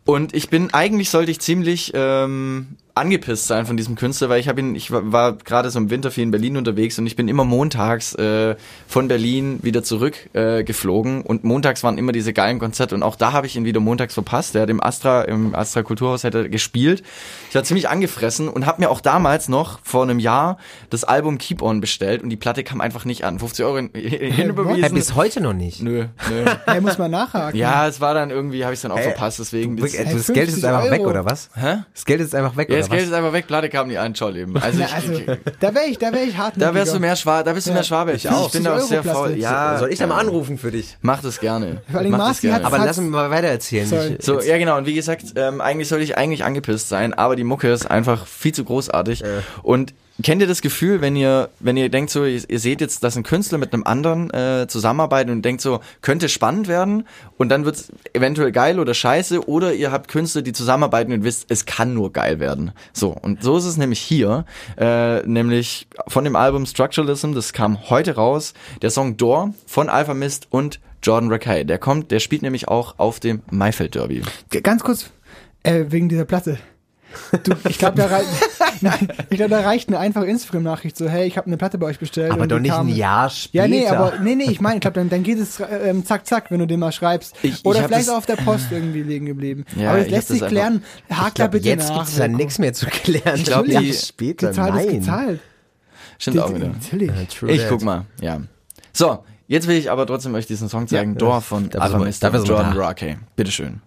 Und ich bin, eigentlich sollte ich ziemlich ähm, angepisst sein von diesem Künstler, weil ich habe ihn, ich war, gerade so im Winter viel in Berlin unterwegs und ich bin immer montags äh, von Berlin wieder zurück äh, geflogen und montags waren immer diese geilen Konzerte und auch da habe ich ihn wieder montags verpasst. Der hat im Astra, im Astra Kulturhaus er gespielt. Ich war ziemlich angefressen und habe mir auch damals noch vor einem Jahr das Album Keep On bestellt und die Platte kam einfach nicht an. 50 Euro hin- hinüberwiesen. Äh, bis heute noch nicht. Nö, nö. [laughs] Er muss mal nachhaken. Ja, es war dann irgendwie, habe ich dann auch Hä? verpasst, deswegen. Du, Das, Hey, das Geld ist 50 einfach weg, Euro. oder was? hä? Das Geld ist einfach weg, Ja, oder das Geld was? ist einfach weg, Platte kam nie an, ciao Leben. Also, ich, also, da wäre ich, da wäre ich hart. da wärst du mehr Schwabe, da bist du Ja. mehr Schwabe. Ich auch. Ich bin da auch 50 sehr faul. Ja, Soll ich da mal anrufen für dich? Mach das gerne. Vor allem Mach das gerne. hat- Aber lass mich mal weiter erzählen. So, ja genau, und wie gesagt, ähm, eigentlich sollte ich eigentlich angepisst sein, aber die Mucke ist einfach viel zu großartig. Und kennt ihr das Gefühl, wenn ihr, wenn ihr denkt so, ihr, seht jetzt, dass ein Künstler mit einem anderen äh, zusammenarbeitet und denkt so, könnte spannend werden und dann wird's eventuell geil oder scheiße oder ihr habt Künstler, die zusammenarbeiten und wisst, es kann nur geil werden. So, und so ist es nämlich hier, äh, nämlich von dem Album Structuralism, das kam heute raus, der Song Door von Alpha Mist und Jordan Rakai. Der kommt, der spielt nämlich auch auf dem Maifeld Derby. Ganz kurz, äh, wegen dieser Platte. Du, ich glaube, da, rei [laughs] ich glaub, da reicht eine einfache Instagram-Nachricht, so, hey, ich habe eine Platte bei euch bestellt. aber und doch nicht kam- ein Jahr später. Ja, nee, aber nee, nee, ich meine, ich glaube, dann, dann geht es ähm, zack, zack, wenn du den mal schreibst. Ich- ich Oder hab vielleicht das- auch auf der Post irgendwie liegen geblieben. Ja, aber das ich hab lässt sich klären. Hakt Ich da glaube, bitte jetzt nach. gibt es Wilko. nichts mehr zu klären. Ich glaub, Jahre die- später. Gezahlt Nein. ist gezahlt. Stimmt auch wieder. Natürlich. Ja, true Ich that. guck mal, ja. So, jetzt will ich aber trotzdem euch diesen Song zeigen. Ja. Door von sind wir Jordan da. Rakai. Bitteschön.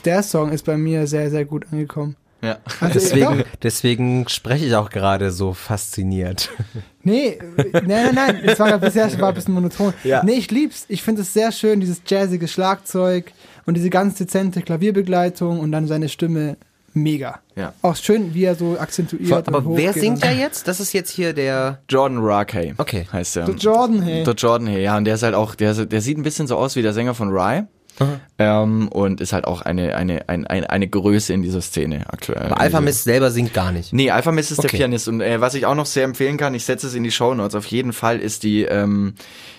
Auch der Song ist bei mir sehr, sehr gut angekommen. Ja. Also, [laughs] Deswegen, deswegen spreche ich auch gerade so fasziniert. [laughs] Nee, nein, nein, nein, es war bisher war ein bisschen monoton. Ja. Nee, ich lieb's. Ich finde es sehr schön, dieses jazzige Schlagzeug und diese ganz dezente Klavierbegleitung und dann seine Stimme mega. Ja. Auch schön, wie er so akzentuiert Aber und hoch wer singt da jetzt? Das ist jetzt hier der. Jordan Rakey. Okay. Heißt der. Der Jordan, hey. Der Jordan, hey, ja, und der ist halt auch, der, der sieht ein bisschen so aus wie der Sänger von Rye. Ähm, und ist halt auch eine, eine, eine, eine, eine Größe in dieser Szene aktuell. Aber Alpha Mist selber singt gar nicht. Nee, Alpha Mist ist Okay. der Pianist. Und äh, was ich auch noch sehr empfehlen kann, ich setze es in die Show Notes, auf jeden Fall ist die, ähm,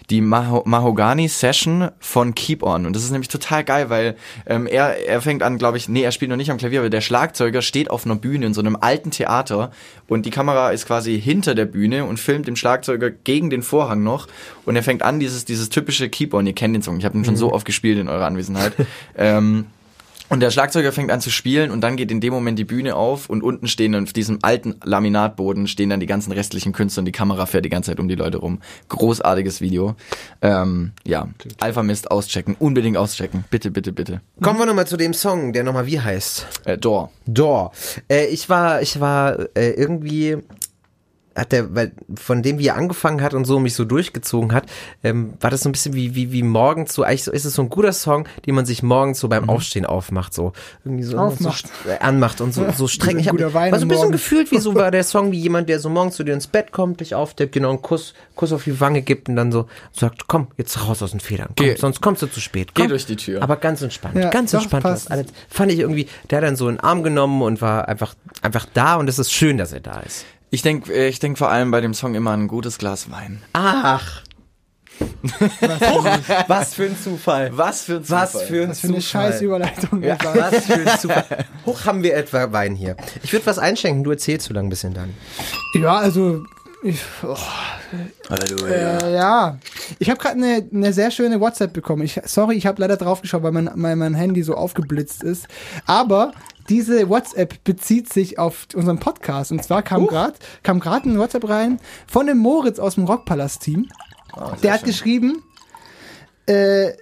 die Maho Mahogany Session von Keep On. Und das ist nämlich total geil, weil ähm, er, er fängt an, glaube ich, nee, er spielt noch nicht am Klavier, aber der Schlagzeuger steht auf einer Bühne in so einem alten Theater und die Kamera ist quasi hinter der Bühne und filmt den Schlagzeuger gegen den Vorhang noch. Und er fängt an, dieses, dieses typische Keep On, ihr kennt den Song, ich habe ihn schon so oft gespielt in eurer Anwesenheit. ähm, und der Schlagzeuger fängt an zu spielen und dann geht in dem Moment die Bühne auf und unten stehen dann auf diesem alten Laminatboden stehen dann die ganzen restlichen Künstler und die Kamera fährt die ganze Zeit um die Leute rum. Großartiges Video. Ähm, ja, Alpha Mist auschecken, unbedingt auschecken. Bitte, bitte, bitte. Kommen wir nochmal zu dem Song, der nochmal wie heißt? Äh, Door. Door. Äh, ich war, ich war äh, irgendwie hat der, weil von dem wie er angefangen hat und so mich so durchgezogen hat, ähm, war das so ein bisschen wie wie wie morgens so eigentlich so ist es so ein guter Song, den man sich morgens so Mhm. beim Aufstehen aufmacht so irgendwie so Aufmacht. so, äh, anmacht und so so [laughs] streng. Ich hab, guter Wein war so ein bisschen Morgen. gefühlt wie so [laughs] war der Song wie jemand der so morgens zu dir ins Bett kommt, dich aufdeckt, genau einen Kuss Kuss auf die Wange gibt und dann so sagt, komm jetzt raus aus den Federn, komm, Geh. sonst kommst du zu spät. Geh Komm. durch die Tür. Aber ganz entspannt, Ja, ganz entspannt. Was alles fand ich irgendwie, der hat dann so in den Arm genommen und war einfach, einfach da und es ist schön, dass er da ist. Ich denke ich denk vor allem bei dem Song immer an ein gutes Glas Wein. Ach. was für ein [laughs] Zufall. Was für ein Was Zufall. für ein Was für eine Zufall. scheiß Überleitung. Ja, was für ein Zufall. [laughs] Hoch haben wir etwa Wein hier. Ich würde was einschenken, du erzählst so lange ein bisschen dann. ja, also ich, oh, äh, ja, ich habe gerade eine eine sehr schöne WhatsApp bekommen. Ich, sorry, ich habe leider draufgeschaut, weil mein, mein, mein Handy so aufgeblitzt ist. Aber diese WhatsApp bezieht sich auf unseren Podcast. Und zwar kam gerade kam gerade ein WhatsApp rein von dem Moritz aus dem Rockpalast-Team. Der hat geschrieben, äh,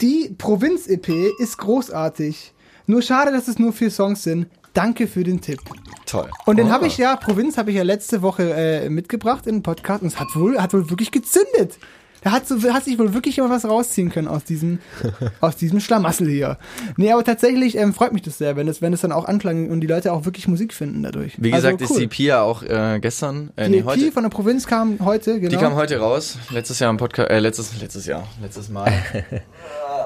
die Provinz-EP ist großartig. Nur schade, dass es nur vier Songs sind. Danke für den Tipp. Toll. Und den habe ich ja, Provinz habe ich ja letzte Woche äh, mitgebracht in den Podcast und es hat wohl, hat wohl wirklich gezündet. Da hat, so, hat sich wohl wirklich immer was rausziehen können aus diesem, [laughs] aus diesem Schlamassel hier. Nee, aber tatsächlich ähm, freut mich das sehr, wenn es, wenn es dann auch anklang und die Leute auch wirklich Musik finden dadurch. Wie Also gesagt, ist cool. die Pia auch äh, gestern, äh, Die nee, heute. von der Provinz kam heute, genau. Die kam heute raus. Letztes Jahr im Podcast, äh, letztes, letztes Jahr, letztes Mal. [laughs]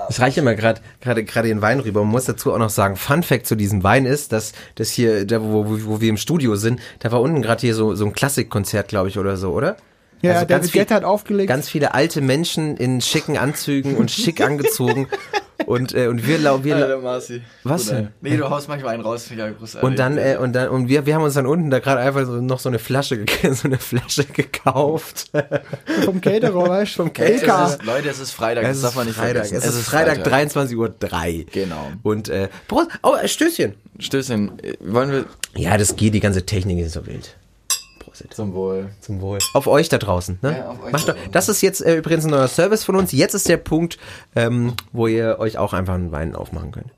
Ich reiche immer gerade gerade gerade den Wein rüber. Man muss dazu auch noch sagen, Fun Fact zu diesem Wein ist, dass das hier, da wo, wo, wo wir im Studio sind, da war unten gerade hier so so ein Klassikkonzert, glaube ich, oder so, oder? Ja, also viel- Guetta hat aufgelegt. Ganz viele alte Menschen in schicken Anzügen und schick [laughs] angezogen und äh, und wir lau wir Marci. Was denn? Nee, du haust manchmal einen raus. Ja, und dann äh, und dann und wir wir haben uns dann unten da gerade einfach so, noch so eine Flasche [laughs] so eine Flasche gekauft. [laughs] vom Caterer, weißt du? Vom es Caterer. ist, Leute, es ist Freitag, das darf man nicht Freitag. vergessen. Es, ist Freitag, 23.03 Uhr. Genau. Und äh, Prost. Oh, äh, Stößchen. Stößchen, äh, wollen wir Ja, das geht, die ganze Technik ist so wild. Prost. zum Wohl. Zum Wohl. Auf euch da draußen, ne? Ja, auf euch Macht da draußen. das ist jetzt äh, übrigens ein neuer Service von uns. Jetzt ist der Punkt, ähm, wo ihr euch auch einfach einen Wein aufmachen könnt.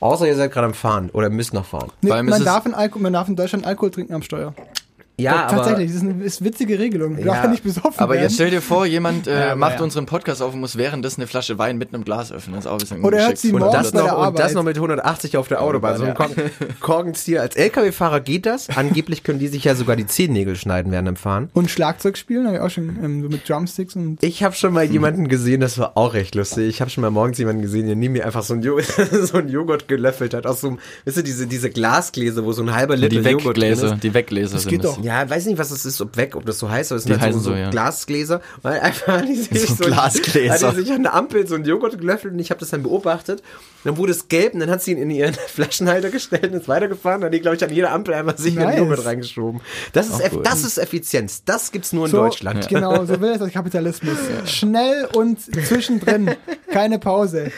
Außer ihr seid gerade am Fahren oder müsst noch fahren. Nee, man, darf in Alko man darf in Deutschland Alkohol trinken am Steuer. Ja, Tatsächlich, das ist eine ist witzige Regelung. Du Ja, ja nicht besoffen Aber werden. jetzt stell dir vor, jemand äh, aber macht ja. unseren Podcast auf und muss währenddessen eine Flasche Wein mit einem Glas öffnen. Das ist auch ein bisschen Oder hört sie Und morgens das, noch, und das noch mit 180 auf der Autobahn. So ein Kork [laughs] Korkenzieher. Als LKW-Fahrer geht das. Angeblich können die sich ja sogar die Zehennägel schneiden während dem Fahren. Und Schlagzeug spielen, habe ich auch schon ähm, so mit Drumsticks und Ich habe schon mal jemanden gesehen, das war auch recht lustig. Ich habe schon mal morgens jemanden gesehen, der neben mir einfach so ein, Jo- [laughs] so ein Joghurt gelöffelt hat. Aus so einem, weißt du, diese, diese Glasgläser, wo so ein halber Liter Die Joghurt drin Weggläser, ist. die Weggläser sind geht es. doch. Ja, weiß nicht, was das ist, ob weg, ob das so heißt, aber es sind halt so, so, ja. Glasgläser. Und einfach hat die [laughs] sich So so, Glasgläser. Hat die sich an der Ampel so ein Joghurt gelöffelt und ich habe das dann beobachtet. Dann wurde es gelb und dann hat sie ihn in ihren [laughs] Flaschenhalter gestellt und ist weitergefahren. Dann hat die, glaube ich, an jeder Ampel einfach sich Nice. einen Joghurt reingeschoben. Das ist, cool. das ist Effizienz. Das gibt's nur in so, Deutschland. [laughs] Genau, so will es der Kapitalismus. Schnell und zwischendrin. Keine Pause.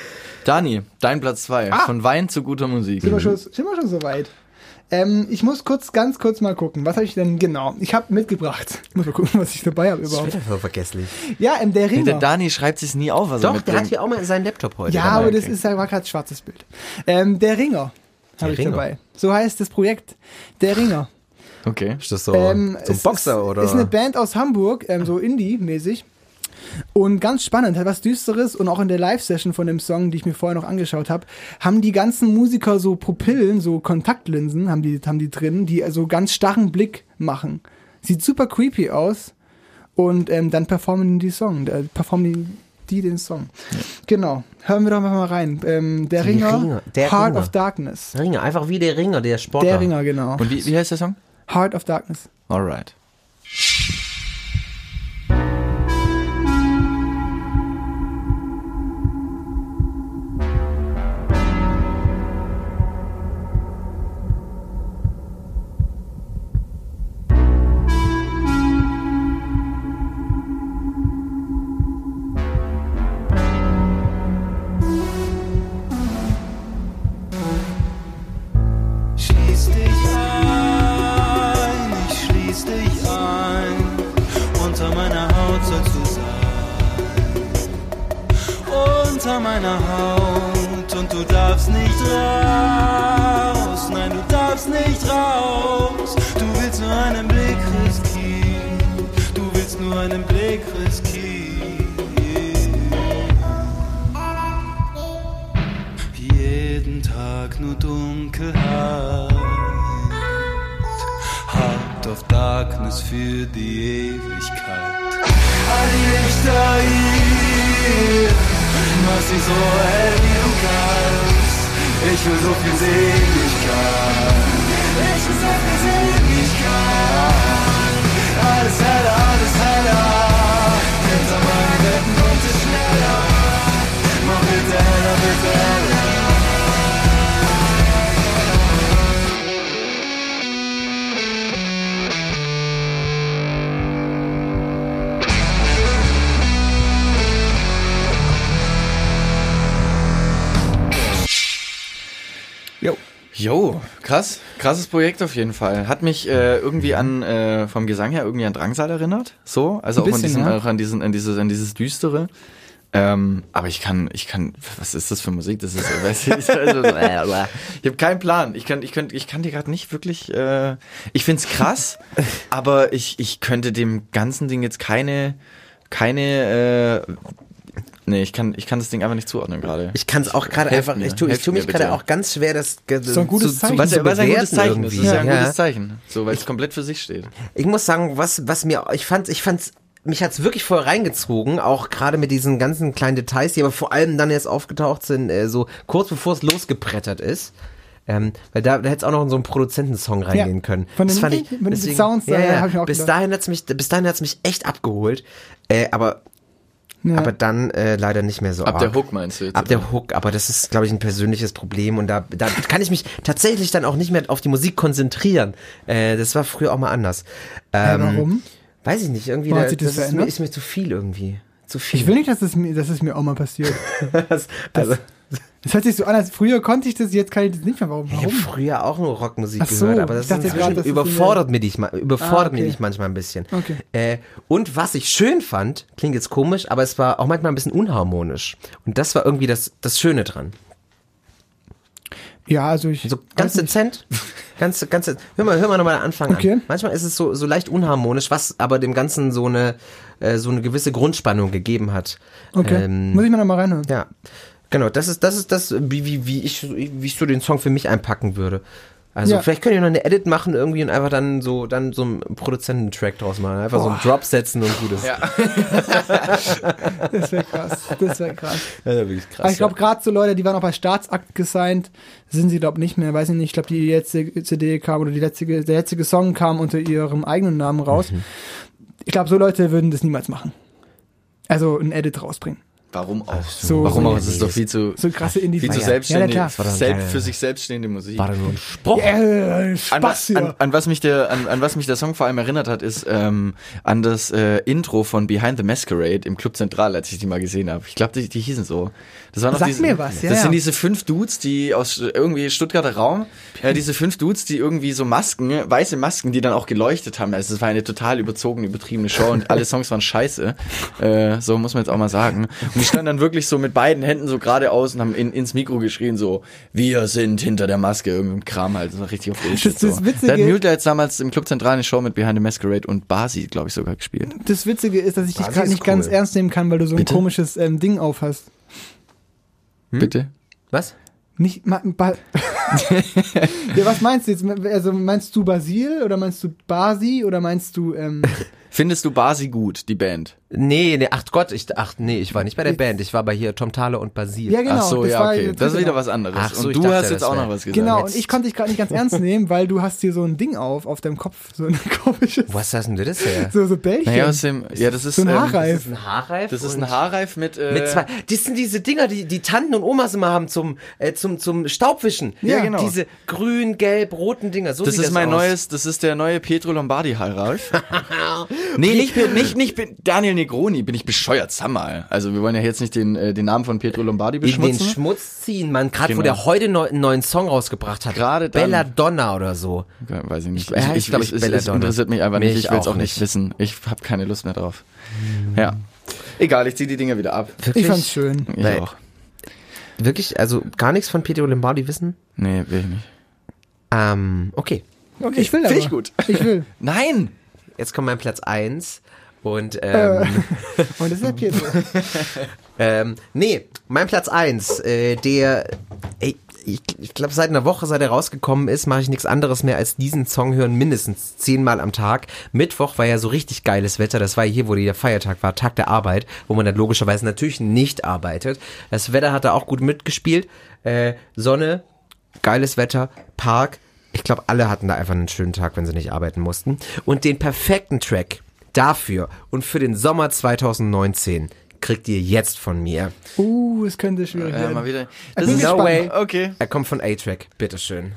Dani, dein Platz zwei Ah. Von Wein zu guter Musik. Sind wir schon, sind wir schon so weit? Ähm, ich muss kurz, ganz kurz mal gucken. Was habe ich denn genau? Ich habe mitgebracht. Ich muss mal gucken, was ich dabei habe Das überhaupt. wird ja vergesslich. Ja, ähm, der Nee, Ringer. der Dani schreibt sich nie auf, was er Doch, der hat hier auch mal seinen Laptop heute. ja, dabei. aber das ist ja war gerade schwarzes Bild. Ähm, der Ringer habe ich Ringer. dabei. So heißt das Projekt. Der Ringer. Okay. Ist das so, Ähm, so ein Boxer ist, oder? Ist eine Band aus Hamburg, ähm, so Indie-mäßig. Und ganz spannend, hat was Düsteres und auch in der Live-Session von dem Song, die ich mir vorher noch angeschaut habe, haben die ganzen Musiker so Pupillen, so Kontaktlinsen, haben die, haben die drin, die also ganz starren Blick machen. Sieht super creepy aus. Und ähm, dann performen die Song, äh, performen die, die den Song. Genau. Hören wir doch mal rein. Ähm, der Die Ringer, Ringer, der Heart Ringer. of Darkness. Ringer, einfach wie der Ringer, der Sportler. Der Ringer, genau. Und wie, wie heißt der Song? Heart of Darkness. Alright. Krasses Projekt auf jeden Fall. Hat mich äh, irgendwie an, äh, vom Gesang her irgendwie an Drangsal erinnert. So, also Ein auch an, bisschen, diesen, ja. auch an, diesen, an, dieses, an dieses Düstere. Ähm, aber ich kann, ich kann, was ist das für Musik? Das ist, weiß [laughs] ich, also, ich habe keinen Plan. Ich kann, ich könnte, ich kann dir gerade nicht wirklich. Äh, ich find's krass, [laughs] aber ich, ich könnte dem ganzen Ding jetzt keine, keine. Äh, nee, ich kann, ich kann das Ding einfach nicht zuordnen gerade. Ich kann es auch gerade einfach, mir, ich tue tu mich mir gerade auch ganz schwer, das So ein gutes Zeichen. Was, zu was ein gutes Zeichen ist. Das ist ja ein irgendwie. gutes Zeichen. So, weil es komplett für sich steht. Ich muss sagen, was, was mir, ich fand, ich fand's, mich hat's wirklich voll reingezogen, auch gerade mit diesen ganzen kleinen Details, die aber vor allem dann jetzt aufgetaucht sind, äh, so kurz bevor es losgebrettert ist. Ähm, weil da, da hätte es auch noch in so einen Produzentensong reingehen Ja, können. von das den- fand ich, den deswegen, Sounds, ja, da ja, hab ich auch bis gedacht. dahin hat's mich, bis dahin hat's mich echt abgeholt. Äh, aber, Ja. aber dann äh, leider nicht mehr so Ab arg. der Hook meinst du jetzt? Ab oder? der Hook, aber das ist, glaube ich, ein persönliches Problem und da, da kann ich mich tatsächlich dann auch nicht mehr auf die Musik konzentrieren. Äh, das war früher auch mal anders. Ja, Ähm, warum? Weiß ich nicht, irgendwie, Warum da, hat sich das das, ist, mir, verändert? ist mir zu viel irgendwie. Zu viel. Ich will nicht, dass es mir, dass es mir auch mal passiert. [laughs] das, also, Das hört sich so an, als früher konnte ich das, jetzt kann ich das nicht mehr. Warum? ich habe früher auch nur Rockmusik so, gehört, aber ich das inzwischen das ist überfordert, mich, ma- überfordert Ah, okay. mich manchmal ein bisschen. Okay. Äh, und was ich schön fand, klingt jetzt komisch, aber es war auch manchmal ein bisschen unharmonisch. Und das war irgendwie das, das Schöne dran. Ja, also ich. So ganz dezent. Ganz, ganz, hör mal, hör mal nochmal den Anfang Okay. an. Manchmal ist es so, so leicht unharmonisch, was aber dem Ganzen so eine, äh, so eine gewisse Grundspannung gegeben hat. Okay. Ähm, Muss ich mal noch mal reinhören. ja. Genau, das ist, das ist das, wie, wie, wie ich, wie ich so den Song für mich einpacken würde. Also Ja. vielleicht könnt ihr noch eine Edit machen irgendwie und einfach dann so, dann so einen Produzententrack draus machen. Einfach so einen Drop setzen und gutes. Ja, [laughs] Das wäre krass. Das wäre kraz. das ist wirklich krass. Aber ich glaube, gerade so Leute, die waren auch bei Staatsakt gesigned, sind sie, glaube nicht mehr. Weiß ich nicht. Ich glaube, die jetzige CD kam oder die letzte, der jetzige Song kam unter ihrem eigenen Namen raus. Mhm. Ich glaube, so Leute würden das niemals machen. Also ein Edit rausbringen. Warum auch? So- Warum so- auch? Es ist doch viel zu, So krasse indie viel zu Ja, selbstständig, ein selbst, für sich selbststehende Musik. War da nur ein Spruch? Ja, äh, An, Spaß was- hier. an, an was mich der an, an was mich der Song vor allem erinnert hat, ist ähm, an das äh, Intro von Behind the Masquerade im Club Zentral, als ich die mal gesehen habe. Ich glaube, die, die hießen so. Das waren Sag diese, mir was, ja, Das ja. sind diese fünf Dudes, die aus irgendwie Stuttgarter Raum, äh, diese fünf Dudes, die irgendwie so Masken, weiße Masken, die dann auch geleuchtet haben. Also es war eine total überzogene, übertriebene Show und alle Songs waren scheiße. Äh, so muss man jetzt auch mal sagen. Und die standen dann wirklich so mit beiden Händen so geradeaus und haben in, ins Mikro geschrien so, wir sind hinter der Maske, irgendein Kram halt. Das war richtig auf Bullshit. Das- das so. Witzige- Da hat Mule jetzt damals im Club Zentral eine Show mit Behind the Masquerade und Basi, glaube ich, sogar gespielt. Das Witzige ist, dass ich dich gerade nicht ganz cool. ernst nehmen kann, weil du so ein Bitte? komisches ähm, Ding aufhast. Bitte? Was? Nicht, ma, ba, [laughs] ja, was meinst du jetzt? Also meinst du Basil oder meinst du Basi oder meinst du, ähm, [laughs] Findest du Basi gut, die Band? Nee, nee, ach Gott, ich, ach nee, ich war nicht bei der Band, ich war bei hier Tom Thaler und Basil. ja genau. Ach so, das ja, war okay. Das ist wieder genau. was anderes. Ach so, und du dachte, hast das jetzt auch noch was gesagt. Genau, Jetzt- und ich konnte dich gerade nicht ganz ernst nehmen, weil du hast hier so ein Ding auf, auf deinem Kopf, so ein [laughs] komisches, Was hast denn du das her? so, so Bällchen. Naja, aus dem, ja, das ist, so ein ähm, Haarreif. ein Haarreif? Das ist ein Haarreif mit, äh, Mit zwei, das sind diese Dinger, die die Tanten und Omas immer haben zum äh, zum zum Staubwischen. Ja, genau. Diese grün, gelb, roten Dinger. So das sieht ist mein aus. neues, das ist der neue Pietro Lombardi Haarreif. [laughs] nee, nicht, nicht, nicht, nicht Daniel Negroni, bin ich bescheuert, sag mal. Also wir wollen ja jetzt nicht den, äh, den Namen von Pietro Lombardi In den beschmutzen. Schmutz ziehen, man. Gerade wo Genau. der heute neu, einen neuen Song rausgebracht hat. Gerade dann. Belladonna oder so. Ja, weiß ich nicht. Ich- ich ich es, es Belladonna. interessiert mich einfach nicht. Mich Ich will es auch auch nicht nicht. wissen. Ich habe keine Lust mehr drauf. Ja. Egal, ich zieh die Dinger wieder ab. Ich fand's schön. Ich Weil- auch. Wirklich, also gar nichts von Pietro Lombardi wissen? Nee, will ich nicht. Ähm, okay. Okay, ich will aber. Finde ich gut. Ich will. [laughs] Nein! Jetzt kommt mein Platz 1 und Äh, [laughs] ähm, und ist der Pietro. [laughs] Ähm, nee, mein Platz eins, äh, der, ey, ich, ich glaube, seit einer Woche, seit er rausgekommen ist, mache ich nichts anderes mehr als diesen Song hören, mindestens zehnmal am Tag. Mittwoch war ja so richtig geiles Wetter, das war hier, wo der Feiertag war, Tag der Arbeit, wo man dann logischerweise natürlich nicht arbeitet. Das Wetter hat da auch gut mitgespielt. Äh, Sonne, geiles Wetter, Park. Ich glaube, alle hatten da einfach einen schönen Tag, wenn sie nicht arbeiten mussten. Und den perfekten Track dafür und für den Sommer 2019 kriegt ihr jetzt von mir. Uh, es könnte schwierig Ja, werden. mal wieder. Ich Das ist. No way. Okay. Er kommt von A-Track, bitteschön.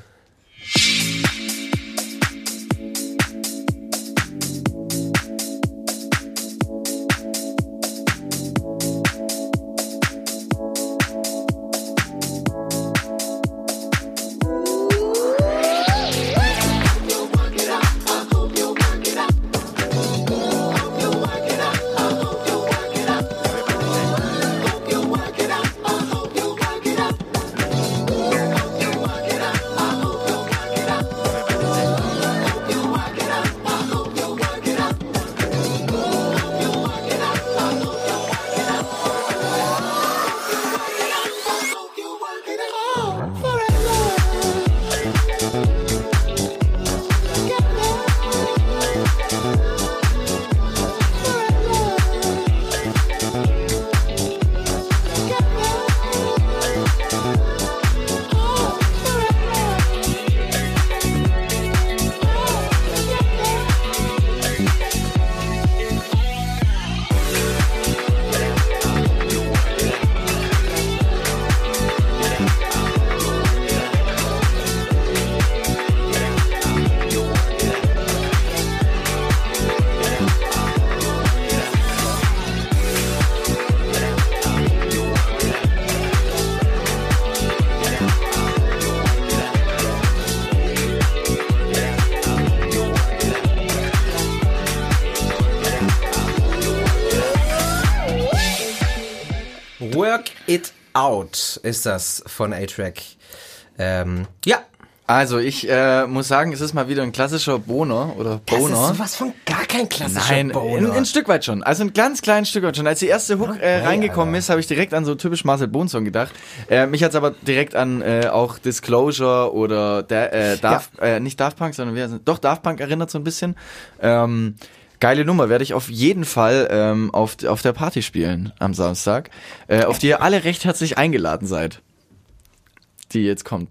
Ist das von A-Track. Ähm, ja. Also ich äh, muss sagen, es ist mal wieder ein klassischer Boner oder Das Boner. ist sowas von gar kein klassischer Nein, ein, Boner. ein Stück weit schon. Also ein ganz kleines Stück weit schon. Als die erste Hook äh, Okay, reingekommen Alter. ist, habe ich direkt an so typisch Marcel Bohn-Song gedacht. Äh, mich hat's aber direkt an äh, auch Disclosure oder da, äh, Daft, äh, nicht Daft Punk, sondern es? Doch Daft Punk erinnert so ein bisschen. Ähm, geile Nummer, werde ich auf jeden Fall ähm, auf, auf der Party spielen am Samstag, äh, auf die ihr alle recht herzlich eingeladen seid. Die jetzt kommt.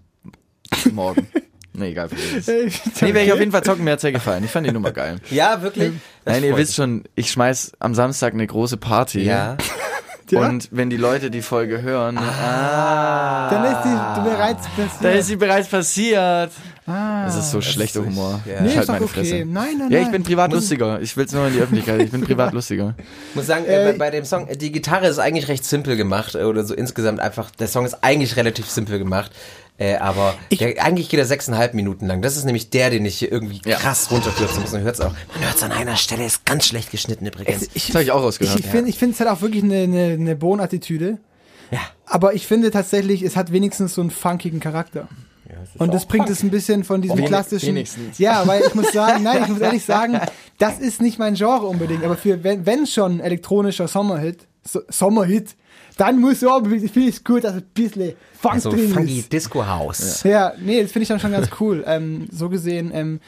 Morgen. [laughs] nee, egal. Nee, werde ich auf jeden Fall zocken, mir hat's sehr gefallen. Ich fand die Nummer geil. ja, wirklich. Das Nein, ihr wisst schon, ich schmeiß am Samstag eine große Party. Ja. [laughs] Ja. Und wenn die Leute die Folge hören, Dann ist die bereits passiert. ist sie bereits passiert. Ah, Das ist so schlechter Humor. Nee, Ich halt ist doch meine okay. Fresse. Nein, nein, Ja, ich bin privat lustiger. Ich will's nur in die Öffentlichkeit. Ich bin privat lustiger. Ich muss sagen, äh, bei, bei dem Song, äh, die Gitarre ist eigentlich recht simpel gemacht, äh, oder so insgesamt einfach, der Song ist eigentlich relativ simpel gemacht. Äh, aber der, eigentlich geht er sechseinhalb Minuten lang. Das ist nämlich der, den ich hier irgendwie Ja. krass runterkürzen muss. Man hört es auch. Man hört es an einer Stelle, ist ganz schlecht geschnitten übrigens. Ich, Das habe ich auch rausgehört. ich finde, ich finde, es hat auch wirklich eine, eine, eine Bohnenattitüde. Ja. Aber ich finde tatsächlich, es hat wenigstens so einen funkigen Charakter. Und das bringt es ein bisschen von diesem Wenig- klassischen. wenigstens. Ja, weil ich muss sagen, [laughs] nein, ich muss ehrlich sagen, das ist nicht mein Genre unbedingt. Aber für wenn, wenn schon elektronischer Sommerhit, so, Sommerhit, dann muss ja, finde ich es gut, dass ein bisschen Funk Also drin Funky ist. Disco House. Ja, nee, das finde ich dann schon ganz cool. [laughs] Ähm, so gesehen, ähm,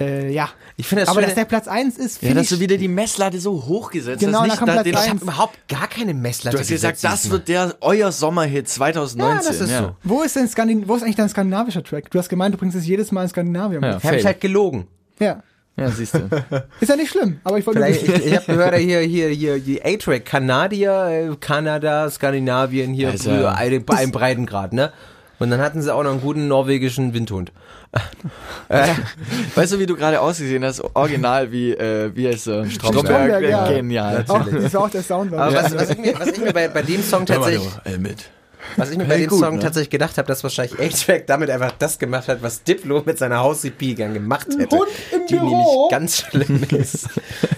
äh, ja. Ich finde das Aber dass der Platz 1 ist, Ja, finde dass ich du wieder die Messlatte so hochgesetzt Genau, hast. da Nicht kommt da, Platz den, eins. Ich habe überhaupt gar keine Messlatte du hast gesagt, das wird der euer Sommerhit 2019. Ja, das ist so. Wo ist denn Skandin wo ist eigentlich dein skandinavischer Track? Du hast gemeint, du bringst es jedes Mal in Skandinavien. Ja. Habe ich halt gelogen. ja. Ja, siehst du. [laughs] Ist ja nicht schlimm, aber ich wollte nur Vielleicht, [laughs] ich, ich habe gehört, hier, hier, hier, die A-Track, Kanadier, äh, Kanada, Skandinavien, hier, Also, Ja, ja- bei einem Breitengrad, ne? Und dann hatten sie auch noch einen guten norwegischen Windhund. [laughs] Weißt du, wie du gerade ausgesehen hast? Original wie, äh, wie heißt er? Stromberg, ja. Genial. auch, das war auch der Sound. Aber war was, was, ich mir, was ich mir bei, bei dem Song tatsächlich, Ey, mit. Was ich mir bei Hey, dem gut, Song ne? tatsächlich gedacht habe, dass wahrscheinlich A-Track damit einfach das gemacht hat, was Diplo mit seiner Haus-EP gern gemacht hätte. Hund im die Büro. nämlich ganz schlimm ist.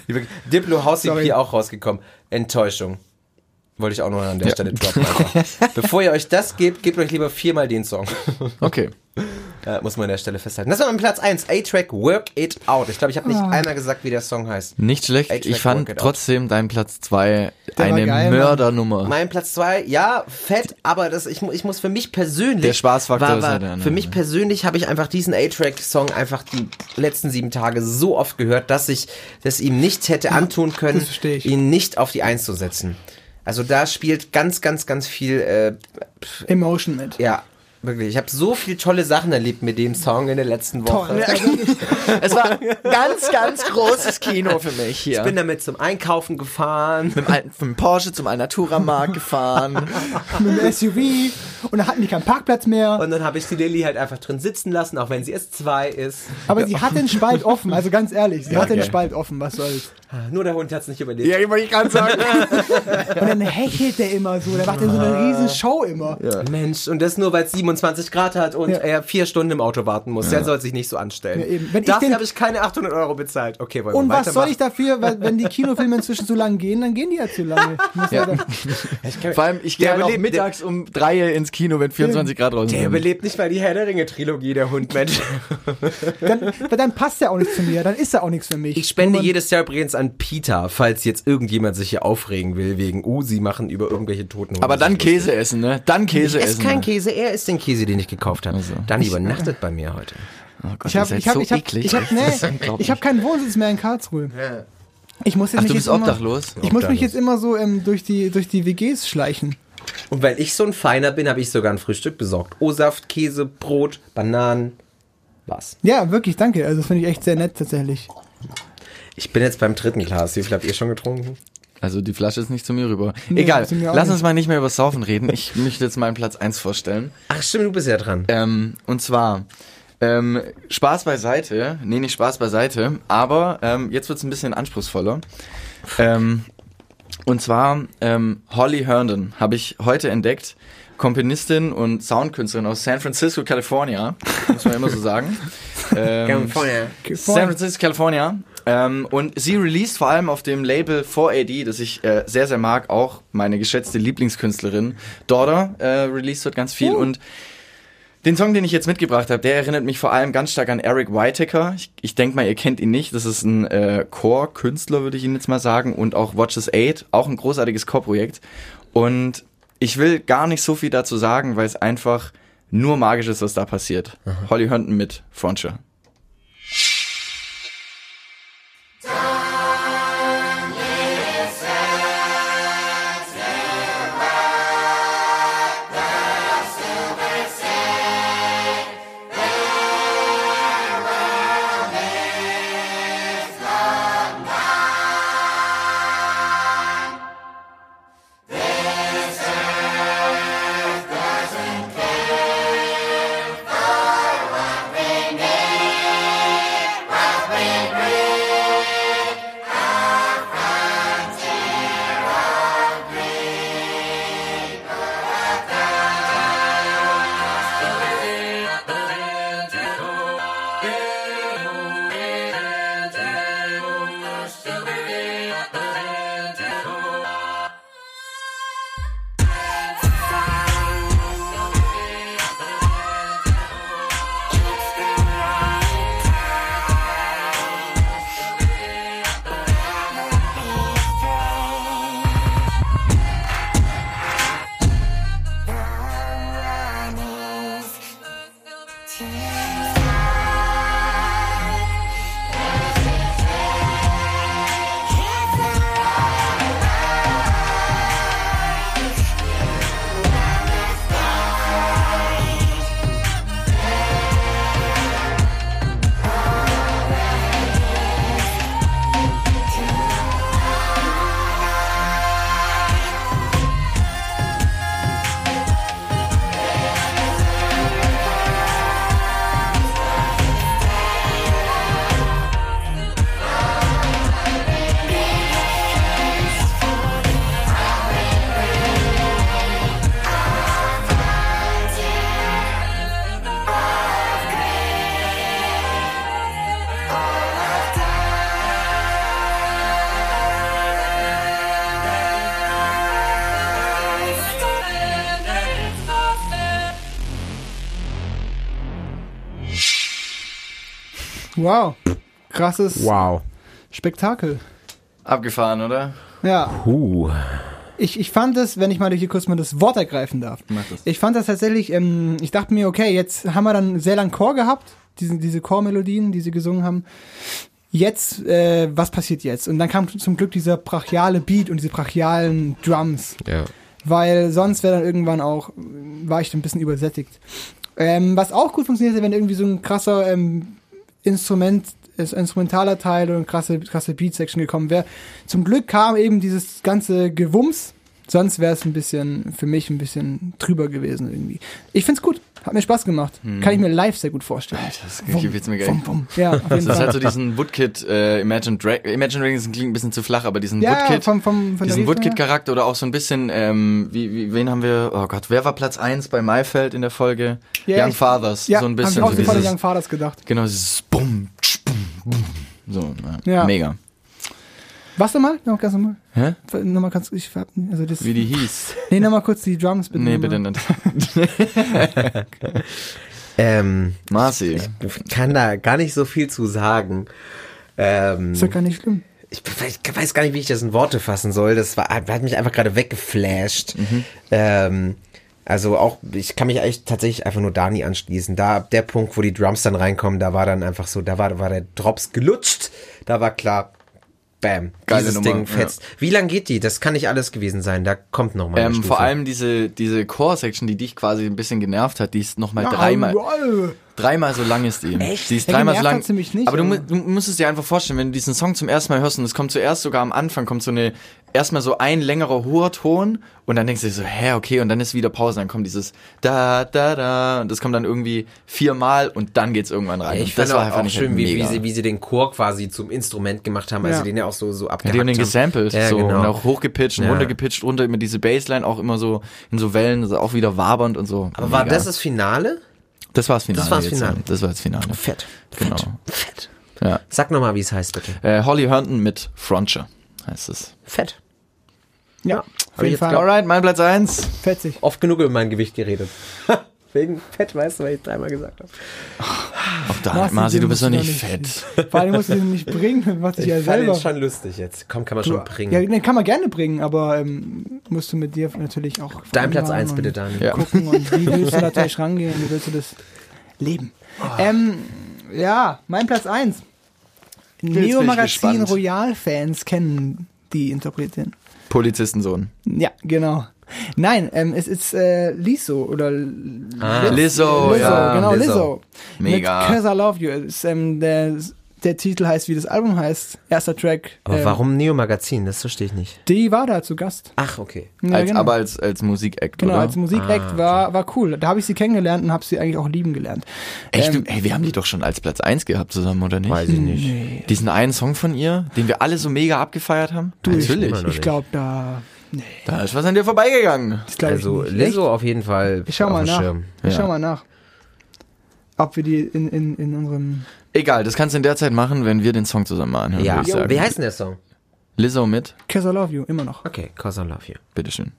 [laughs] Diplo Haus-EP Sorry. auch rausgekommen. Enttäuschung. Wollte ich auch noch an der Stelle droppen. Einfach. [laughs] Bevor ihr euch das gebt, gebt euch lieber viermal den Song. Okay. Ja, muss man an der Stelle festhalten. Das war mein Platz 1, A-Track Work It Out. Ich glaube, ich habe nicht einmal gesagt, wie der Song heißt. Nicht schlecht. Ich fand Out. trotzdem deinen Platz 2 Der war eine geil, Mann. Mördernummer. Mein Platz 2, ja, fett, aber das, ich, ich muss für mich persönlich. Der Spaßfaktor war, ist war, halt der andere, Für mich ne? persönlich habe ich einfach diesen A-Track-Song einfach die letzten sieben Tage so oft gehört, dass ich das ihm nicht hätte antun können, ihn nicht auf die Eins zu setzen. Also da spielt ganz, ganz, ganz viel, äh, Emotion mit. ja, wirklich. Ich habe so viele tolle Sachen erlebt mit dem Song in der letzten Woche. Toll. Also, Es war ganz, ganz großes Kino für mich hier. Ich bin damit zum Einkaufen gefahren. mit dem alten mit dem Porsche zum Alnatura-Markt gefahren. [laughs] mit dem SUV und da hatten die keinen Parkplatz mehr. Und dann habe ich die Lilly halt einfach drin sitzen lassen, auch wenn sie erst zwei ist. Aber sie hatte den Spalt offen, also ganz ehrlich, sie hatte den geil. Spalt offen, was soll's. Nur der Hund hat's nicht überlebt. ja, wollte ich gerade sagen. Und dann hechelt der immer so, der macht ja so eine riesen Show immer. Mensch, und das nur, weil es 27 Grad hat und Ja. er vier Stunden im Auto warten muss. Der soll sich nicht so anstellen. Ja, eben. Wenn Dafür habe ich keine 800 Euro bezahlt. Okay, wollen Und wir was soll ich dafür, weil wenn die Kinofilme inzwischen zu lang gehen, dann gehen die ja zu lange. Ja. [laughs] Vor allem, ich gehe Der halt mittags um drei ins Kino, wenn 24 Grad draußen Der sind. überlebt nicht mal die Herr der Ringe-Trilogie, der Hund, Mensch. [laughs] dann, dann passt er auch nicht zu mir, dann ist er auch nichts für mich. Ich spende jedes Jahr übrigens an Peter, falls jetzt irgendjemand sich hier aufregen will, wegen, uh, sie machen über irgendwelche toten Hunde. Aber dann. Käse essen, ne? Dann Käse Ich esse essen. kein ne? Käse, er isst den Käse, den ich gekauft habe. Also. Dann übernachtet bei mir heute. Oh Gott, Ich habe ich hab, so ich hab, eklig. ich hab, Das nee, ich hab keinen Wohnsitz mehr in Karlsruhe. Ich muss jetzt Ach, mich du bist jetzt immer, obdachlos? Ich muss mich jetzt immer so ähm, durch, die, durch die WGs schleichen. Und weil ich so ein Feiner bin, habe ich sogar ein Frühstück besorgt. O-Saft, Käse, Brot, Bananen. Was? Ja, wirklich, danke. Also das finde ich echt sehr nett tatsächlich. Ich bin jetzt beim dritten Glas. Wie viel habt ihr schon getrunken? Also die Flasche ist nicht zu mir rüber. Nee, Egal, lass uns mal nicht mehr über Saufen reden. Ich [laughs] möchte jetzt meinen Platz 1 vorstellen. Ach stimmt, du bist ja dran. Ähm, und zwar, ähm, Spaß beiseite. Nee, nicht Spaß beiseite. Aber ähm, jetzt wird's ein bisschen anspruchsvoller. Ähm, und zwar ähm, Holly Herndon habe ich heute entdeckt. Komponistin und Soundkünstlerin aus San Francisco, California. Muss man immer so sagen. [laughs] ähm, San Francisco, California. Ähm, und sie released vor allem auf dem Label 4AD, das ich äh, sehr, sehr mag, auch meine geschätzte Lieblingskünstlerin. Daughter äh, released dort ganz viel. Und den Song, den ich jetzt mitgebracht habe, der erinnert mich vor allem ganz stark an Eric Whitaker. Ich, ich denke mal, ihr kennt ihn nicht. Das ist ein äh, Core-Künstler, würde ich ihn jetzt mal sagen. Und auch Watches 8, auch ein großartiges Core-Projekt. Und ich will gar nicht so viel dazu sagen, weil es einfach nur magisch ist, was da passiert. Holly Herndon mit Frontier. Wow. Krasses Wow. Spektakel. Abgefahren, oder? Ja. Puh. Ich, ich fand es, wenn ich mal hier kurz mal das Wort ergreifen darf. Ich fand das tatsächlich, ähm, ich dachte mir, okay, jetzt haben wir dann sehr lang Chor gehabt, diese, diese Chormelodien, die sie gesungen haben. Jetzt, äh, was passiert jetzt? Und dann kam zum Glück dieser brachiale Beat und diese brachialen Drums. Ja. Weil sonst wäre dann irgendwann auch, war ich dann ein bisschen übersättigt. Ähm, was auch gut funktioniert, wenn irgendwie so ein krasser ähm, Instrument, ist instrumentaler Teil eine krasse, krasse Beat-Section gekommen wäre. Zum Glück kam eben dieses ganze Gewumms, sonst wäre es ein bisschen, für mich ein bisschen drüber gewesen irgendwie. Ich find's gut, hat mir Spaß gemacht. Kann ich mir live sehr gut vorstellen. Das gefällt mir geil. Wum, wum. Ja, auf jeden Das hat Fall. so diesen Woodkid, äh, Imagine, Dra Imagine Dragons klingt ein bisschen zu flach, aber diesen Ja, Woodkid, vom, vom, von diesen. Woodkid-Charakter oder auch so ein bisschen, ähm, wie, wie, wen haben wir, oh Gott, wer war Platz 1 bei Maifeld in der Folge? Ja, Young ich- Fathers, Ja, so ein hab bisschen. ich auch so dieses, Young Fathers gedacht. genau, dieses Bum, tsch, bum, bum. So, Ja. mega. Was nochmal? Noch ganz normal. Hä? Nochmal ganz, ich hab, also das, Wie die hieß? nee, nochmal kurz die Drums bitte. Nee, nochmal. bitte nicht. [laughs] Ähm, Marci. ich kann da gar nicht so viel zu sagen. Ähm, Ist doch gar nicht schlimm. ich, ich weiß gar nicht, wie ich das in Worte fassen soll. Das war, hat mich einfach gerade weggeflasht. Ähm, also auch, ich kann mich eigentlich tatsächlich einfach nur Dani anschließen. Da ab der Punkt, wo die Drums dann reinkommen, da war dann einfach so, da war, war der Drops gelutscht. Da war klar, bam, Geile dieses Nummer, Ding fetzt. Wie lang geht die? Das kann nicht alles gewesen sein. Da kommt noch mal eine Ähm, Stufe. vor allem diese, diese Core-Section, die dich quasi ein bisschen genervt hat, die ist nochmal Ja, dreimal, wow. dreimal so lang ist die. Echt? Die ist Ja, dreimal so lang. nicht, aber du, du musst es dir einfach vorstellen, wenn du diesen Song zum ersten Mal hörst und es kommt zuerst sogar am Anfang, kommt so eine, erstmal so ein längerer hoher Ton und dann denkst du dir so, hä, okay, und dann ist wieder Pause, dann kommt dieses da, da, da und das kommt dann irgendwie viermal und dann geht's irgendwann rein. Ja, ich Und das war auch, einfach auch nicht schön, wie, wie, mega. sie, wie sie den Chor quasi zum Instrument gemacht haben, also Ja. den ja auch so, so Ja, abgehackt die haben den haben. gesampelt, Ja, so, genau. und auch hochgepitcht und Ja. runtergepitcht, runter immer diese Bassline, auch immer so in so Wellen, also auch wieder wabernd und so. Aber war Mega. das das Finale? Das war das Finale. Das war das jetzt, Finale. ja. Das war das Finale. Fett. Genau. Fett. Fett. Ja. Sag nochmal, wie es heißt, bitte. Äh, Holly Herndon mit Frontier heißt es. Fett. Ja, auf jeden jetzt Fall. Alright, mein Platz 1. Fetzig. Oft genug über mein Gewicht geredet. [laughs] Wegen Fett, weißt du, weil ich dreimal gesagt habe. Auch da, Marci, du bist doch nicht fett. [laughs] Vor allem musst du den nicht bringen, was ich ja Ich fand selber. den schon lustig jetzt. Komm, kann man schon bringen. Ja, den kann man gerne bringen, aber ähm, musst du mit dir natürlich auch Dein Platz vereinbaren 1 bitte, Daniel. Ja. Gucken und wie willst du natürlich [laughs] rangehen, wie willst du das leben. Ähm, ja, mein Platz 1. bin ich Neo-Magazin. Royal-Fans kennen die Interpretin. Polizistensohn. Ja, genau. Nein, ähm, es ist äh, Lizzo oder Ah. Lizzo, Lizzo, ja. genau, Lizzo. Lizzo. Mega. Mit Cause I Love You. Es Ist, ähm, der, der Titel heißt, wie das Album heißt. Erster Track. Aber ähm, warum Neo Magazin? Das verstehe ich nicht. Die war da zu Gast. Ach, okay. Ja, als, genau. Aber als, als Musikact, Genau, oder? als Musikact war, war cool. Da habe ich sie kennengelernt und habe sie eigentlich auch lieben gelernt. Echt? Ähm, ey, wir haben die doch schon als Platz 1 gehabt zusammen, oder nicht? Weiß ich nicht. Diesen einen Song von ihr, den wir alle so mega abgefeiert haben? Du, ich- Natürlich. noch Ich glaube, da. Nee, Da ist was an dir vorbeigegangen. Also ich. Lizzo auf jeden Fall. Ich schau auf mal nach. Schirm. Ich Ja. schau mal nach. Ob wir die in, in, in unserem. Egal, das kannst du in der Zeit machen, wenn wir den Song zusammen mal anhören. Ja, würde ich sagen. wie heißt denn der Song? Lizzo mit, Cause I Love You, immer noch. Okay, Cause I Love You. bitteschön.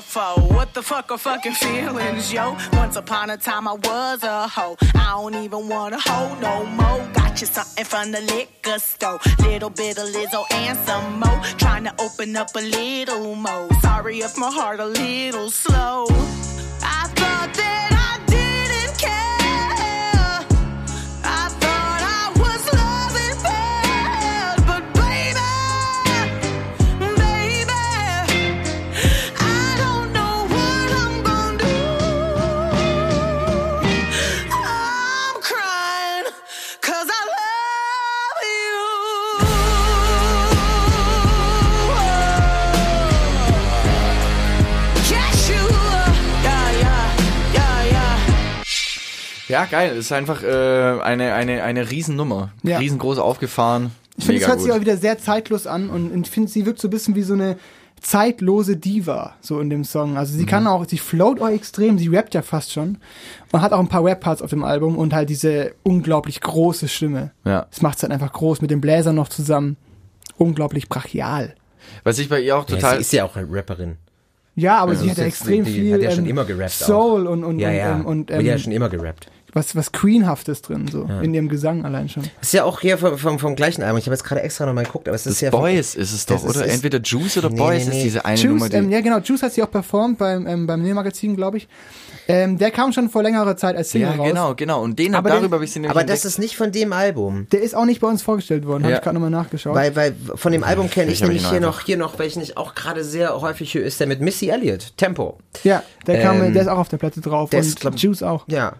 Before. What the fuck are fucking feelings, yo? Once upon a time I was a hoe. I don't even want a hoe no more. Got you something from the liquor store. Little bit of Lizzo and some more. Trying to open up a little more. Sorry if my heart a little slow. I thought that I Ja, geil. Ist einfach äh, eine, eine, eine Riesennummer. Ja. Riesengroß aufgefahren. Ich finde, es hört sich gut. auch wieder sehr zeitlos an und ich finde, sie wirkt so ein bisschen wie so eine zeitlose Diva, so in dem Song. Also Mhm. sie kann auch, sie float auch extrem, sie rappt ja fast schon und hat auch ein paar Rap-Parts auf dem Album und halt diese unglaublich große Stimme. Ja. Das macht es halt einfach groß mit dem Bläser noch zusammen. Unglaublich brachial. Was ich bei ihr auch Ja, total. sie ist ja auch eine Rapperin. Ja, aber Also sie hat ja das extrem die viel hat ja schon ähm, immer gerappt Soul und, und, Ja, ja. und, ähm, und die hat ähm, schon immer gerappt. Was, was Queenhaftes drin, so in ihrem Gesang allein schon. Ist ja auch hier vom, vom, vom gleichen Album. Ich habe jetzt gerade extra nochmal geguckt, aber es ist das ja. Boys ist es doch, oder? ist- Entweder Juice oder Nee, Boys nee, nee. ist diese eine Nummer, Juice, die. ähm, ja genau, Juice hat sie auch performt beim, ähm, beim Nähmagazin, glaube ich. Ähm, der kam schon vor längerer Zeit als Single ja, raus. genau, genau. Und den, Aber darüber den- habe ich sie nämlich Aber das ist nicht von dem Album. Der ist auch nicht bei uns vorgestellt worden, habe Ja. ich gerade nochmal nachgeschaut. Weil, weil von dem Album kenne ich Ich nämlich hier noch, hier noch, welchen ich auch gerade sehr häufig höre, ist der mit Missy Elliott, Tempo. ja, der kam, Ähm, der ist auch auf der Platte drauf. der und ist, glaub- Juice auch. Ja.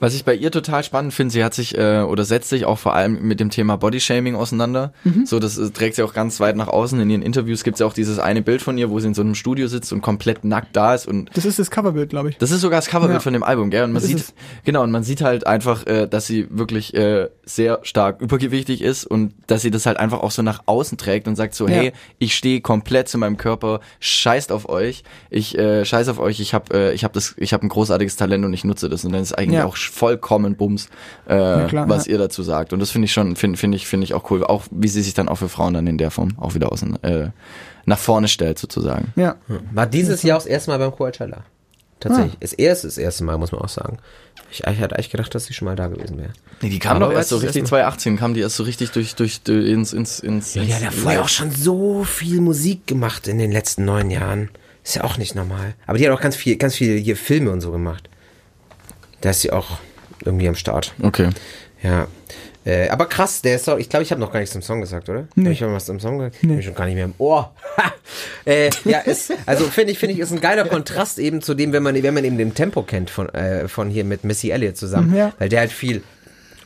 Was ich bei ihr total spannend finde, sie hat sich äh, oder setzt sich auch vor allem mit dem Thema Bodyshaming auseinander. Mhm. So, das äh, trägt sie auch ganz weit nach außen. In ihren Interviews gibt es ja auch dieses eine Bild von ihr, wo sie in so einem Studio sitzt und komplett nackt da ist und Das ist das Coverbild, glaube ich. das ist sogar das Coverbild Ja. von dem Album, gell? Und man Das ist sieht, genau, und man sieht halt einfach, äh, dass sie wirklich äh, sehr stark übergewichtig ist und dass sie das halt einfach auch so nach außen trägt und sagt so, Ja. hey, ich stehe komplett zu meinem Körper, scheißt auf euch, ich äh, scheiß auf euch, ich habe äh, ich habe das, ich habe ein großartiges Talent und ich nutze das und dann ist eigentlich Ja. auch vollkommen Bums, äh, klar, was ja. ihr dazu sagt. Und das finde ich schon, finde finde ich, finde ich auch cool, auch wie sie sich dann auch für Frauen dann in der Form auch wieder außen äh, nach vorne stellt sozusagen. Ja. War dieses Jahr auch das erste Mal beim Coachella. Tatsächlich. Das erste, das erste Mal, muss man auch sagen. Ich, ich hatte eigentlich gedacht, dass sie schon mal da gewesen wäre. Nee, die kam Aber doch erst so richtig das 2018, kam die erst so richtig durch durch, durch ins ins ins, Ja, ins der hat vorher auch schon so viel Musik gemacht in den letzten neun Jahren. Ist ja auch nicht normal. Aber die hat auch ganz viel, ganz viele hier Filme und so gemacht. Da ist sie auch irgendwie am Start. Okay. Ja. Äh, aber krass, der Song, ich glaube, ich habe noch gar nichts zum Song gesagt, oder? Nee. Hab ich habe was zum Song gesagt? Nee. Bin schon gar nicht mehr im Ohr. Ha! [laughs] äh, ja, ist, also finde ich, finde ich, ist ein geiler [laughs] Kontrast eben zu dem, wenn man, wenn man eben den Tempo kennt von, äh, von hier mit Missy Elliott zusammen. Ja. Weil der halt viel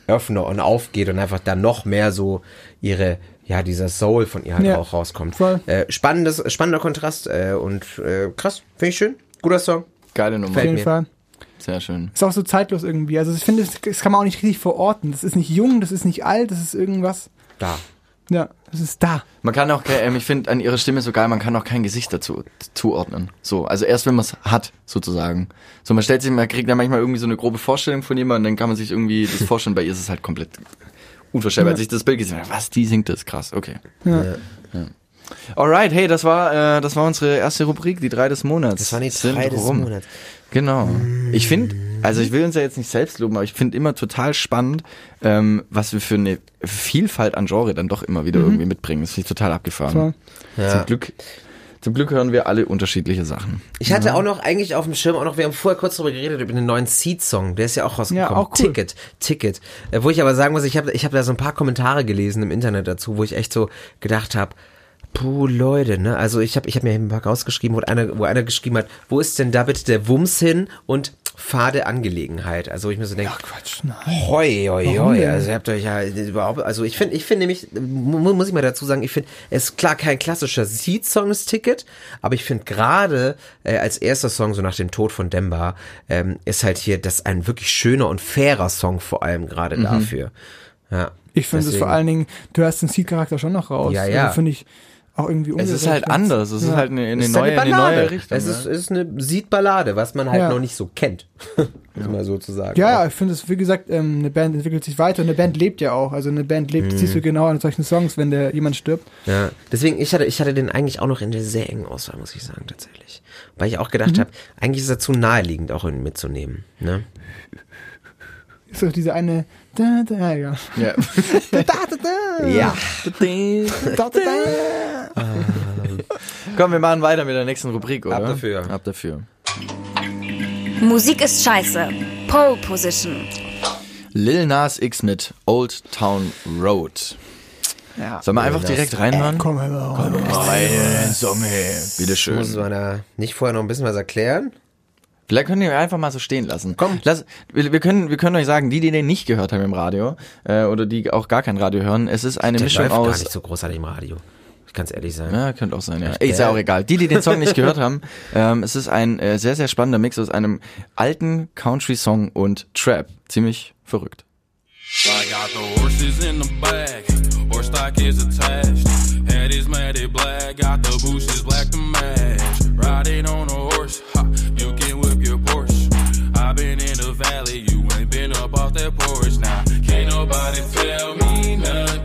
öffner und aufgeht und einfach dann noch mehr so ihre, ja, dieser Soul von ihr halt Ja. auch rauskommt. Voll. Äh, spannendes, spannender Kontrast äh, und äh, krass, finde ich schön. Guter Song. Geile Nummer. Auf jeden. Fall. Sehr schön. Ist auch so zeitlos irgendwie. Also ich finde, das, das kann man auch nicht richtig verorten. Das ist nicht jung, das ist nicht alt, das ist irgendwas. Da. Ja, das ist da. Man kann auch, ähm, ich finde an ihrer Stimme so geil, man kann auch kein Gesicht dazu zuordnen. So, also erst wenn man es hat, sozusagen. So, man stellt sich, man kriegt ja manchmal irgendwie so eine grobe Vorstellung von jemandem, dann kann man sich irgendwie das vorstellen. Bei ihr ist es halt komplett unvorstellbar. Als ich das Bild gesehen habe, was, die singt das, krass, okay. Ja. Alright, hey, das war, äh, das war unsere erste Rubrik, die drei des Monats. Das waren die Sind drei des rum. Monats. Genau. Ich finde, also ich will uns ja jetzt nicht selbst loben, aber ich finde immer total spannend, ähm, was wir für eine Vielfalt an Genre dann doch immer wieder irgendwie mitbringen. Das finde ich total abgefahren. Ja. Zum Glück, zum Glück hören wir alle unterschiedliche Sachen. Ich hatte auch noch eigentlich auf dem Schirm, auch noch, wir haben vorher kurz darüber geredet, über den neuen Seed-Song, der ist ja auch rausgekommen. Ja, auch cool. Ticket, Ticket. Äh, wo ich aber sagen muss, ich habe ich hab da so ein paar Kommentare gelesen im Internet dazu, wo ich echt so gedacht habe, puh, Leute, ne? Also ich habe ich hab mir ein paar rausgeschrieben, wo einer, wo einer geschrieben hat, wo ist denn da bitte der Wumms hin und fade Angelegenheit? Also ich mir so denke, Quatsch, nein. Hoi, hoi, hoi. Also ihr habt euch ja überhaupt, also ich finde, ich finde nämlich, mu- muss ich mal dazu sagen, ich finde, es ist klar kein klassischer Seed-Song, das Ticket, aber ich finde gerade äh, als erster Song, so nach dem Tod von Demba, ähm, ist halt hier das ein wirklich schöner und fairer Song vor allem gerade dafür. Ja. Ich finde es vor allen Dingen, du hast den Seed-Charakter schon noch raus. Ja, ja. Also finde ich auch irgendwie Es ungerecht. ist halt anders, es ist Ja. halt eine, eine, Es ist neue, eine eine Ballade. neue Richtung. Es ist, es ist eine Seed-Ballade, was man halt Ja. noch nicht so kennt. [laughs] um mal so zu sagen. Ja, ja, ich finde es, wie gesagt, ähm, eine Band entwickelt sich weiter und eine Band lebt ja auch. Also eine Band lebt, Mhm. siehst du genau an solchen Songs, wenn der jemand stirbt. Ja, deswegen, ich hatte, ich hatte den eigentlich auch noch in der sehr engen Auswahl, muss ich sagen, tatsächlich. Weil ich auch gedacht habe, eigentlich ist er zu naheliegend, auch ihn mitzunehmen. Ne? Ist doch diese eine. Da, da, ja. Ja. [laughs] Da, da, da, da. Ja. Da, da, da. [laughs] Komm, wir machen weiter mit der nächsten Rubrik, oder? Ab dafür. Ab dafür. Musik ist scheiße. Pole Position. Lil Nas X mit Old Town Road. Ja. Sollen wir einfach direkt reinhören? Komm, mal auf. Rein, Song, hey. Muss Bitteschön. man da nicht vorher noch ein bisschen was erklären? Vielleicht können wir einfach mal so stehen lassen. Komm. Lass, wir, wir, können, wir können euch sagen, die, die den nicht gehört haben im Radio, äh, oder die auch gar kein Radio hören, es ist eine Der Mischung läuft gar aus. nicht so großartig im Radio. Es ehrlich sagen. Ja, könnte auch sein, ja. Ist ja auch egal. Die, die den Song nicht [laughs] gehört haben, ähm, es ist ein äh, sehr, sehr spannender Mix aus einem alten Country-Song und Trap. Ziemlich verrückt. I got the horses in the back, horse stock is attached. Head is matted black, got the bushes black to match. Riding on a horse, ha, you can whip your Porsche. i been in the valley, you ain't been up off that porch. Now, can't nobody tell me nothing.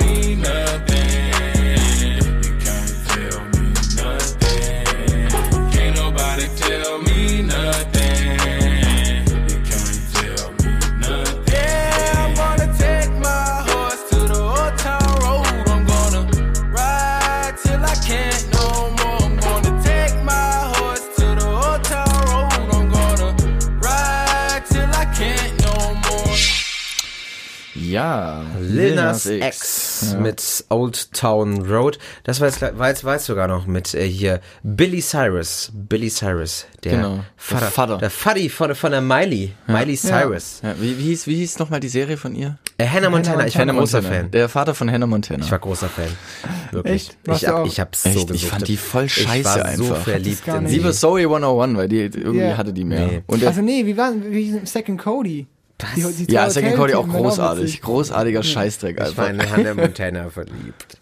Ja. Lil Nas X mit Old Town Road. Das war jetzt, war jetzt, war jetzt sogar noch mit äh, hier Billy Cyrus. Billy Cyrus, der Genau, der Vater. Vater. Der Fuddy von, von der Miley. Miley Cyrus. Ja, wie, wie, hieß, wie hieß nochmal die Serie von ihr? Äh, Hannah Montana, ich war ein großer Montana. Fan. Der Vater von Hannah Montana. Ich war großer Fan. Wirklich. Echt? Warst Ich, du hab, ich hab's so Echt? Ich fand die voll Ich scheiße war so einfach. verliebt gar in sie. Liebe Zoe 101, weil die irgendwie Ja. hatte die mehr. Nee. Und Also nee, wie war wie Second Cody? Die, die ja, Second Cody auch großartig. Großartiger Scheißdreck Ich war einfach. in Hannah [laughs] Montana verliebt.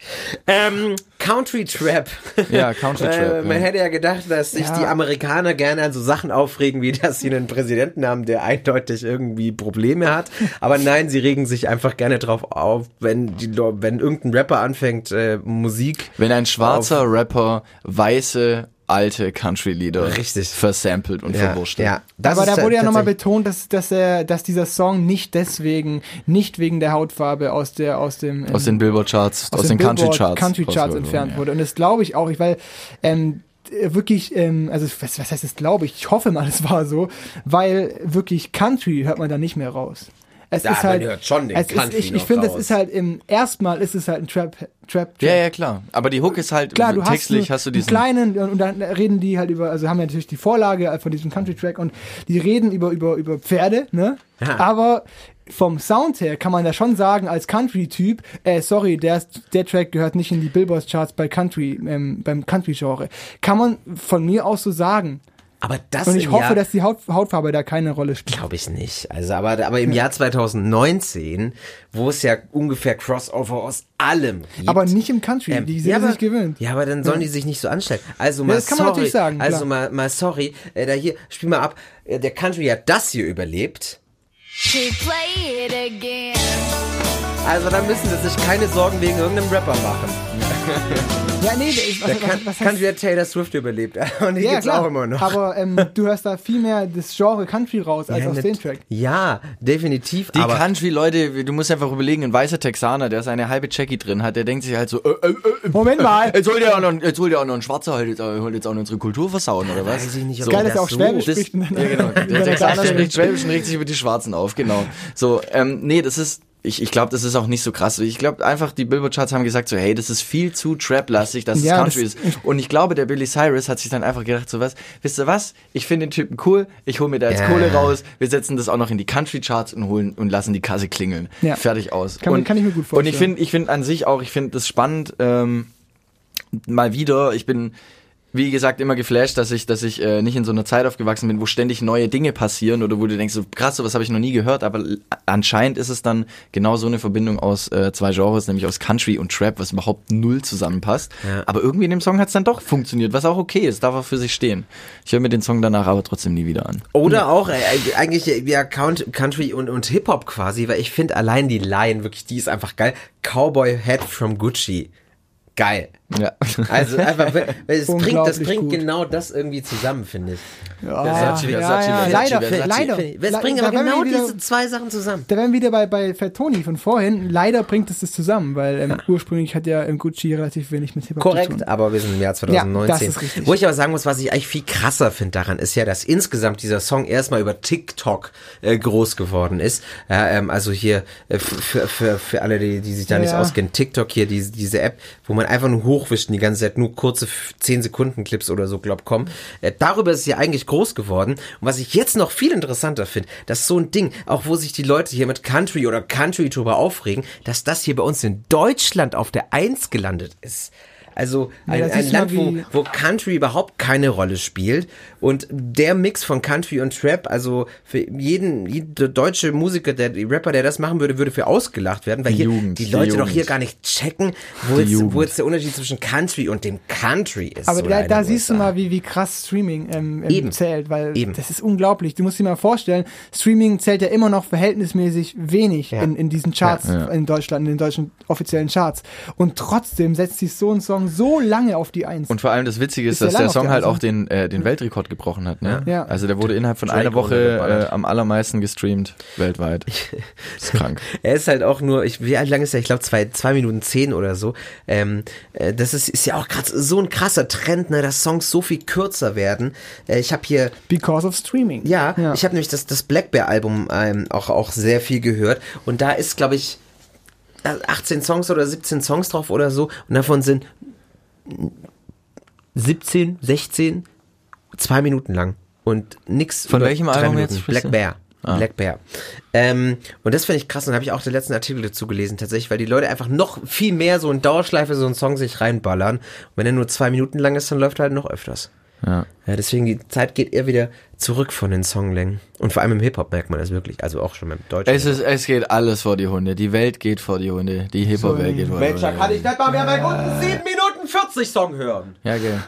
Ähm, Country Trap. [laughs] Ja, Country Trap, Äh, man ja. hätte ja gedacht, dass sich Ja. die Amerikaner gerne an so Sachen aufregen, wie dass sie einen Präsidenten haben, der eindeutig irgendwie Probleme hat. Aber nein, sie regen sich einfach gerne drauf auf, wenn die, wenn irgendein Rapper anfängt, äh, Musik. Wenn ein schwarzer Rapper weiße alte Country-Lieder Richtig. versampelt und Ja, verwurschtelt. ja. Das Aber da wurde ja nochmal betont, dass, dass, er, dass dieser Song nicht deswegen, nicht wegen der Hautfarbe aus der aus dem Aus den Billboard-Charts, aus, den Billboard Country-Charts. Country Charts rausgeholt entfernt worden, wurde. Und das glaube ich auch, weil ähm, äh, wirklich, ähm, also was, was heißt das glaube ich? Ich hoffe mal, es war so, weil wirklich Country hört man da nicht mehr raus. Es Ja, ist halt, hört schon den es Country ist, ich, ich finde, es ist halt im erstmal ist es halt ein Trap Trap. Ja, ja, klar. Aber die Hook ist halt, Klar, du textlich hast, hast du einen diesen... kleinen und, und dann reden die halt über, also haben ja natürlich die Vorlage von diesem Country Track und die reden über über über Pferde, ne? Ja. Aber vom Sound her kann man da schon sagen als Country Typ, äh, sorry, der der Track gehört nicht in die Billboard Charts bei Country ähm, beim Country Genre. Kann man von mir aus so sagen. Aber das Und ich hoffe, Jahr, dass die Haut, Hautfarbe da keine Rolle spielt. Glaube ich nicht. Also, aber, aber im Jahr 2019, wo es ja ungefähr Crossover aus allem gibt. Aber nicht im Country, Ähm, die sind ja, aber, sich gewöhnt. Ja, aber dann sollen die sich nicht so anstellen. Also mal das kann man sorry, natürlich sagen, also klar. mal, mal sorry, äh, da hier, spiel mal ab, äh, der Country hat das hier überlebt. To play it again. Also da müssen sie sich keine Sorgen wegen irgendeinem Rapper machen. [laughs] Ja, nee, was, Der was, Can was heißt, Country hat Taylor Swift überlebt. [laughs] Und die ja, gibt's klar. auch immer noch. Aber ähm, [laughs] du hörst da viel mehr das Genre Country raus als ja, aus nat- dem Track. Ja, definitiv. Die aber Country-Leute, du musst einfach überlegen, ein weißer Texaner, der seine halbe Jackie drin hat, der denkt sich halt so, äh, äh, äh, Moment mal. jetzt holt ja auch noch, jetzt holt ja auch noch ein Schwarzer, halt jetzt, holt jetzt auch noch unsere Kultur versauen, oder was? weiß ich nicht, ob So. Geil, dass er auch so- Schwäbisch Das, spricht. ja, genau. Der Texaner spricht Schwäbisch und regt sich über die Schwarzen auf, genau. So, ähm, nee, das ist, ich, ich glaube, das ist auch nicht so krass. Ich glaube einfach, die Billboard-Charts haben gesagt so, hey, das ist viel zu Trap-lastig, dass Ja, es Country das- ist. Und ich glaube, der Billy Cyrus hat sich dann einfach gedacht so was, wisst ihr was? Ich finde den Typen cool, ich hole mir da jetzt Ja. Kohle raus, wir setzen das auch noch in die Country-Charts und holen und lassen die Kasse klingeln. Ja. Fertig aus. Kann und, kann ich mir gut Und ich vorstellen. finde, ich finde an sich auch, ich finde das spannend, ähm, mal wieder, ich bin wie gesagt immer geflasht, dass ich, dass ich äh, nicht in so einer Zeit aufgewachsen bin, wo ständig neue Dinge passieren oder wo du denkst, so krass, sowas habe ich noch nie gehört, aber anscheinend ist es dann genau so eine Verbindung aus äh, zwei Genres, nämlich aus Country und Trap, was überhaupt null zusammenpasst. Ja. Aber irgendwie in dem Song hat es dann doch funktioniert, was auch okay ist, darf auch für sich stehen. Ich höre mir den Song danach aber trotzdem nie wieder an. Oder auch äh, eigentlich äh, ja Count- Country und, und Hip-Hop quasi, weil ich finde allein die Line wirklich, die ist einfach geil. Cowboy Hat from Gucci. Geil. Ja. Also einfach, es bringt, das bringt gut. genau das irgendwie zusammen, finde ich. Ja, Versace, ja, Versace, ja, Versace, leider, Versace. leider. Es bringt aber genau wieder- diese zwei Sachen zusammen. Da wären wir wieder bei, bei Fat Tony von vorhin. Leider bringt es das zusammen, weil ähm, ursprünglich hat ja ähm, Gucci relativ wenig mit Hip-Hop zu Korrekt, tun. aber wir sind im Jahr Ja, 2019. das ist richtig. Wo ich aber sagen muss, was ich eigentlich viel krasser finde daran, ist ja, dass insgesamt dieser Song erstmal über TikTok äh, groß geworden ist. Ja, ähm, also hier äh, für, für, für alle, die, die sich da nicht auskennen, TikTok hier, diese, diese App, wo man einfach nur hochwischt und die ganze Zeit nur kurze 10 Sekunden Clips oder so, glaub, kommen. Äh, darüber ist ja eigentlich groß geworden. Und was ich jetzt noch viel interessanter finde, dass so ein Ding, auch wo sich die Leute hier mit Country oder Country drüber aufregen, dass das hier bei uns in Deutschland auf der Eins gelandet ist. Also Ja, ein, da ein Land, wo, wo Country überhaupt keine Rolle spielt und der Mix von Country und Trap, also für jeden, jeder deutsche Musiker, der die Rapper, der das machen würde, würde für ausgelacht werden, weil Die hier Jugend, die die Leute doch Jugend. hier gar nicht checken, wo Die jetzt, wo jetzt der Unterschied zwischen Country und dem Country ist. Aber da, da siehst du mal, wie, wie krass Streaming ähm, ähm, Eben. zählt, weil Eben. das ist unglaublich. Du musst dir mal vorstellen, Streaming zählt ja immer noch verhältnismäßig wenig Ja. in, in diesen Charts Ja, ja. in Deutschland, in den deutschen offiziellen Charts. Und trotzdem setzt sich so ein Song so lange auf die Eins. Und vor allem das Witzige ist, Ist dass der Song halt auch den, äh, den Weltrekord gebrochen hat. Ne? Ja. Also der wurde innerhalb von Drake einer Woche äh, am allermeisten gestreamt weltweit. Das [laughs] ist krank. Er ist halt auch nur, ich, wie lang ist er? Ich glaube zwei, zwei Minuten zehn oder so. Ähm, äh, das ist, ist ja auch grad so ein krasser Trend, ne, dass Songs so viel kürzer werden. Äh, ich habe hier Because of Streaming. Ja, Ja. ich habe nämlich das, das Black Bear Album ähm, auch, auch sehr viel gehört und da ist, glaube ich, äh, 18 Songs oder 17 Songs drauf oder so und davon sind 17, 16, zwei Minuten lang und nix. Von welchem Album Minuten. jetzt? Black Bear. Ah. Black Bear. Ähm, und das finde ich krass und habe ich auch den letzten Artikel dazu gelesen, tatsächlich, weil die Leute einfach noch viel mehr so in Dauerschleife so einen Song sich reinballern. Und wenn er nur zwei Minuten lang ist, dann läuft er halt noch öfters. Ja. Ja, deswegen die Zeit geht eher wieder zurück von den Songlängen. Und vor allem im Hip-Hop merkt man das wirklich. Also auch schon beim Deutschen. Es, ist, es geht alles vor die Hunde. Die Welt geht vor die Hunde. Die Hip-Hop-Welt geht vor die Hunde. ich nicht mal mehr bei guten 7 Minuten 40 Song hören. Ja, gell.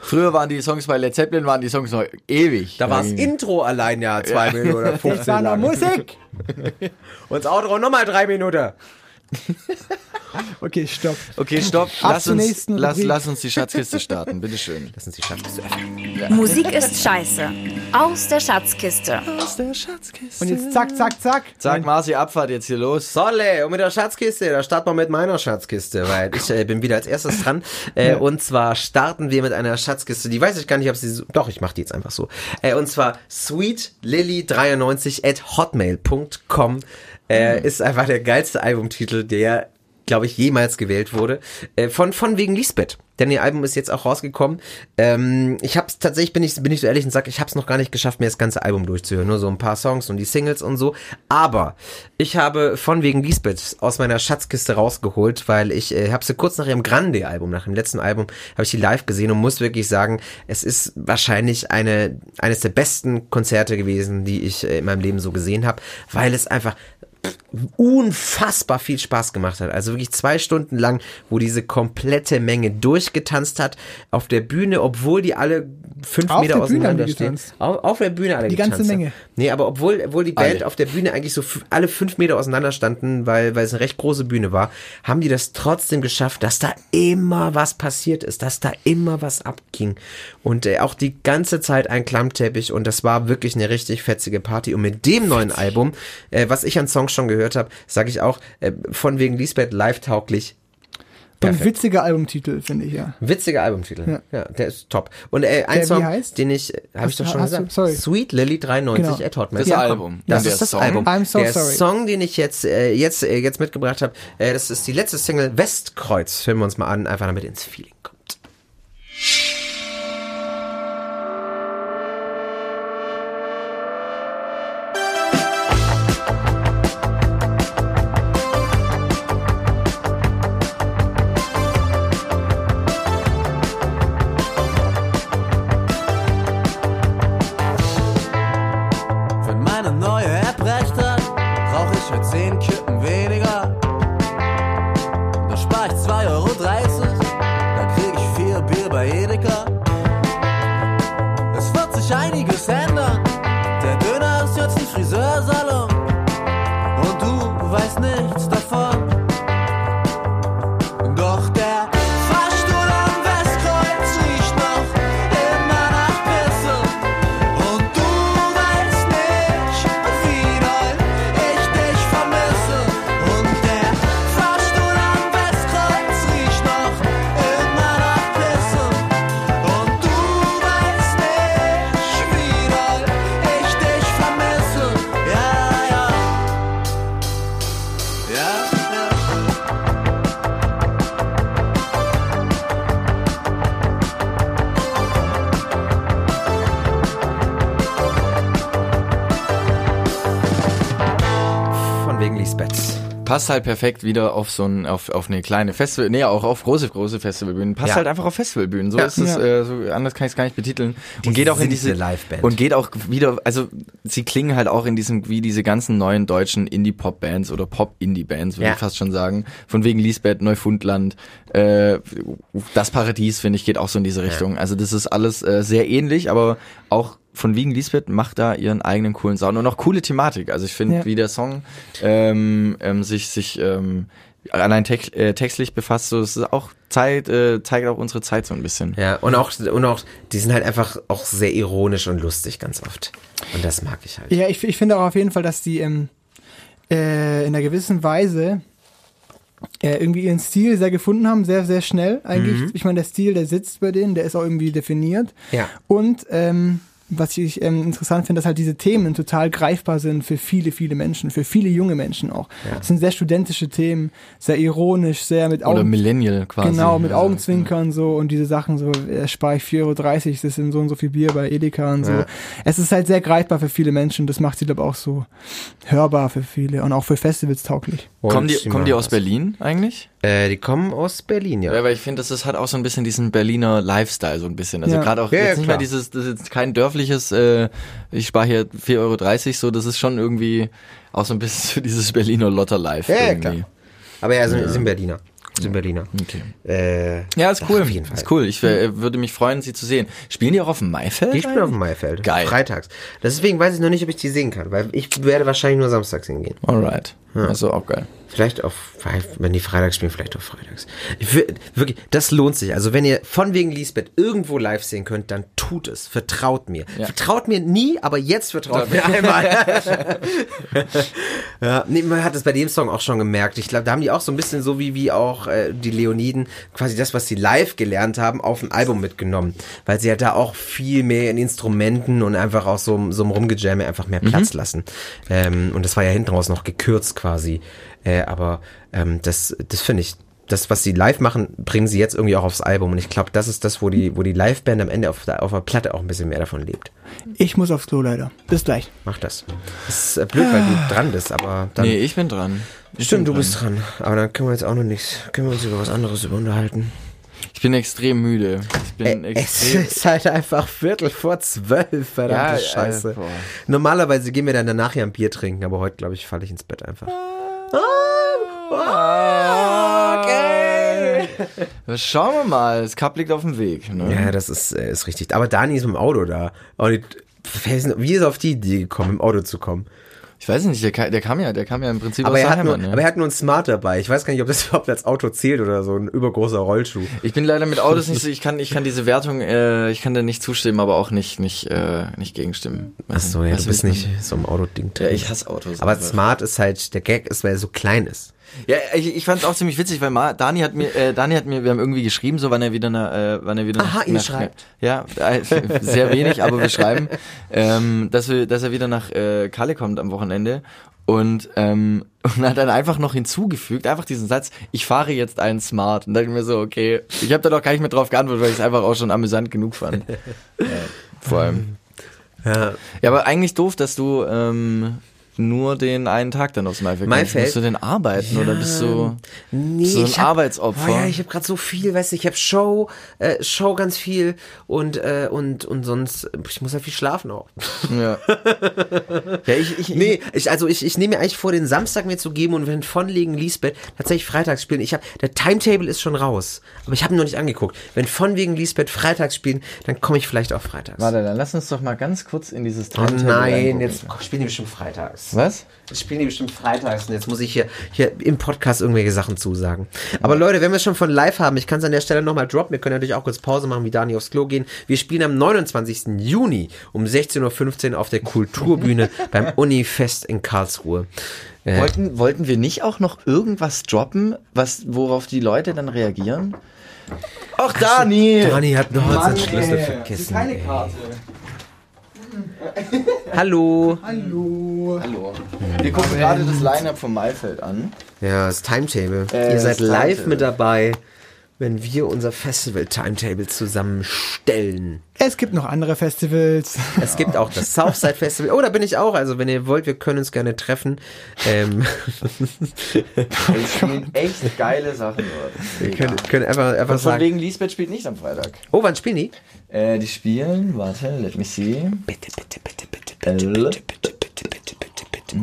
Früher waren die Songs bei Led Zeppelin, waren die Songs noch ewig. Da war das Intro allein ja zwei Minuten oder 15 Jetzt war noch. Musik. Und das Outro nochmal drei Minuten. [laughs] Okay, stopp. Okay, stopp. Ab Lass uns, lass, lass uns die Schatzkiste starten. Bitteschön. Lass uns die Schatzkiste öffnen. Musik ist scheiße. Aus der Schatzkiste. Aus der Schatzkiste. Und jetzt zack, zack, zack. Sag Marci, Abfahrt jetzt hier los. Solle, und mit der Schatzkiste, da starten wir mit meiner Schatzkiste, weil ich äh, bin wieder als erstes dran. Äh, Und zwar starten wir mit einer Schatzkiste, die weiß ich gar nicht, ob sie so, doch, ich mache die jetzt einfach so. Äh, und zwar sweetlily93 at hotmail.com äh, ist einfach der geilste Albumtitel, der glaube ich, jemals gewählt wurde. Äh, von, von wegen Lisbeth. Denn ihr Album ist jetzt auch rausgekommen. Ähm, ich hab's tatsächlich, bin ich, bin ich so ehrlich und sag, ich hab's noch gar nicht geschafft, mir das ganze Album durchzuhören. Nur so ein paar Songs und die Singles und so. Aber ich habe von wegen Lisbeth aus meiner Schatzkiste rausgeholt, weil ich äh, habe sie kurz nach ihrem Grande-Album, nach dem letzten Album, habe ich die live gesehen und muss wirklich sagen, es ist wahrscheinlich eine eines der besten Konzerte gewesen, die ich äh, in meinem Leben so gesehen habe, weil es einfach unfassbar viel Spaß gemacht hat. Also wirklich zwei Stunden lang, wo diese komplette Menge durchgetanzt hat auf der Bühne, obwohl die alle fünf Auf Meter auseinander stehen. Auf, auf der Bühne alle Die ganze. Menge. Nee, aber obwohl, obwohl die Band Alle. auf der Bühne eigentlich so alle fünf Meter auseinander standen, weil, weil es eine recht große Bühne war, haben die das trotzdem geschafft, dass da immer was passiert ist, dass da immer was abging. Und äh, auch die ganze Zeit ein Klammteppich und das war wirklich eine richtig fetzige Party. Und mit dem neuen Album, äh, was ich an Songs schon gehört habe, sage ich auch, äh, von wegen Lisbeth live tauglich. Perfekt. witziger Albumtitel, finde ich, ja. Witziger Albumtitel. Ja. Ja. der ist top. Und äh, ein Der Song, heißt? den ich, habe ich doch du- schon du- gesagt. sorry. Sweet Lily 93 Genau. at Hotmail. Das Ja. Album. Das ist das Song? Album. I'm so der sorry. Song, den ich jetzt äh, jetzt äh, jetzt mitgebracht habe, äh, das ist die letzte Single Westkreuz. Hören wir uns mal an, einfach damit ins Feeling kommt. Passt halt perfekt wieder auf so ein, auf, auf eine kleine Festival, nee, auch auf große, große Festivalbühnen. Passt Ja. halt einfach auf Festivalbühnen. So Ja. ist es, äh, so anders kann ich es gar nicht betiteln. Die und geht auch in diese Liveband. Und geht auch wieder, also sie klingen halt auch in diesem, wie diese ganzen neuen deutschen Indie-Pop-Bands oder Pop-Indie-Bands, würde Ja. ich fast schon sagen. Von wegen Lisbeth, Neufundland, äh, das Paradies, finde ich, geht auch so in diese Richtung. Also das ist alles äh, sehr ähnlich, aber auch von wegen Lisbeth macht da ihren eigenen coolen Sound und auch coole Thematik. Also ich finde, Ja. wie der Song ähm, ähm, sich sich ähm, allein text, äh, textlich befasst, so das ist auch Zeit, äh, zeigt auch unsere Zeit so ein bisschen. Ja, und auch, und auch, die sind halt einfach auch sehr ironisch und lustig ganz oft. Und das mag ich halt. Ja, ich, ich finde auch auf jeden Fall, dass die ähm, äh, in einer gewissen Weise äh, irgendwie ihren Stil sehr gefunden haben, sehr, sehr schnell eigentlich. Ich meine, der Stil, der sitzt bei denen, der ist auch irgendwie definiert. Ja. Und ähm, was ich ähm, interessant finde, dass halt diese Themen total greifbar sind für viele, viele Menschen, für viele junge Menschen auch. Das sind sehr studentische Themen, sehr ironisch, sehr mit Oder Augen, Millennial quasi. Genau, mit Also, Augenzwinkern so und diese Sachen so, äh, spare ich 4,30 Euro, das sind so und so viel Bier bei Edeka und so. Ja. Es ist halt sehr greifbar für viele Menschen, das macht sie glaube auch so hörbar für viele und auch für Festivals tauglich. Kommen die, kommen die aus. Berlin eigentlich? Äh, die kommen aus Berlin, ja. Ja, weil ich finde, das ist halt auch so ein bisschen diesen Berliner Lifestyle so ein bisschen. Also Ja. gerade auch Ja, ja, jetzt nicht mehr dieses, das ist jetzt kein dörfliches, äh, ich spare hier 4,30 Euro, so, das ist schon irgendwie auch so ein bisschen [laughs] so dieses Berliner Lotter-Life Ja, ja, irgendwie. klar. Aber ja, sind, sind Berliner. Sind Berliner. Okay. Äh, Ja, ist cool. auf jeden Fall. Ist cool. Ich äh, würde mich freuen, sie zu sehen. Spielen die auch auf dem Maifeld? die spielen auf dem Maifeld. Geil. Freitags. Deswegen weiß ich noch nicht, ob ich die sehen kann, weil ich werde wahrscheinlich nur samstags hingehen. Alright. Also auch geil. Vielleicht auf, wenn die Freitags spielen, vielleicht auf Freitags. Wirklich, das lohnt sich. Also wenn ihr von wegen Lisbeth irgendwo live sehen könnt, dann tut es. Vertraut mir. Ja. Vertraut mir nie, aber jetzt vertraut mir einmal. [laughs] ja, nee, man hat es bei dem Song auch schon gemerkt. Ich glaube, da haben die auch so ein bisschen so wie, wie auch äh, die Leoniden quasi das, was sie live gelernt haben, auf ein Album mitgenommen. Weil sie ja da auch viel mehr in Instrumenten und einfach auch so, so im Rumgejamme einfach mehr Platz lassen. Ähm, und das war ja hinten raus noch gekürzt quasi. Äh, aber ähm, das, das finde ich, das, was sie live machen, bringen sie jetzt irgendwie auch aufs Album. Und ich glaube, das ist das, wo die, wo die Liveband am Ende auf der, auf der Platte auch ein bisschen mehr davon lebt. Ich muss aufs Klo leider. Bis gleich. Mach das. Das ist äh, blöd, weil du dran bist, aber dann. Nee, ich bin dran. Ich Stimmt, bin du bist dran. Aber dann können wir jetzt auch noch nichts. Können wir uns über was anderes über unterhalten? Ich bin extrem müde. Ich bin es extrem. ist halt einfach Viertel vor zwölf, verdammte Ja, äh, Scheiße. boah. Normalerweise gehen wir dann danach ja ein Bier trinken, aber heute, glaube ich, falle ich ins Bett einfach. Ah, okay. Schauen wir mal. Das Cup liegt auf dem Weg. Ne? Ja, das ist, äh, ist richtig. Aber Dani ist mit dem Auto da. Und wie ist auf die Idee gekommen, im Auto zu kommen? Ich weiß nicht, der, der kam ja, der kam ja im Prinzip Aber aus er, hat nur, Heimat. ne? aber er hat nur ein Smart dabei. Ich weiß gar nicht, ob das [laughs] überhaupt als Auto zählt oder so ein übergroßer Rollschuh. Ich bin leider mit Autos nicht so, [laughs] ich kann, ich kann diese Wertung, äh, ich kann da nicht zustimmen, aber auch nicht, nicht, äh, nicht gegenstimmen. Ach so, ja, Weißt du bist ich nicht so im Auto-Ding meine? Ja, drin. ich hasse Autos. Aber einfach. Smart ist halt, der Gag ist, weil er so klein ist. Ja, ich, ich fand es auch ziemlich witzig, weil Ma, Dani hat mir, äh, Dani hat mir, wir haben irgendwie geschrieben, so wann er wieder, nach, äh, wann er wieder Aha, nach, ihr nach, schreibt. Ja, äh, sehr wenig, aber wir schreiben, ähm, dass wir, dass er wieder nach äh, Kalle kommt am Wochenende und ähm, und hat dann einfach noch hinzugefügt, einfach diesen Satz, ich fahre jetzt einen Smart. Und da dachte ich mir so, okay, ich habe da noch gar nicht mehr drauf geantwortet, weil ich es einfach auch schon amüsant genug fand. [laughs] ja, vor allem. Ja. Ja, aber eigentlich doof, dass du ähm, nur den einen Tag dann aufs Maifeld. Maifeld? Musst du denn arbeiten oder bist du Nee, so ein ich hab, Arbeitsopfer? Oh ja, ich habe gerade so viel, weißt du, ich habe Show, äh, Show ganz viel und äh, und und sonst ich muss ja viel schlafen auch. ja. [laughs] ja, ich, ich, Nee, ich also ich, ich nehme mir eigentlich vor den Samstag mir zu geben und wenn von Wegen Lisbeth tatsächlich freitags spielen. Ich habe der Timetable ist schon raus, aber ich habe ihn noch nicht angeguckt. Wenn von wegen Lisbeth freitags spielen, dann komme ich vielleicht auch freitags. Warte, dann lass uns doch mal ganz kurz in dieses Oh Timetable nein, reingucken. jetzt spielen die bestimmt freitags. Was? Das spielen die bestimmt freitags und jetzt muss ich hier, hier im Podcast irgendwelche Sachen zusagen. Aber Leute, wenn wir es schon von live haben, ich kann es an der Stelle nochmal droppen. Wir können natürlich auch kurz Pause machen, wie Dani aufs Klo gehen. Wir spielen am 29. Juni um 16.15 Uhr auf der Kulturbühne [laughs] beim Unifest in Karlsruhe. Äh, Wollten, wollten wir nicht auch noch irgendwas droppen, was, worauf die Leute dann reagieren? Ach, Dani! Dani hat noch seinen Schlüssel vergessen. ey. Hallo. Hallo. Hallo. Wir gucken gerade das Line-Up vom Maifeld an. Ja, das Timetable. Äh, Ihr seid live Timetable. mit dabei, wenn wir unser Festival-Timetable zusammenstellen. Es gibt noch andere Festivals. Es gibt auch das Southside Festival. Oh, da bin ich auch. Also, wenn ihr wollt, wir können uns gerne treffen. Ähm, Es spielen echt geile Sachen dort. wir können, können einfach, einfach Und von sagen. wegen Lisbeth spielt nicht am Freitag. Oh, wann spielen die? Äh, die spielen, warte, let me see. Bitte, bitte, bitte, bitte, Äh, bitte, bitte, bitte, bitte, bitte, bitte, bitte,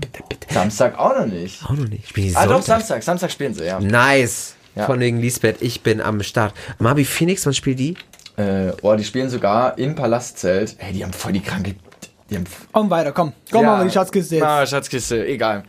bitte, bitte. Samstag auch noch nicht. Auch noch nicht. Spielen die Ah, doch? Samstag. Samstag spielen sie, ja. Nice. Ja. Von wegen Lisbeth, ich bin am Start. Mabi Phoenix, wann spielt die? Äh, oh, die spielen sogar im Palastzelt. Hey, die haben voll die kranke. Die haben Komm weiter, komm. Komm Ja. mal die Schatzkiste jetzt. Ah, Schatzkiste, egal.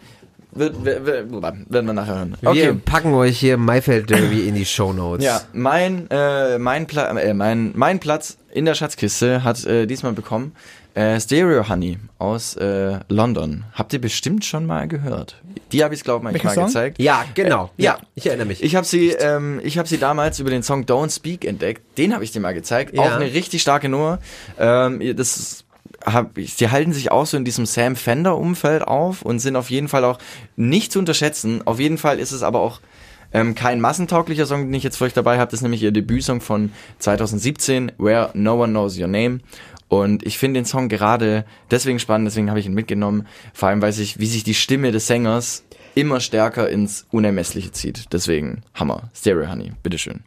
Wird, wird, wird, werden wir nachher hören. Wir packen euch hier Maifeld Derby in die Show Notes. Ja, mein, äh, mein, Pla äh, mein, mein Platz in der Schatzkiste hat äh, diesmal bekommen äh, Stereo Honey aus äh, London. Habt ihr bestimmt schon mal gehört. Die habe ich, glaube ich, mal Song? gezeigt. Ja, genau. Äh, ja, ich erinnere mich. Ich habe sie, ähm, ich habe sie damals über den Song Don't Speak entdeckt. Den habe ich dir mal gezeigt. Ja. Auch eine richtig starke Nummer. Ähm, das ist- hab die halten sich auch so in diesem Sam Fender Umfeld auf und sind auf jeden Fall auch nicht zu unterschätzen. Auf jeden Fall ist es aber auch ähm, kein massentauglicher Song, den ich jetzt für euch dabei habe. Das ist nämlich ihr Debütsong von 2017, Where No One Knows Your Name. Und ich finde den Song gerade deswegen spannend, deswegen habe ich ihn mitgenommen. Vor allem weiß ich, wie sich die Stimme des Sängers immer stärker ins Unermessliche zieht. Deswegen Hammer. Stereo Honey, bitteschön.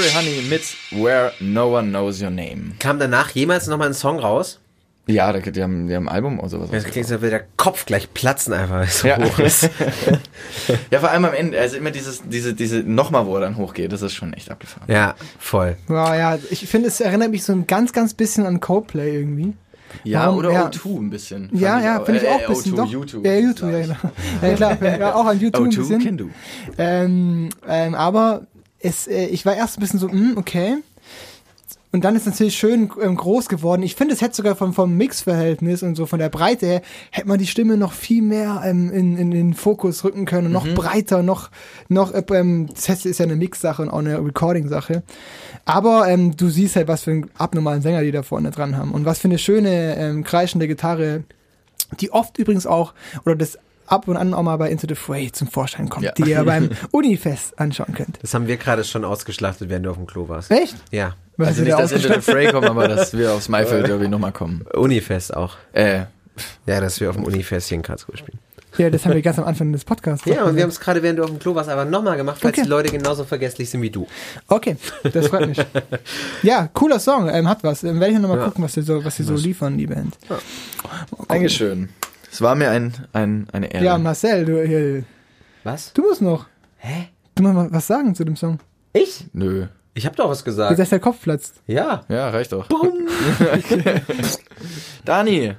Stereo Honey mit Where No One Knows Your Name. Kam danach jemals nochmal ein Song raus? Ja, die, die, haben, die haben ein Album oder sowas. Das klingt so, als würde der Kopf gleich platzen einfach, so Ja. hoch ist. [laughs] Ja, vor allem am Ende, also immer dieses, diese, diese, nochmal, wo er dann hochgeht, das ist schon echt abgefahren. Ja, voll. Ja, ja, ich finde, es erinnert mich so ein ganz, ganz bisschen an Coldplay irgendwie. Ja, Warum- oder ja. O2 ein bisschen. Ja, ja, finde ich auch äh, ein bisschen. O2, doch. YouTube. Ja, YouTube, ja, genau. Ja, klar, ja, auch an [laughs] YouTube ein O2 bisschen. can do. Ähm, ähm, aber es, äh, ich war erst ein bisschen so, hm, okay. Und dann ist es natürlich schön ähm, groß geworden. Ich finde, es hätte sogar vom, vom Mixverhältnis und so von der Breite her, hätte man die Stimme noch viel mehr ähm, in, in den Fokus rücken können und noch Mhm. breiter, noch, noch, äh, ähm, das ist ja eine Mix-Sache und auch eine Recording-Sache. Aber ähm, du siehst halt, was für einen abnormalen Sänger die da vorne dran haben und was für eine schöne, ähm, kreischende Gitarre, die oft übrigens auch, oder das ab und an auch mal bei Into the Fray zum Vorschein kommt, Ja. die ihr beim [laughs] Unifest anschauen könnt. Das haben wir gerade schon ausgeschlachtet, während du auf dem Klo warst. Echt? Ja. Was Also nicht, da dass Into the Fray kommen, aber dass wir aufs [laughs] Maifeld Derby nochmal kommen. Unifest auch. Äh, Ja, dass wir auf dem Unifest hier in Karlsruhe spielen. Ja, das haben wir ganz am Anfang des Podcasts. Ja, und wir haben es gerade, während du auf dem Klo warst, aber nochmal gemacht, falls Okay. die Leute genauso vergesslich sind wie du. Okay, das freut mich. [laughs] Ja, cooler Song, ähm, hat was. Ähm, werde ich nochmal Ja. gucken, was sie so, was sie so liefern, die Band. Dankeschön. Es war mir ein, ein, eine Ehre. Ja, Marcel, du, hier, Was? du musst noch. Hä? Du musst mal was sagen zu dem Song. Ich? Nö. Ich hab doch was gesagt. dass der Kopf platzt. Ja. Ja, reicht doch. [laughs] Dani.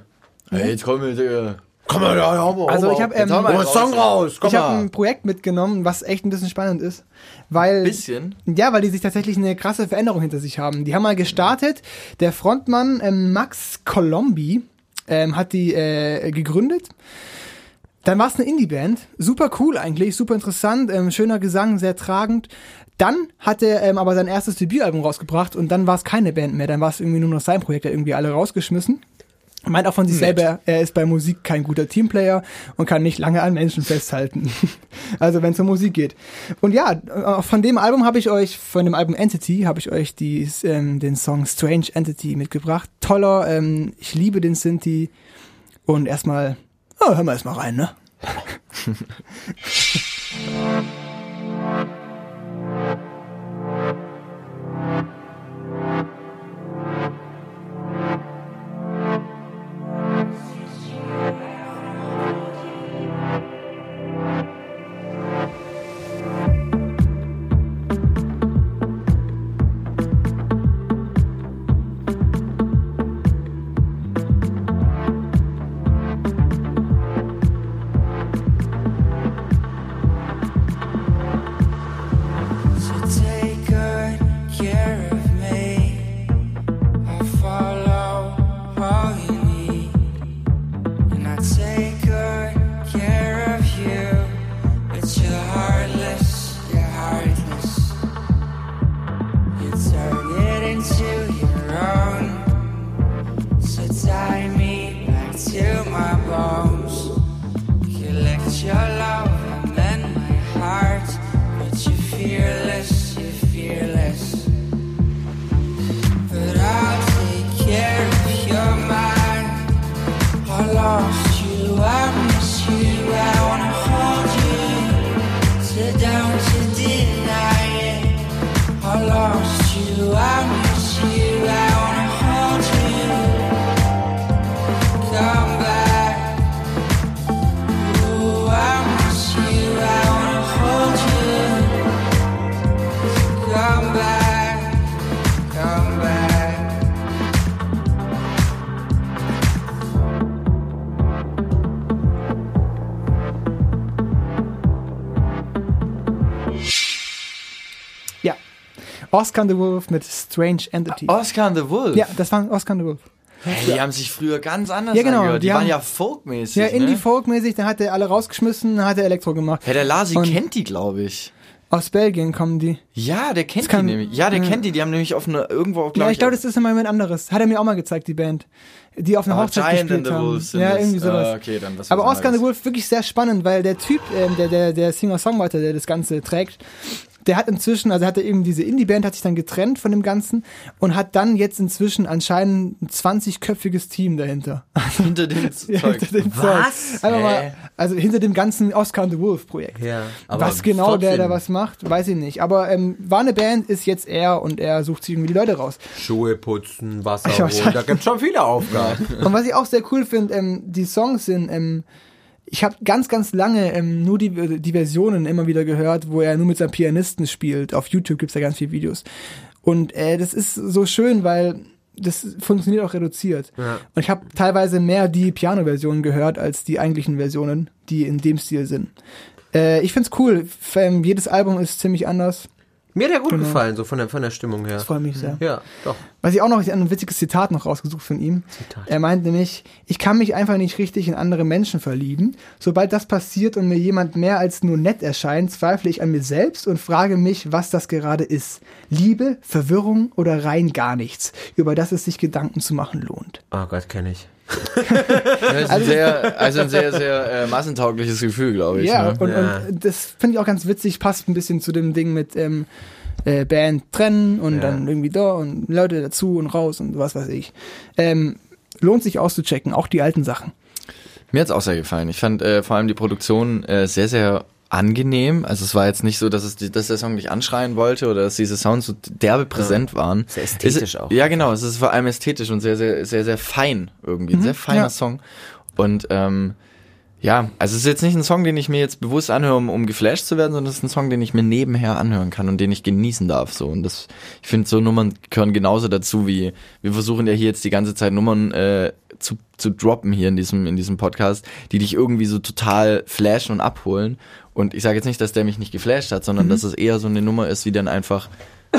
Hey, jetzt komm mit, Digga. Komm mal da, ja, Also ich habe ähm, hau mal einen Song raus, komm ich habe mal. ein Projekt mitgenommen, was echt ein bisschen spannend ist, weil Bisschen. ja, weil die sich tatsächlich eine krasse Veränderung hinter sich haben. Die haben mal gestartet. Der Frontmann ähm, Max Colombi ähm, hat die äh, gegründet. Dann war es eine Indie-Band, super cool eigentlich, super interessant, ähm, schöner Gesang, sehr tragend. Dann hat er ähm, aber sein erstes Debütalbum rausgebracht und dann war es keine Band mehr, dann war es irgendwie nur noch sein Projekt, er hat irgendwie alle rausgeschmissen. Meint auch von sich selber, er ist bei Musik kein guter Teamplayer und kann nicht lange an Menschen festhalten. [laughs] also wenn es um Musik geht. Und ja, äh, von dem Album habe ich euch, von dem Album Entity, habe ich euch die, ähm, den Song Strange Entity mitgebracht. Toller, ähm, ich liebe den Sinti. Und erstmal, oh, hören wir erstmal rein, ne? [laughs] Oscar the Wolf mit Strange Entity. Oscar and the Wolf. Ja, das war Oscar the Wolf. Hey, die haben sich früher ganz anders Ja, genau, angehört. Die, die waren haben- ja folkmäßig. Ja, ne? Indie-Folk-mäßig, dann hat er alle rausgeschmissen, dann hat er Elektro gemacht. Ja, der Lasi Und- kennt die, glaube ich. Aus Belgien kommen die. Ja, der kennt Das kann- die nämlich. Ja, der Ja. kennt die. Die haben nämlich auf eine, irgendwo, Ja, glaube ich glaube, das ist immer jemand anderes. Hat er mir auch mal gezeigt, die Band. Die auf einer Ah, Hochzeit Giant gespielt and the haben. Ja, irgendwie sowas. Ah, okay, dann was Aber Oscar the. Wolf wirklich sehr spannend, weil der Typ, ähm, der, der, der Singer-Songwriter, der das Ganze trägt, der hat inzwischen, also hatte eben diese Indie-Band, hat sich dann getrennt von dem Ganzen und hat dann jetzt inzwischen anscheinend ein 20-köpfiges Team dahinter. [laughs] Hinter dem [laughs] Ja, Zeug. hinter dem Was? Zeug. Einfach mal, also hinter dem ganzen Oscar and the Wolf Projekt. Ja. Was genau der da was macht, weiß ich nicht. Aber ähm, war eine Band, ist jetzt er und er sucht sich irgendwie die Leute raus. Schuhe putzen, Wasser holen, da gibt's schon viele Aufgaben. Und was ich auch sehr cool finde, ähm, die Songs sind, ähm, ich habe ganz, ganz lange ähm, nur die, die Versionen immer wieder gehört, wo er nur mit seinem Pianisten spielt. Auf YouTube gibt's da ganz viele Videos. Und äh, das ist so schön, weil das funktioniert auch reduziert. Ja. Und ich habe teilweise mehr die Piano-Versionen gehört als die eigentlichen Versionen, die in dem Stil sind. Äh, ich find's cool. Ähm, jedes Album ist ziemlich anders. Mir hat er gut Genau. gefallen, so von der, von der Stimmung her. Das freut mich sehr. Ja, doch. Was ich auch noch, ich habe ein witziges Zitat noch rausgesucht von ihm. Er meint nämlich, ich kann mich einfach nicht richtig in andere Menschen verlieben. Sobald das passiert und mir jemand mehr als nur nett erscheint, zweifle ich an mir selbst und frage mich, was das gerade ist. Liebe, Verwirrung oder rein gar nichts, über das es sich Gedanken zu machen lohnt. Oh Gott, kenne ich. Das ist ein sehr, also ein sehr, sehr äh, massentaugliches Gefühl, glaube ich. Ja, ne? und, Ja. und das finde ich auch ganz witzig, passt ein bisschen zu dem Ding mit ähm, äh, Band trennen und Ja. dann irgendwie da und Leute dazu und raus und was weiß ich. Ähm, lohnt sich auszuchecken, auch die alten Sachen. Mir hat's auch sehr gefallen. Ich fand äh, vor allem die Produktion äh, sehr, sehr angenehm. Also es war jetzt nicht so, dass es die, dass der Song dich anschreien wollte oder dass diese Sounds so derbe präsent waren. Sehr ästhetisch es, auch. Ja, genau. Es ist vor allem ästhetisch und sehr, sehr, sehr, sehr fein irgendwie. Ein sehr feiner ja. Song. Und ähm, ja, also es ist jetzt nicht ein Song, den ich mir jetzt bewusst anhöre, um, um geflasht zu werden, sondern es ist ein Song, den ich mir nebenher anhören kann und den ich genießen darf. So und das, ich finde, so Nummern gehören genauso dazu wie wir versuchen ja hier jetzt die ganze Zeit Nummern äh, zu, zu droppen hier in diesem in diesem Podcast, die dich irgendwie so total flashen und abholen. Und ich sage jetzt nicht, dass der mich nicht geflasht hat, sondern dass es eher so eine Nummer ist, wie dann einfach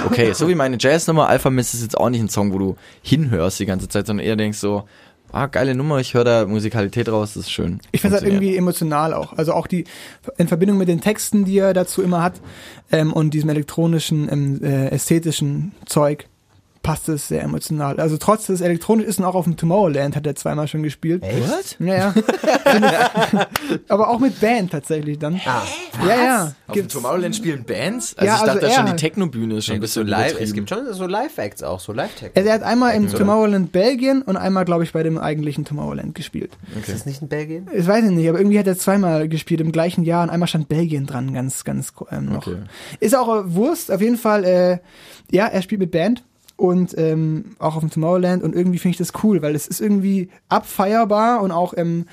okay, so wie meine Jazznummer Alpha Mist ist jetzt auch nicht ein Song, wo du hinhörst die ganze Zeit, sondern eher denkst so, ah, geile Nummer, ich höre da Musikalität raus, das ist schön. Ich finde es halt irgendwie emotional auch. Also auch die in Verbindung mit den Texten, die er dazu immer hat ähm, und diesem elektronischen, ähm, äh, ästhetischen Zeug passt es sehr emotional. Also trotz des elektronisch ist und auch auf dem Tomorrowland hat er zweimal schon gespielt. Echt? Ja, ja. [laughs] Aber auch mit Band tatsächlich dann. Ah. Ja, ja. Auf dem Gibt's. Tomorrowland spielen Bands? Also Ja, ich also dachte er schon, die. Techno-Bühne ist schon ein so bisschen live, es gibt schon so Live-Acts auch, so Live-Tech. Also er hat einmal im? Tomorrowland Belgien und einmal, glaube ich, bei dem eigentlichen Tomorrowland gespielt. Ist das nicht in Belgien? Ich weiß nicht, aber irgendwie hat er zweimal gespielt im gleichen Jahr und einmal stand Belgien dran, ganz, ganz ähm, noch. Okay. Ist auch äh, Wurst, auf jeden Fall, äh, ja, er spielt mit Band und ähm, auch auf dem Tomorrowland und irgendwie finde ich das cool, weil es ist irgendwie abfeierbar und auch ähm,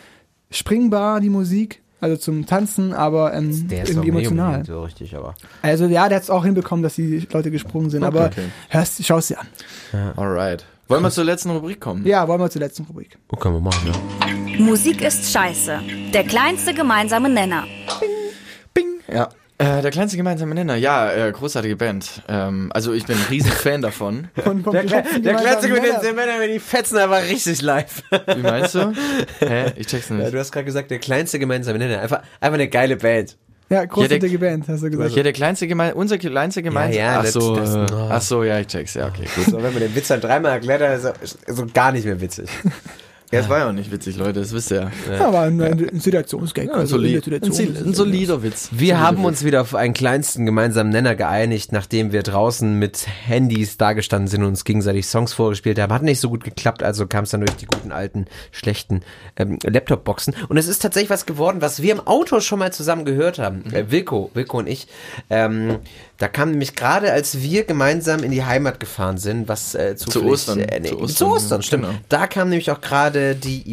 springbar, die Musik, also zum Tanzen, aber ähm, Der ist irgendwie nicht emotional. so richtig, aber. Also ja, der hat es auch hinbekommen, dass die Leute gesprungen sind, aber okay. hörst, schau dir an. Alright. Wollen wir zur letzten Rubrik kommen? Ja, wollen wir zur letzten Rubrik. Oh, können wir machen, ja. Musik ist scheiße. Der kleinste gemeinsame Nenner. Bing. Ja. Äh, der kleinste gemeinsame Nenner, ja, äh, großartige Band. Ähm, also ich bin ein riesen Fan davon. [laughs] Von, vom Der, kleinsten der kleinste den Nenner. Die fetzen aber richtig live. Wie meinst du? Hä? Ich check's Ja, nicht. du hast gerade gesagt, der kleinste gemeinsame Nenner. Einfach, einfach eine geile Band. Ja, großartige Band, hast du gesagt. Ja, der kleinste gemein, unser kleinste gemeinsame. Ja, ja, ach so, das- das- äh, oh. ach so, ja, ich check's, ja, okay, gut. So, wenn man den Witz dann dreimal erklärt er- ist er so gar nicht mehr witzig. [laughs] Ja, es war ja auch nicht witzig, Leute, das wisst ihr ja. Ja, aber ein, ein Situationsgag. Ja, also in solid, der ein, Situation. sol- ein solider Witz. Wir Solider haben Witz. uns wieder auf einen kleinsten gemeinsamen Nenner geeinigt, nachdem wir draußen mit Handys dagestanden sind und uns gegenseitig Songs vorgespielt haben. Hat nicht so gut geklappt, also kam es dann durch die guten alten, schlechten ähm, Laptop-Boxen. Und es ist tatsächlich was geworden, was wir im Auto schon mal zusammen gehört haben. Äh, Wilko, Wilko und ich. Ähm, da kam nämlich gerade, als wir gemeinsam in die Heimat gefahren sind, was äh, zufällig, Ostern. Äh, nee, Zu zu Ostern, Ostern, stimmt. genau. Da kam nämlich auch gerade die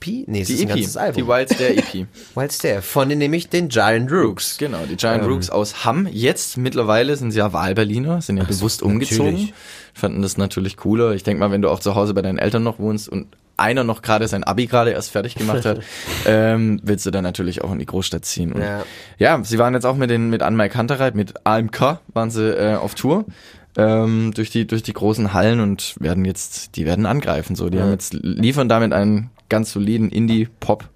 EP, nee, es ist Die ein EP, ganzes Album. die Wild Stare EP. [laughs] Wild Stare, von nämlich den Giant Rooks. Genau, die Giant Ähm. Rooks aus Hamm. Jetzt mittlerweile sind sie ja Wahlberliner, sind ja bewusst umgezogen. natürlich. Fanden das natürlich cooler. Ich denke mal, wenn du auch zu Hause bei deinen Eltern noch wohnst und einer noch gerade sein Abi gerade erst fertig gemacht hat, [laughs] ähm, willst du dann natürlich auch in die Großstadt ziehen. Und Ja. ja, sie waren jetzt auch mit den mit Anmai Kantereit, mit AMK waren sie äh, auf Tour. Ähm, durch die durch die großen Hallen und werden jetzt die werden angreifen so die haben jetzt liefern damit einen ganz soliden Indie Pop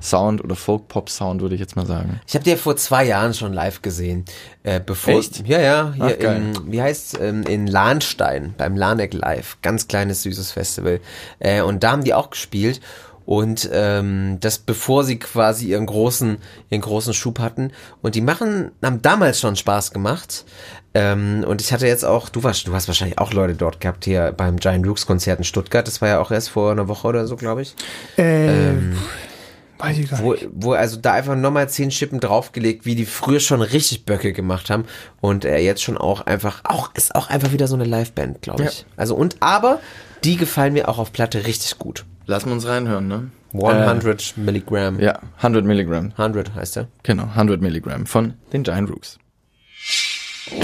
Sound oder Folk Pop Sound würde ich jetzt mal sagen Ich habe die ja vor zwei Jahren schon live gesehen. Äh, bevor, Echt? Ja, ja. Hier Ach, in, wie heißt ähm, in Lahnstein beim Lanek Live. Ganz kleines, süßes Festival. Äh, und da haben die auch gespielt. Und ähm, das bevor sie quasi ihren großen, ihren großen Schub hatten. Und die machen, haben damals schon Spaß gemacht. Ähm, und ich hatte jetzt auch, du warst, du hast wahrscheinlich auch Leute dort gehabt hier beim Giant Rooks Konzert in Stuttgart. Das war ja auch erst vor einer Woche oder so, glaube ich. Äh, weiß ich gar Wo, nicht. wo also da einfach nochmal zehn Schippen draufgelegt, wie die früher schon richtig Böcke gemacht haben. Und er jetzt schon auch einfach, auch, ist auch einfach wieder so eine Liveband, glaube ich. Also und, aber die gefallen mir auch auf Platte richtig gut. Lassen wir uns reinhören, ne? 100 Milligramm. Ja, 100 Milligramm. 100 heißt er. Genau, 100 Milligramm von den Giant Rooks. Speak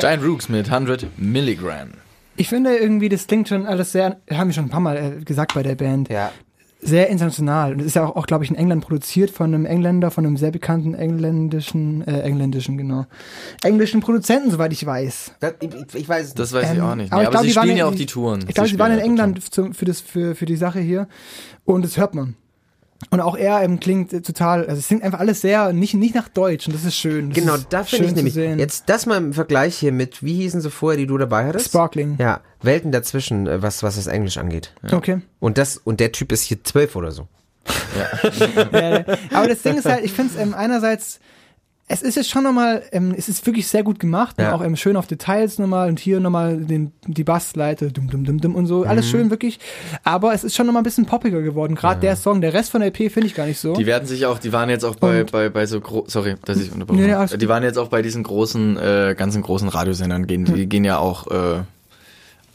Giant Rooks mit 100 Milligramm. Ich finde irgendwie, das klingt schon alles sehr, haben wir schon ein paar Mal äh, gesagt bei der Band, Ja. sehr international. Und es ist ja auch, auch glaube ich, in England produziert von einem Engländer, von einem sehr bekannten engländischen, äh, engländischen, genau, englischen Produzenten, soweit ich weiß. Das, ich, ich- ich weiß Das weiß ich Ähm, auch nicht. aber Nee, ich glaub, sie spielen ja in- auch die Touren. Ich glaube, sie waren in ja England zum, für, das, für, für die Sache hier. Und das hört man. Und auch er ähm, klingt äh, total, also es klingt einfach alles sehr, nicht, nicht nach Deutsch. Und das ist schön. Das Genau, ist da finde ich nämlich. Jetzt das mal im Vergleich hier mit, wie hießen sie vorher, die du dabei hattest? Sparkling. Ja, Welten dazwischen, äh, was, was das Englisch angeht. Okay. Und das, und der Typ ist hier zwölf oder so. [laughs] äh, aber das Ding ist halt, ich finde es ähm, einerseits, es ist jetzt schon nochmal, ähm, es ist wirklich sehr gut gemacht, ne? Ja. auch ähm, schön auf Details nochmal und hier nochmal den, die Bassleite, dum, dum, dum, dum und so, Mhm. alles schön wirklich, aber es ist schon nochmal ein bisschen poppiger geworden, gerade der Song, der Rest von der EP finde ich gar nicht so. Die werden sich auch, die waren jetzt auch bei, Und- bei, bei so sorry, dass ich unterbrochen Nee, gut. Die waren jetzt auch bei diesen großen, äh, ganzen großen Radiosendern gehen, die gehen ja auch äh,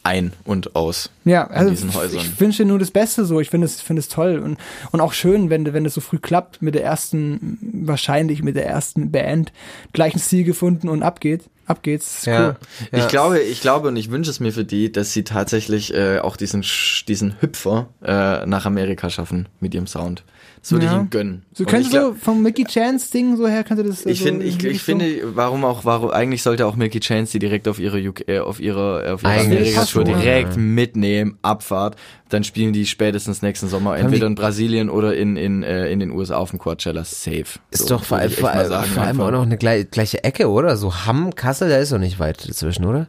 ein und aus Ja, in also diesen Häusern. ich wünsche dir nur das Beste so. Ich finde es, finde es toll und, und auch schön, wenn, wenn das so früh klappt mit der ersten, wahrscheinlich mit der ersten Band, gleichen Stil gefunden und ab geht, ab geht's. Ist cool. Ich glaube, ich glaube und ich wünsche es mir für die, dass sie tatsächlich äh, auch diesen diesen Hüpfer äh, nach Amerika schaffen mit ihrem Sound. Das würde Ja. ich ihnen gönnen. So Und glaub- so vom Mickey Chance Ding so her könnte das. ich so finde, in ich, ich finde, warum auch, warum eigentlich sollte auch Milky Chance die direkt auf ihre UK, äh, auf ihre, äh, auf ihre Amerika-Tour schon, direkt ja. mitnehmen, Abfahrt, dann spielen die spätestens nächsten Sommer entweder in Brasilien oder in in äh, in den USA auf dem Coachella safe. Ist So, doch vor, echt vor, sagen, vor allem einfach. auch noch eine gleiche, gleiche Ecke, oder? So Hamm, Kassel, da ist doch nicht weit dazwischen, oder?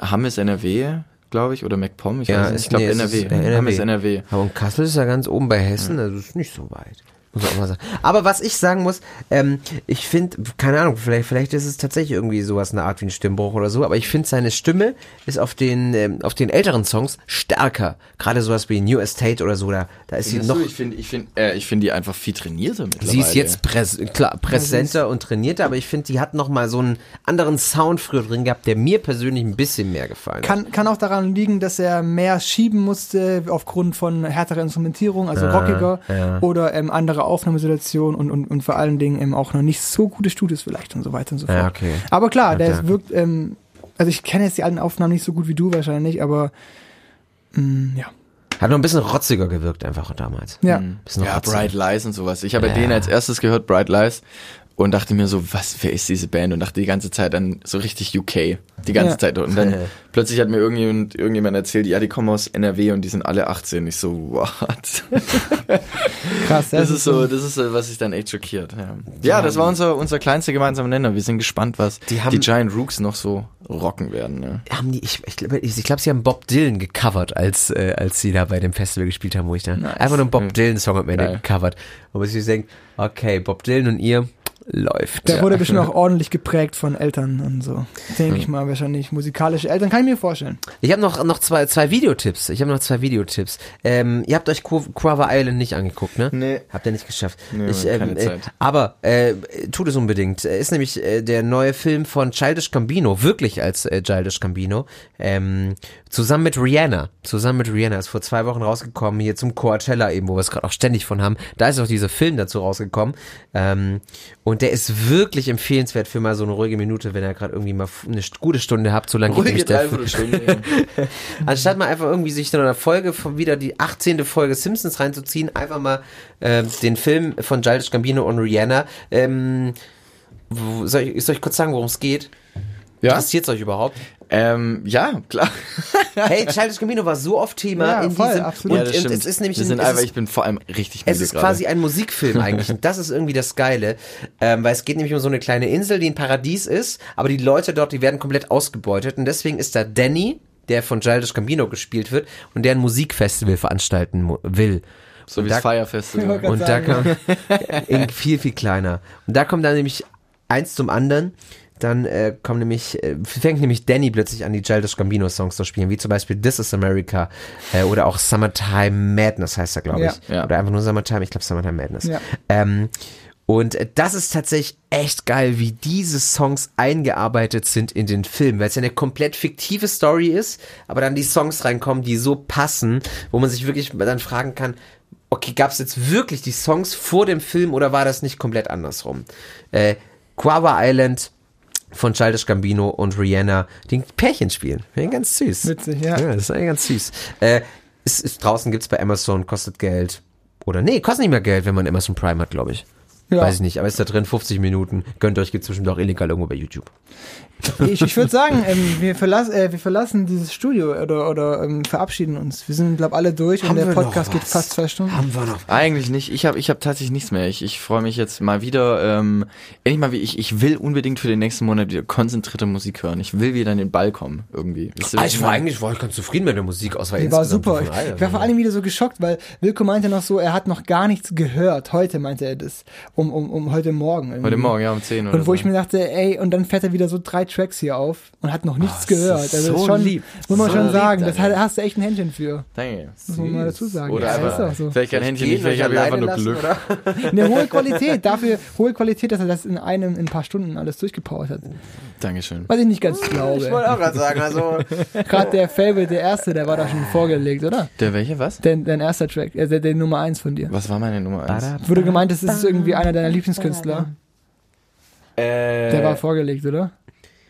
Hamm ist NRW, glaube ich, oder MacPom, ich Ja, weiß nicht. Ich glaube nee, NRW. Hamm ist NRW. Aber und Kassel ist ja ganz oben bei Hessen, also ist nicht so weit. Muss man auch mal sagen. Aber was ich sagen muss, ähm, ich finde, keine Ahnung, vielleicht, vielleicht ist es tatsächlich irgendwie sowas, eine Art wie ein Stimmbruch oder so, aber ich finde seine Stimme ist auf den, ähm, auf den älteren Songs stärker. Gerade sowas wie New Estate oder so, da, da ist sie Findest noch, du? Ich finde ich find, äh, ich find die einfach viel trainierter mittlerweile. sie ist jetzt präs klar, präsenter und trainierter, aber ich finde, die hat noch mal so einen anderen Sound früher drin gehabt, der mir persönlich ein bisschen mehr gefallen hat. Kann, kann auch daran liegen, dass er mehr schieben musste aufgrund von härterer Instrumentierung, also rockiger ja. oder ähm, andere Aufnahmesituationen und, und, und vor allen Dingen ähm, auch noch nicht so gute Studios vielleicht und so weiter und so fort. Ja, okay. Aber klar, der Ja. wirkt, ähm, also ich kenne jetzt die alten Aufnahmen nicht so gut wie du wahrscheinlich, aber mh, ja. Hat noch ein bisschen rotziger gewirkt einfach damals. Ja. Bisschen Ja, rotziger. Bright Lies und sowas. Ich habe Ja. den als erstes gehört, Bright Lies. Und dachte mir so, was, wer ist diese Band? Und dachte die ganze Zeit an so richtig UK, die ganze Ja. Zeit. Und dann [laughs] plötzlich hat mir irgendjemand, irgendjemand erzählt, ja, die kommen aus NRW und die sind alle 18. Ich so, what? [laughs] Krass, Das ist so, das ist so, was sich dann echt schockiert. Ja, ja das war unser, unser kleinster gemeinsamer Nenner. Wir sind gespannt, was Die die, haben- Giant Rooks noch so rocken werden. Ne? haben die, ich, ich glaube, ich, ich glaub, sie haben Bob Dylan gecovert, als, äh, als sie da bei dem Festival gespielt haben, wo ich da einfach nur einen Bob Dylan-Song am Ende gecovert. Und ich denke, okay, Bob Dylan und ihr läuft. Der wurde bestimmt auch [laughs] ordentlich geprägt von Eltern und so. Denke ich mal, wahrscheinlich musikalische Eltern, kann ich mir vorstellen. Ich habe noch, noch zwei, zwei Videotipps. Ich habe noch zwei Videotipps. Ähm, ihr habt euch Qu- Quava Island nicht angeguckt, ne? Nee. Habt ihr nicht geschafft. Nee, ich, keine ähm, äh, Zeit. aber äh, tut es unbedingt. Ist nämlich äh, der neue Film von Childish Gambino, wirklich als äh, Childish Gambino, ähm, zusammen mit Rihanna. Zusammen mit Rihanna ist vor zwei Wochen rausgekommen, hier zum Coachella eben, wo wir es gerade auch ständig von haben. Da ist auch dieser Film dazu rausgekommen. Ähm, und der ist wirklich empfehlenswert für mal so eine ruhige Minute, wenn ihr gerade irgendwie mal eine gute Stunde habt. So lange geht Film. Dreiviertelstunde. [laughs] Anstatt mal einfach irgendwie sich in einer Folge von wieder die 18. Folge Simpsons reinzuziehen, einfach mal ähm, den Film von Childish Gambino und Rihanna. Ähm, soll, ich, soll ich kurz sagen, worum es geht? Ja? Interessiert es euch überhaupt? ähm, ja, klar. Hey, Childish Gambino war so oft Thema Ja, in voll, diesem absolut. und, ja, das und stimmt. es ist nämlich Wir ein- sind es einfach, ist- ich bin vor allem richtig Es ist gerade. quasi ein Musikfilm [laughs] eigentlich und das ist irgendwie das Geile, ähm, weil es geht nämlich um so eine kleine Insel, die ein Paradies ist, aber die Leute dort, die werden komplett ausgebeutet und deswegen ist da Danny, der von Childish Gambino gespielt wird und der ein Musikfestival veranstalten will. so Und wie da- das Fire Festival. Und da sagen, kam [laughs] in viel, viel kleiner. Und da kommt dann nämlich eins zum anderen. Dann äh, kommt nämlich, äh, fängt nämlich Danny plötzlich an, die Childish Gambino Songs zu spielen, wie zum Beispiel This is America äh, oder auch Summertime Madness heißt er, glaube Ja. ich. Ja. Oder einfach nur Summertime, ich glaube Summertime Madness. Ja. Ähm, und äh, das ist tatsächlich echt geil, wie diese Songs eingearbeitet sind in den Film, weil es ja eine komplett fiktive Story ist, aber dann die Songs reinkommen, die so passen, wo man sich wirklich dann fragen kann, okay, gab es jetzt wirklich die Songs vor dem Film oder war das nicht komplett andersrum? Äh, Guava Island von Childish Gambino und Rihanna, die ein Pärchen spielen. Finde ich ganz süß. Witzig, ja. Ja, das ist eigentlich ganz süß. Äh, ist, ist, draußen gibt's bei Amazon, kostet Geld. Oder nee, kostet nicht mehr Geld, wenn man Amazon Prime hat, glaube ich. Ja. Weiß ich nicht, aber ist da drin 50 Minuten. Gönnt euch, gibt's bestimmt auch illegal irgendwo bei YouTube. Ich, ich würde sagen, ähm, wir, verlass, äh, wir verlassen dieses Studio oder, oder ähm, verabschieden uns. Wir sind, glaube alle durch Haben und der wir noch Podcast geht was? fast zwei Stunden. Haben wir noch. Eigentlich nicht. Ich habe ich hab tatsächlich nichts mehr. Ich, ich freue mich jetzt mal wieder, ähm, endlich mal wie ich, ich will unbedingt für den nächsten Monat wieder konzentrierte Musik hören. Ich will wieder in den Ball kommen, irgendwie. Ah, ich war eigentlich war ich ganz zufrieden mit der Musik aus, weil Die war super. allen- Ich war vor allem wieder so geschockt, weil Wilko meinte noch so, er hat noch gar nichts gehört. Heute meinte er das. Um, um, um heute Morgen. irgendwie. Heute Morgen, ja, um 10 oder Und wo so. ich mir dachte, ey, und dann fährt er wieder so drei Tracks hier auf und hat noch nichts gehört. ist Also so schon, lieb. muss man So schon lieb, sagen, das danke. hat, hast du echt ein Händchen für. Danke. Muss man mal dazu sagen. Oder Ja, einfach, ist auch so. vielleicht kein Händchen, nicht, vielleicht habe ich einfach nur Glück. lassen, oder? Eine [laughs] hohe Qualität, dafür hohe Qualität, dass er das in einem, in ein paar Stunden alles durchgepowert hat. Dankeschön. Was ich nicht ganz Ich glaube. wollte auch gerade sagen, also [laughs] Gerade der Favorite, der erste, der war da schon vorgelegt, oder? Der welche, was? Dein, dein erster Track, äh, der, der Nummer eins von dir. Was war meine Nummer 1? Wurde gemeint, das ist irgendwie einer deiner Lieblingskünstler. Äh, Der war vorgelegt, oder?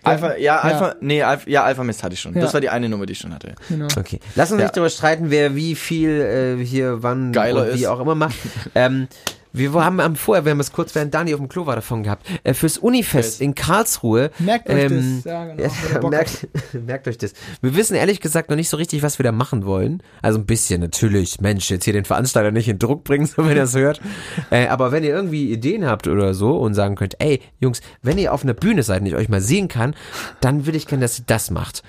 Alpha, ja, Alpha, nee, Alpha, ja, Alpha Mist hatte ich schon. Ja. Das war die eine Nummer, die ich schon hatte. Genau. Okay. Lass uns Ja. nicht darüber streiten, wer wie viel äh, hier wann Geiler und wie ist. auch immer macht. [laughs] ähm, wir haben am vorher, wir haben es kurz während Dani auf dem Klo war davon gehabt, äh, fürs Unifest Fest. in Karlsruhe. Merkt euch ähm, das. Ja, genau. Ja, [laughs] merkt, [laughs] merkt euch das. Wir wissen ehrlich gesagt noch nicht so richtig, was wir da machen wollen. Also ein bisschen natürlich. Mensch, jetzt hier den Veranstalter nicht in Druck bringen, [laughs] so wenn ihr das hört. Äh, aber wenn ihr irgendwie Ideen habt oder so und sagen könnt, ey, Jungs, wenn ihr auf einer Bühne seid und ich euch mal sehen kann, dann will ich gerne, dass ihr das macht.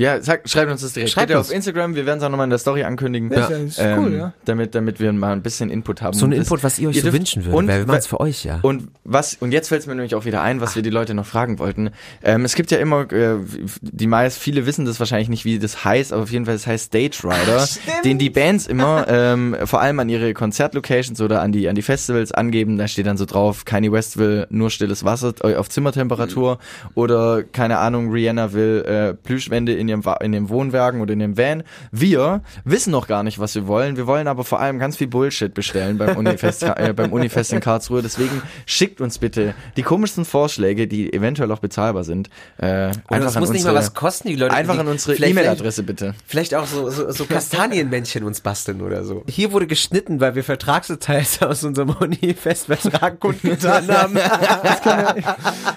Ja, sag, schreibt uns das direkt. Schreibt uns. auf Instagram, wir werden es auch nochmal in der Story ankündigen. Ja, das ist cool, ja. Damit, damit wir mal ein bisschen Input haben. So ein Input, was ihr euch so dürft- wünschen würdet, Und, weil wir machen es für euch, ja. und was, und jetzt fällt es mir nämlich auch wieder ein, was wir die Leute noch fragen wollten. Ähm, es gibt ja immer, äh, die meist, viele wissen das wahrscheinlich nicht, wie das heißt, aber auf jeden Fall, das heißt Stage Rider, den die Bands [laughs] immer, ähm, vor allem an ihre Konzertlocations oder an die, an die Festivals angeben, da steht dann so drauf, Kanye West will nur stilles Wasser äh, auf Zimmertemperatur oder, keine Ahnung, Rihanna will äh, Plüschwände in ihrem, in dem Wohnwagen oder in dem Van. Wir wissen noch gar nicht, was wir wollen. Wir wollen aber vor allem ganz viel Bullshit bestellen beim Unifest, [laughs] äh, beim Unifest in Karlsruhe. Deswegen schickt uns bitte die komischsten Vorschläge, die eventuell auch bezahlbar sind. Äh, einfach das muss nicht unsere, mal was kosten, die Leute. Einfach die, an unsere E-Mail-Adresse bitte. Vielleicht auch so, so, so Kastanienmännchen uns basteln oder so. Hier wurde geschnitten, weil wir Vertragsdetails aus unserem Unifest-Vertrag [laughs] kundgetan haben.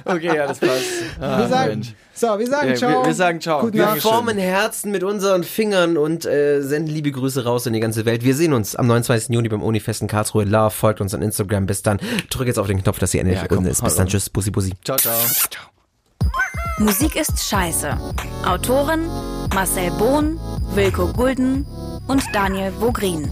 Okay, ja, das passt. Ah, Wir sagen, Mensch. So, wir sagen Ja, ciao. wir- wir sagen ciao. Guten Wir Nacht. Wir formen Herzen mit unseren Fingern und äh, senden liebe Grüße raus in die ganze Welt. Wir sehen uns am 29. Juni beim Unifest in Karlsruhe. Love, folgt uns an Instagram. Bis dann. Drück jetzt auf den Knopf, dass sie endlich Ja, komm, ist. Bis dann. Tschüss. Bussi, bussi. Ciao, ciao. Musik ist scheiße. Autoren Marcel Bohn, Wilko Gulden und Daniel Vogrin.